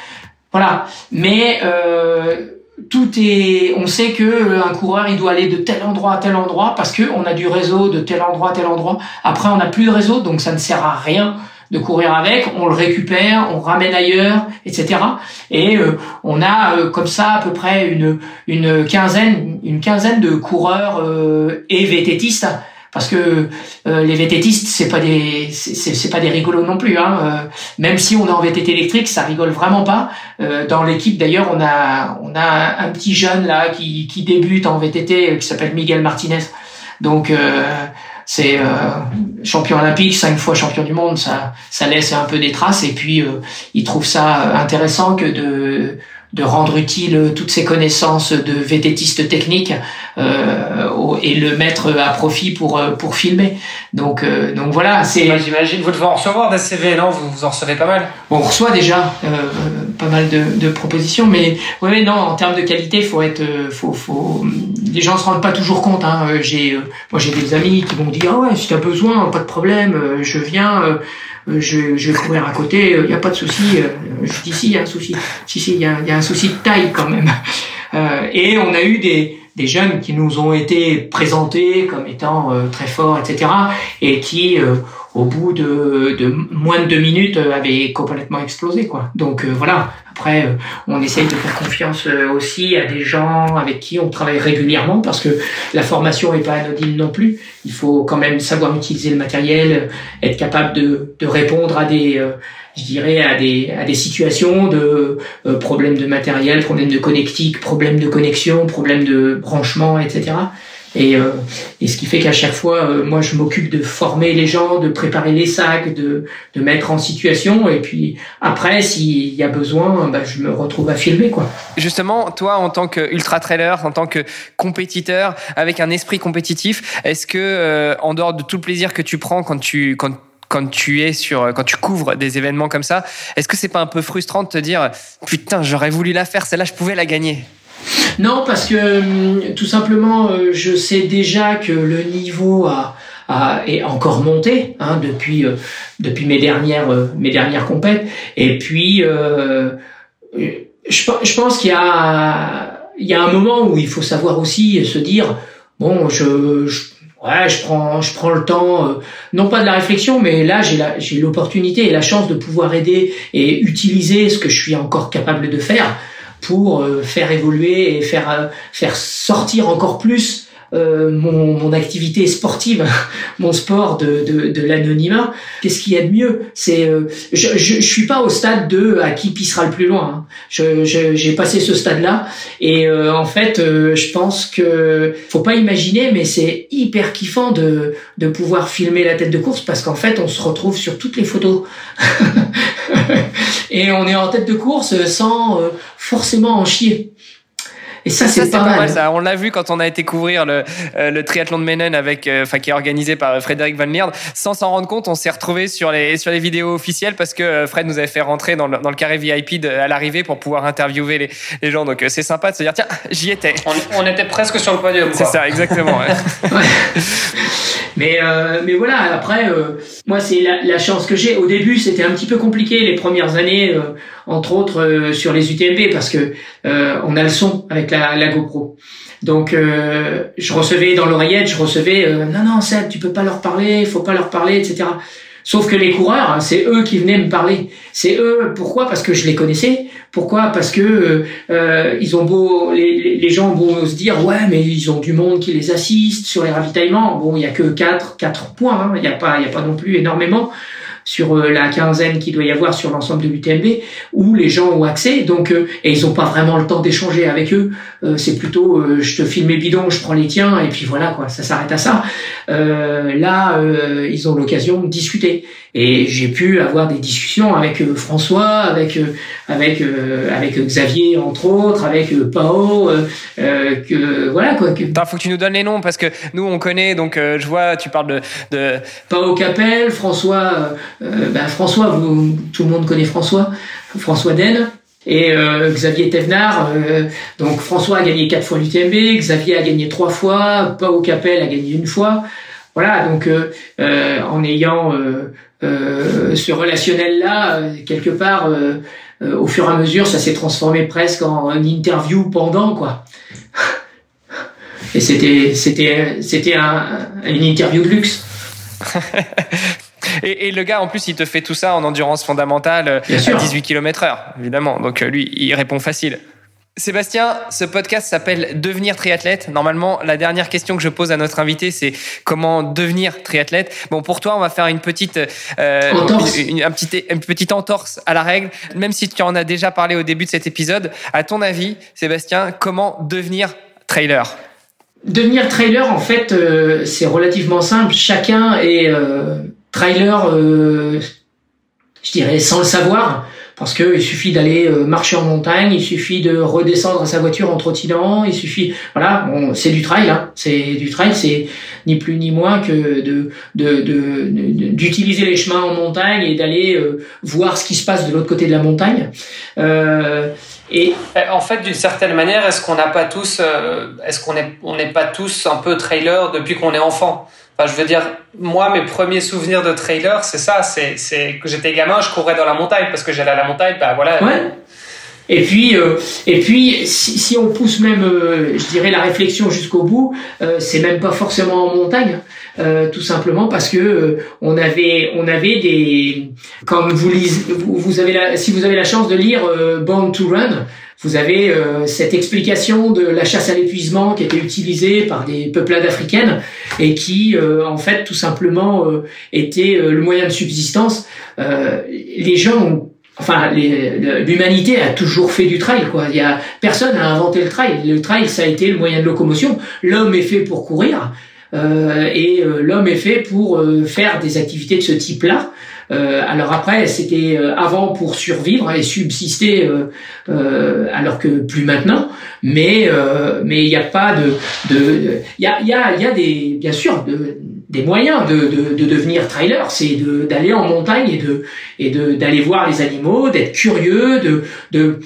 [SPEAKER 3] Voilà. Mais euh, tout est, on sait que euh, un coureur il doit aller de tel endroit à tel endroit parce que on a du réseau de tel endroit à tel endroit. Après on n'a plus de réseau donc ça ne sert à rien de courir avec. On le récupère, on ramène ailleurs, etc. Et euh, on a comme ça à peu près une une quinzaine une quinzaine de coureurs et vététistes parce que euh, les VTTistes c'est pas des c'est- pas des rigolos non plus hein. Euh, même si on est en VTT électrique ça rigole vraiment pas. Euh, dans l'équipe d'ailleurs on a on a un petit jeune là qui qui débute en VTT euh, qui s'appelle Miguel Martinez. Donc euh, c'est euh, champion olympique cinq fois champion du monde ça ça laisse un peu des traces. Et puis il trouve ça intéressant que de de rendre utile toutes ces connaissances de vététiste technique euh, et le mettre à profit pour euh, pour filmer. Donc euh, donc voilà, c'est
[SPEAKER 2] J'imagine, vous devez en recevoir des CV, non? Vous, vous en recevez pas mal
[SPEAKER 3] on reçoit déjà euh, pas mal de, de propositions, mais ouais, ouais, non, en termes de qualité, faut être, euh, faut, faut, les gens se rendent pas toujours compte. Hein. Euh, J'ai, euh, moi, j'ai des amis qui m'ont dit, ah ouais, si t'as besoin, pas de problème, je viens, je, je vais courir à côté, il y a pas de souci. Je dis si, il y a un souci. Si, si, il y a, y a un souci de taille quand même. <laughs> Et on a eu des, des jeunes qui nous ont été présentés comme étant euh, très forts, etc. Et qui, euh, au bout de, de moins de deux minutes, euh, avaient complètement explosé. Quoi. Donc euh, voilà. Après, euh, on essaye de faire confiance euh, aussi à des gens avec qui on travaille régulièrement parce que la formation est pas anodine non plus. Il faut quand même savoir utiliser le matériel, être capable de, de répondre à des, je dirais, à des, à des situations de euh, problèmes de matériel, problèmes de connectique, problèmes de connexion, problèmes de branchement, etc. Et, euh, et ce qui fait qu'à chaque fois, euh, moi, je m'occupe de former les gens, de préparer les sacs, de, de mettre en situation. Et puis après, s'il y a besoin, bah, je me retrouve à filmer, quoi.
[SPEAKER 1] Justement, toi, en tant que ultra trailer, en tant que compétiteur, avec un esprit compétitif, est-ce que, euh, en dehors de tout le plaisir que tu prends quand tu quand quand tu es sur quand tu couvres des événements comme ça, est-ce que c'est pas un peu frustrant de te dire putain j'aurais voulu la faire celle-là je pouvais la gagner?
[SPEAKER 3] Non, parce que hum, tout simplement, euh, je sais déjà que le niveau a, est encore monté hein, depuis euh, depuis mes dernières euh, mes dernières compètes. Et puis, euh, je, pe- je pense qu'il y a y a un moment où il faut savoir aussi se dire bon, je, je ouais, je prends je prends le temps, euh, non pas de la réflexion, mais là j'ai j'ai l'opportunité et la chance de pouvoir aider et utiliser ce que je suis encore capable de faire pour euh, faire évoluer et faire euh, faire sortir encore plus euh, mon, mon activité sportive, <laughs> mon sport de, de, de l'anonymat. Qu'est-ce qu'il y a de mieux? C'est euh, je, je je suis pas au stade de à qui pissera le plus loin. hein. Je j'ai passé ce stade-là et euh, en fait euh, je pense que faut pas imaginer mais c'est hyper kiffant de de pouvoir filmer la tête de course parce qu'en fait on se retrouve sur toutes les photos. <laughs> et on est en tête de course sans forcément en chier. Et ça, c'est pas,
[SPEAKER 1] mal. ça. On l'a vu quand on a été couvrir le, euh, le triathlon de Menen avec, euh, enfin, qui est organisé par Frédéric Van Lierde. Sans s'en rendre compte, on s'est retrouvé sur les sur les vidéos officielles parce que euh, Fred nous avait fait rentrer dans le, dans le carré VIP à l'arrivée pour pouvoir interviewer les, les gens. Donc c'est sympa de se dire tiens, j'y étais.
[SPEAKER 2] On, était presque sur le podium.
[SPEAKER 1] C'est ça, exactement. <laughs> Ouais.
[SPEAKER 3] Mais euh, mais voilà. Après, moi, c'est la, la, chance que j'ai. Au début, c'était un petit peu compliqué les premières années, entre autres sur les UTMB parce que on a le son avec la, GoPro. Donc euh, je recevais dans l'oreillette, je recevais euh, non non Seb, tu peux pas leur parler, faut pas leur parler, etc. Sauf que les coureurs, hein, c'est eux qui venaient me parler. C'est eux. Pourquoi? Parce que je les connaissais. Pourquoi? Parce que euh, ils ont beau, les, les, gens vont se dire ouais, mais ils ont du monde qui les assiste sur les ravitaillements. Bon, il y a que quatre quatre points. Hein. Il n'y a pas il y a pas non plus énormément sur euh, la quinzaine qu'il doit y avoir sur l'ensemble de l'UTMB, où les gens ont accès, donc euh, et ils n'ont pas vraiment le temps d'échanger avec eux. Euh, c'est plutôt je te filme mes bidons, je prends les tiens, et puis voilà quoi, ça s'arrête à ça. là, ils ont l'occasion de discuter. Et j'ai pu avoir des discussions avec euh, François, avec euh, avec euh, avec Xavier entre autres, avec Pao, que voilà quoi. Que...
[SPEAKER 1] faut que tu nous donnes les noms parce que nous on connaît donc je vois tu parles de, de...
[SPEAKER 3] Pao Capel, François, ben François, vous, tout le monde connaît François, François Den. Et euh, Xavier Thévenard, donc François a gagné quatre fois l'UTMB, Xavier a gagné trois fois, Pao Capel a gagné une fois. Voilà, donc euh, en ayant euh, ce relationnel-là, euh, quelque part, euh, au fur et à mesure, ça s'est transformé presque en, interview pendant, quoi. Et c'était, c'était, c'était un, une interview de luxe. <laughs>
[SPEAKER 1] Et, et, le gars, en plus, il te fait tout ça en endurance fondamentale à 18 km heure, évidemment. Donc lui, il répond facile. Sébastien, ce podcast s'appelle Devenir triathlète. Normalement, la dernière question que je pose à notre invité, c'est comment devenir triathlète. Bon, pour toi, on va faire une petite,
[SPEAKER 3] euh,
[SPEAKER 1] une, un petit, une petite entorse à la règle, même si tu en as déjà parlé au début de cet épisode. À ton avis, Sébastien, comment devenir trailer?
[SPEAKER 3] Devenir trailer, en fait, euh, c'est relativement simple. Chacun est euh, trailer, je dirais, sans le savoir parce que il suffit d'aller euh, marcher en montagne, il suffit de redescendre à sa voiture en trottinant, il suffit, voilà, bon, c'est du trail, hein, c'est du trail, c'est ni plus ni moins que de d'utiliser de, les chemins en montagne et d'aller euh, voir ce qui se passe de l'autre côté de la montagne.
[SPEAKER 2] Euh, et en fait, d'une certaine manière, est-ce qu'on n'a pas tous, euh, est-ce qu'on est, on n'est pas tous un peu trailer depuis qu'on est enfant? Enfin, je veux dire, moi, mes premiers souvenirs de trailer, c'est ça, c'est, que j'étais gamin, je courais dans la montagne parce que j'allais à la montagne, bah voilà.
[SPEAKER 3] Ouais. Et puis, euh, et puis, si, si, on pousse même, euh, je dirais, la réflexion jusqu'au bout, euh, c'est même pas forcément en montagne, euh, tout simplement parce que euh, on avait, on avait des, comme vous lisez, vous, vous avez la, si vous avez la chance de lire Born to Run, vous avez euh, cette explication de la chasse à l'épuisement qui était utilisée par des peuplades africaines et qui, euh, en fait, tout simplement euh, était le moyen de subsistance. les gens ont Enfin, l'humanité a toujours fait du trail, quoi. Il y a personne n'a inventé le trail. Le trail, ça a été le moyen de locomotion. L'homme est fait pour courir et l'homme est fait pour faire des activités de ce type-là. Euh, alors après, c'était euh, avant pour survivre et subsister, euh, alors que plus maintenant. Mais mais il n'y a pas de de il y a y a y a des bien sûr de des moyens de, de, de devenir trailer, c'est d'aller en montagne et de et d'aller voir les animaux, d'être curieux, de de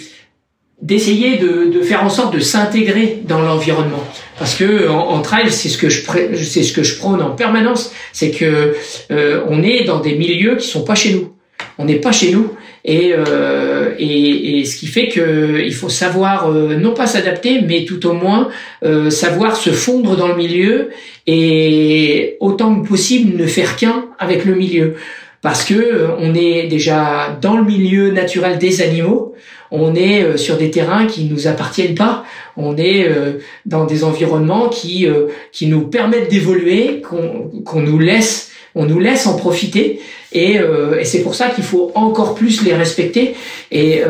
[SPEAKER 3] d'essayer de, de, faire en sorte de s'intégrer dans l'environnement. Parce que en, trail c'est ce que je c'est ce que je prône en permanence c'est que euh, on est dans des milieux qui sont pas chez nous. On n'est pas chez nous. Et, euh, et, et, ce qui fait que il faut savoir euh, non pas s'adapter mais tout au moins euh, savoir se fondre dans le milieu et autant que possible ne faire qu'un avec le milieu. Parce que euh, on est déjà dans le milieu naturel des animaux on est euh, sur des terrains qui nous appartiennent pas, on est euh, dans des environnements qui euh, qui nous permettent d'évoluer, qu'on nous laisse on nous laisse en profiter. Et, et c'est pour ça qu'il faut encore plus les respecter. Et,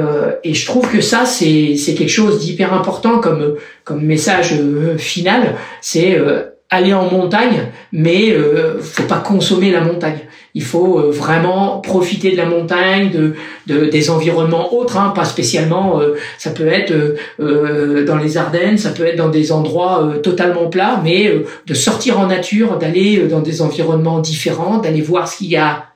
[SPEAKER 3] et je trouve que ça c'est c'est quelque chose d'hyper important comme comme message final. C'est aller en montagne, mais euh, faut pas consommer la montagne. Il faut euh, vraiment profiter de la montagne, de, de des environnements autres, hein, pas spécialement. Euh, ça peut être euh, dans les Ardennes, ça peut être dans des endroits totalement plats, mais de sortir en nature, d'aller dans des environnements différents, d'aller voir ce qu'il y a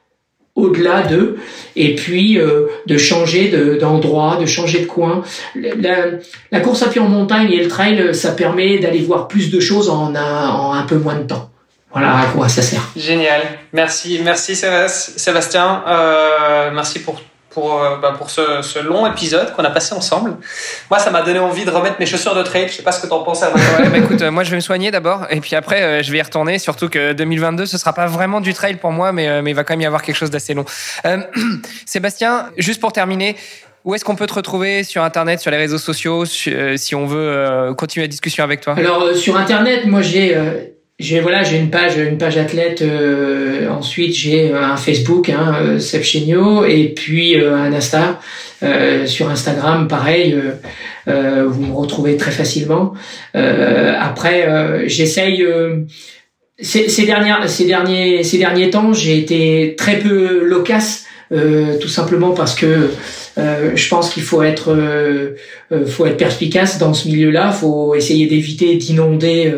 [SPEAKER 3] au-delà d'eux, et puis de changer d'endroit, de, changer de coin. La, course à pied en montagne et le trail, ça permet d'aller voir plus de choses en en un peu moins de temps. Voilà à quoi ça sert.
[SPEAKER 2] Génial. Merci, merci Sébastien. Euh, merci pour pour, euh, bah, pour ce, ce, long épisode qu'on a passé ensemble. Moi, ça m'a donné envie de remettre mes chaussures de trail. Je sais pas ce que tu en penses.
[SPEAKER 1] Ouais, bah, écoute, euh, moi, je vais me soigner d'abord, et puis après, euh, je vais y retourner. Surtout que 2022, ce sera pas vraiment du trail pour moi, mais mais il va quand même y avoir quelque chose d'assez long. Euh, <clears throat> Sébastien, juste pour terminer. Où est-ce qu'on peut te retrouver sur Internet, sur les réseaux sociaux, si on veut continuer la discussion avec toi?
[SPEAKER 3] Alors, sur Internet, moi, j'ai j'ai voilà, j'ai une page, une page athlète. Euh, ensuite, j'ai un Facebook, hein, euh, Seb et puis euh, un Insta. sur Instagram, pareil, vous me retrouvez très facilement. après, j'essaye. Ces, ces, dernières, ces derniers, ces derniers temps, j'ai été très peu loquace, tout simplement parce que je pense qu'il faut être, faut être perspicace dans ce milieu-là. Faut essayer d'éviter d'inonder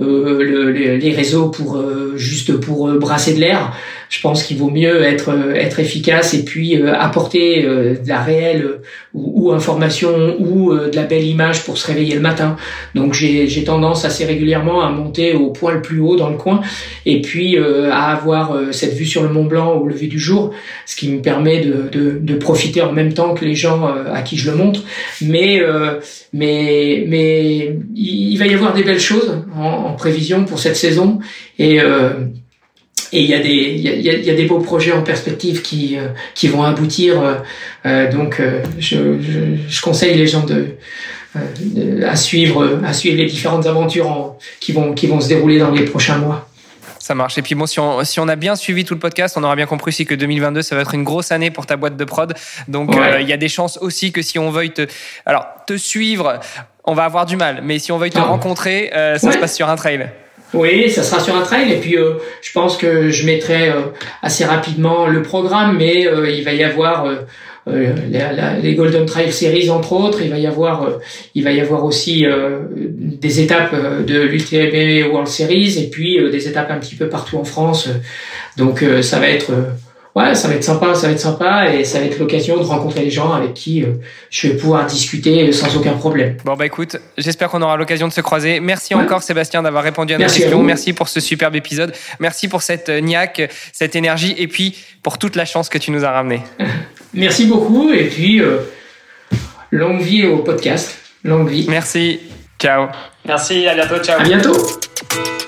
[SPEAKER 3] euh, le, les, réseaux pour euh, juste pour euh, brasser de l'air. Je pense qu'il vaut mieux être efficace et puis apporter de la réelle ou, information ou de la belle image pour se réveiller le matin. Donc j'ai tendance assez régulièrement à monter au point le plus haut dans le coin et puis à avoir cette vue sur le Mont Blanc au lever du jour, ce qui me permet de, de, de profiter en même temps que les gens à qui je le montre. Mais mais il va y avoir des belles choses en, prévision pour cette saison et euh, il y a des il y a, des beaux projets en perspective qui euh, qui vont aboutir euh, euh donc euh, je, je, conseille les gens à suivre à suivre les différentes aventures en, qui vont qui vont se dérouler dans les prochains mois.
[SPEAKER 1] Ça marche. Et puis bon, si on, si on a bien suivi tout le podcast, on aura bien compris aussi que 2022, ça va être une grosse année pour ta boîte de prod. Donc il y a des chances aussi que si on veuille te, alors te suivre, on va avoir du mal. Mais si on veut te rencontrer, euh, ça se passe sur un trail.
[SPEAKER 3] Oui, ça sera sur un trail et puis euh, je pense que je mettrai euh, assez rapidement le programme, mais il va y avoir les, Golden Trail Series entre autres. Il va y avoir, il va y avoir aussi des étapes de l'UTMB World Series et puis des étapes un petit peu partout en France. Donc ça va être ouais, ça va être sympa, ça va être sympa et ça va être l'occasion de rencontrer les gens avec qui euh, je vais pouvoir discuter sans aucun problème.
[SPEAKER 1] Bon bah écoute, j'espère qu'on aura l'occasion de se croiser. Merci encore Sébastien d'avoir répondu à nos questions. Merci pour ce superbe épisode. Merci pour cette euh, niaque, cette énergie et puis pour toute la chance que tu nous as ramené. <laughs>
[SPEAKER 3] Merci beaucoup et puis euh, longue vie au podcast. Longue vie.
[SPEAKER 1] Merci. Ciao.
[SPEAKER 2] Merci, à bientôt. Ciao.
[SPEAKER 3] À bientôt.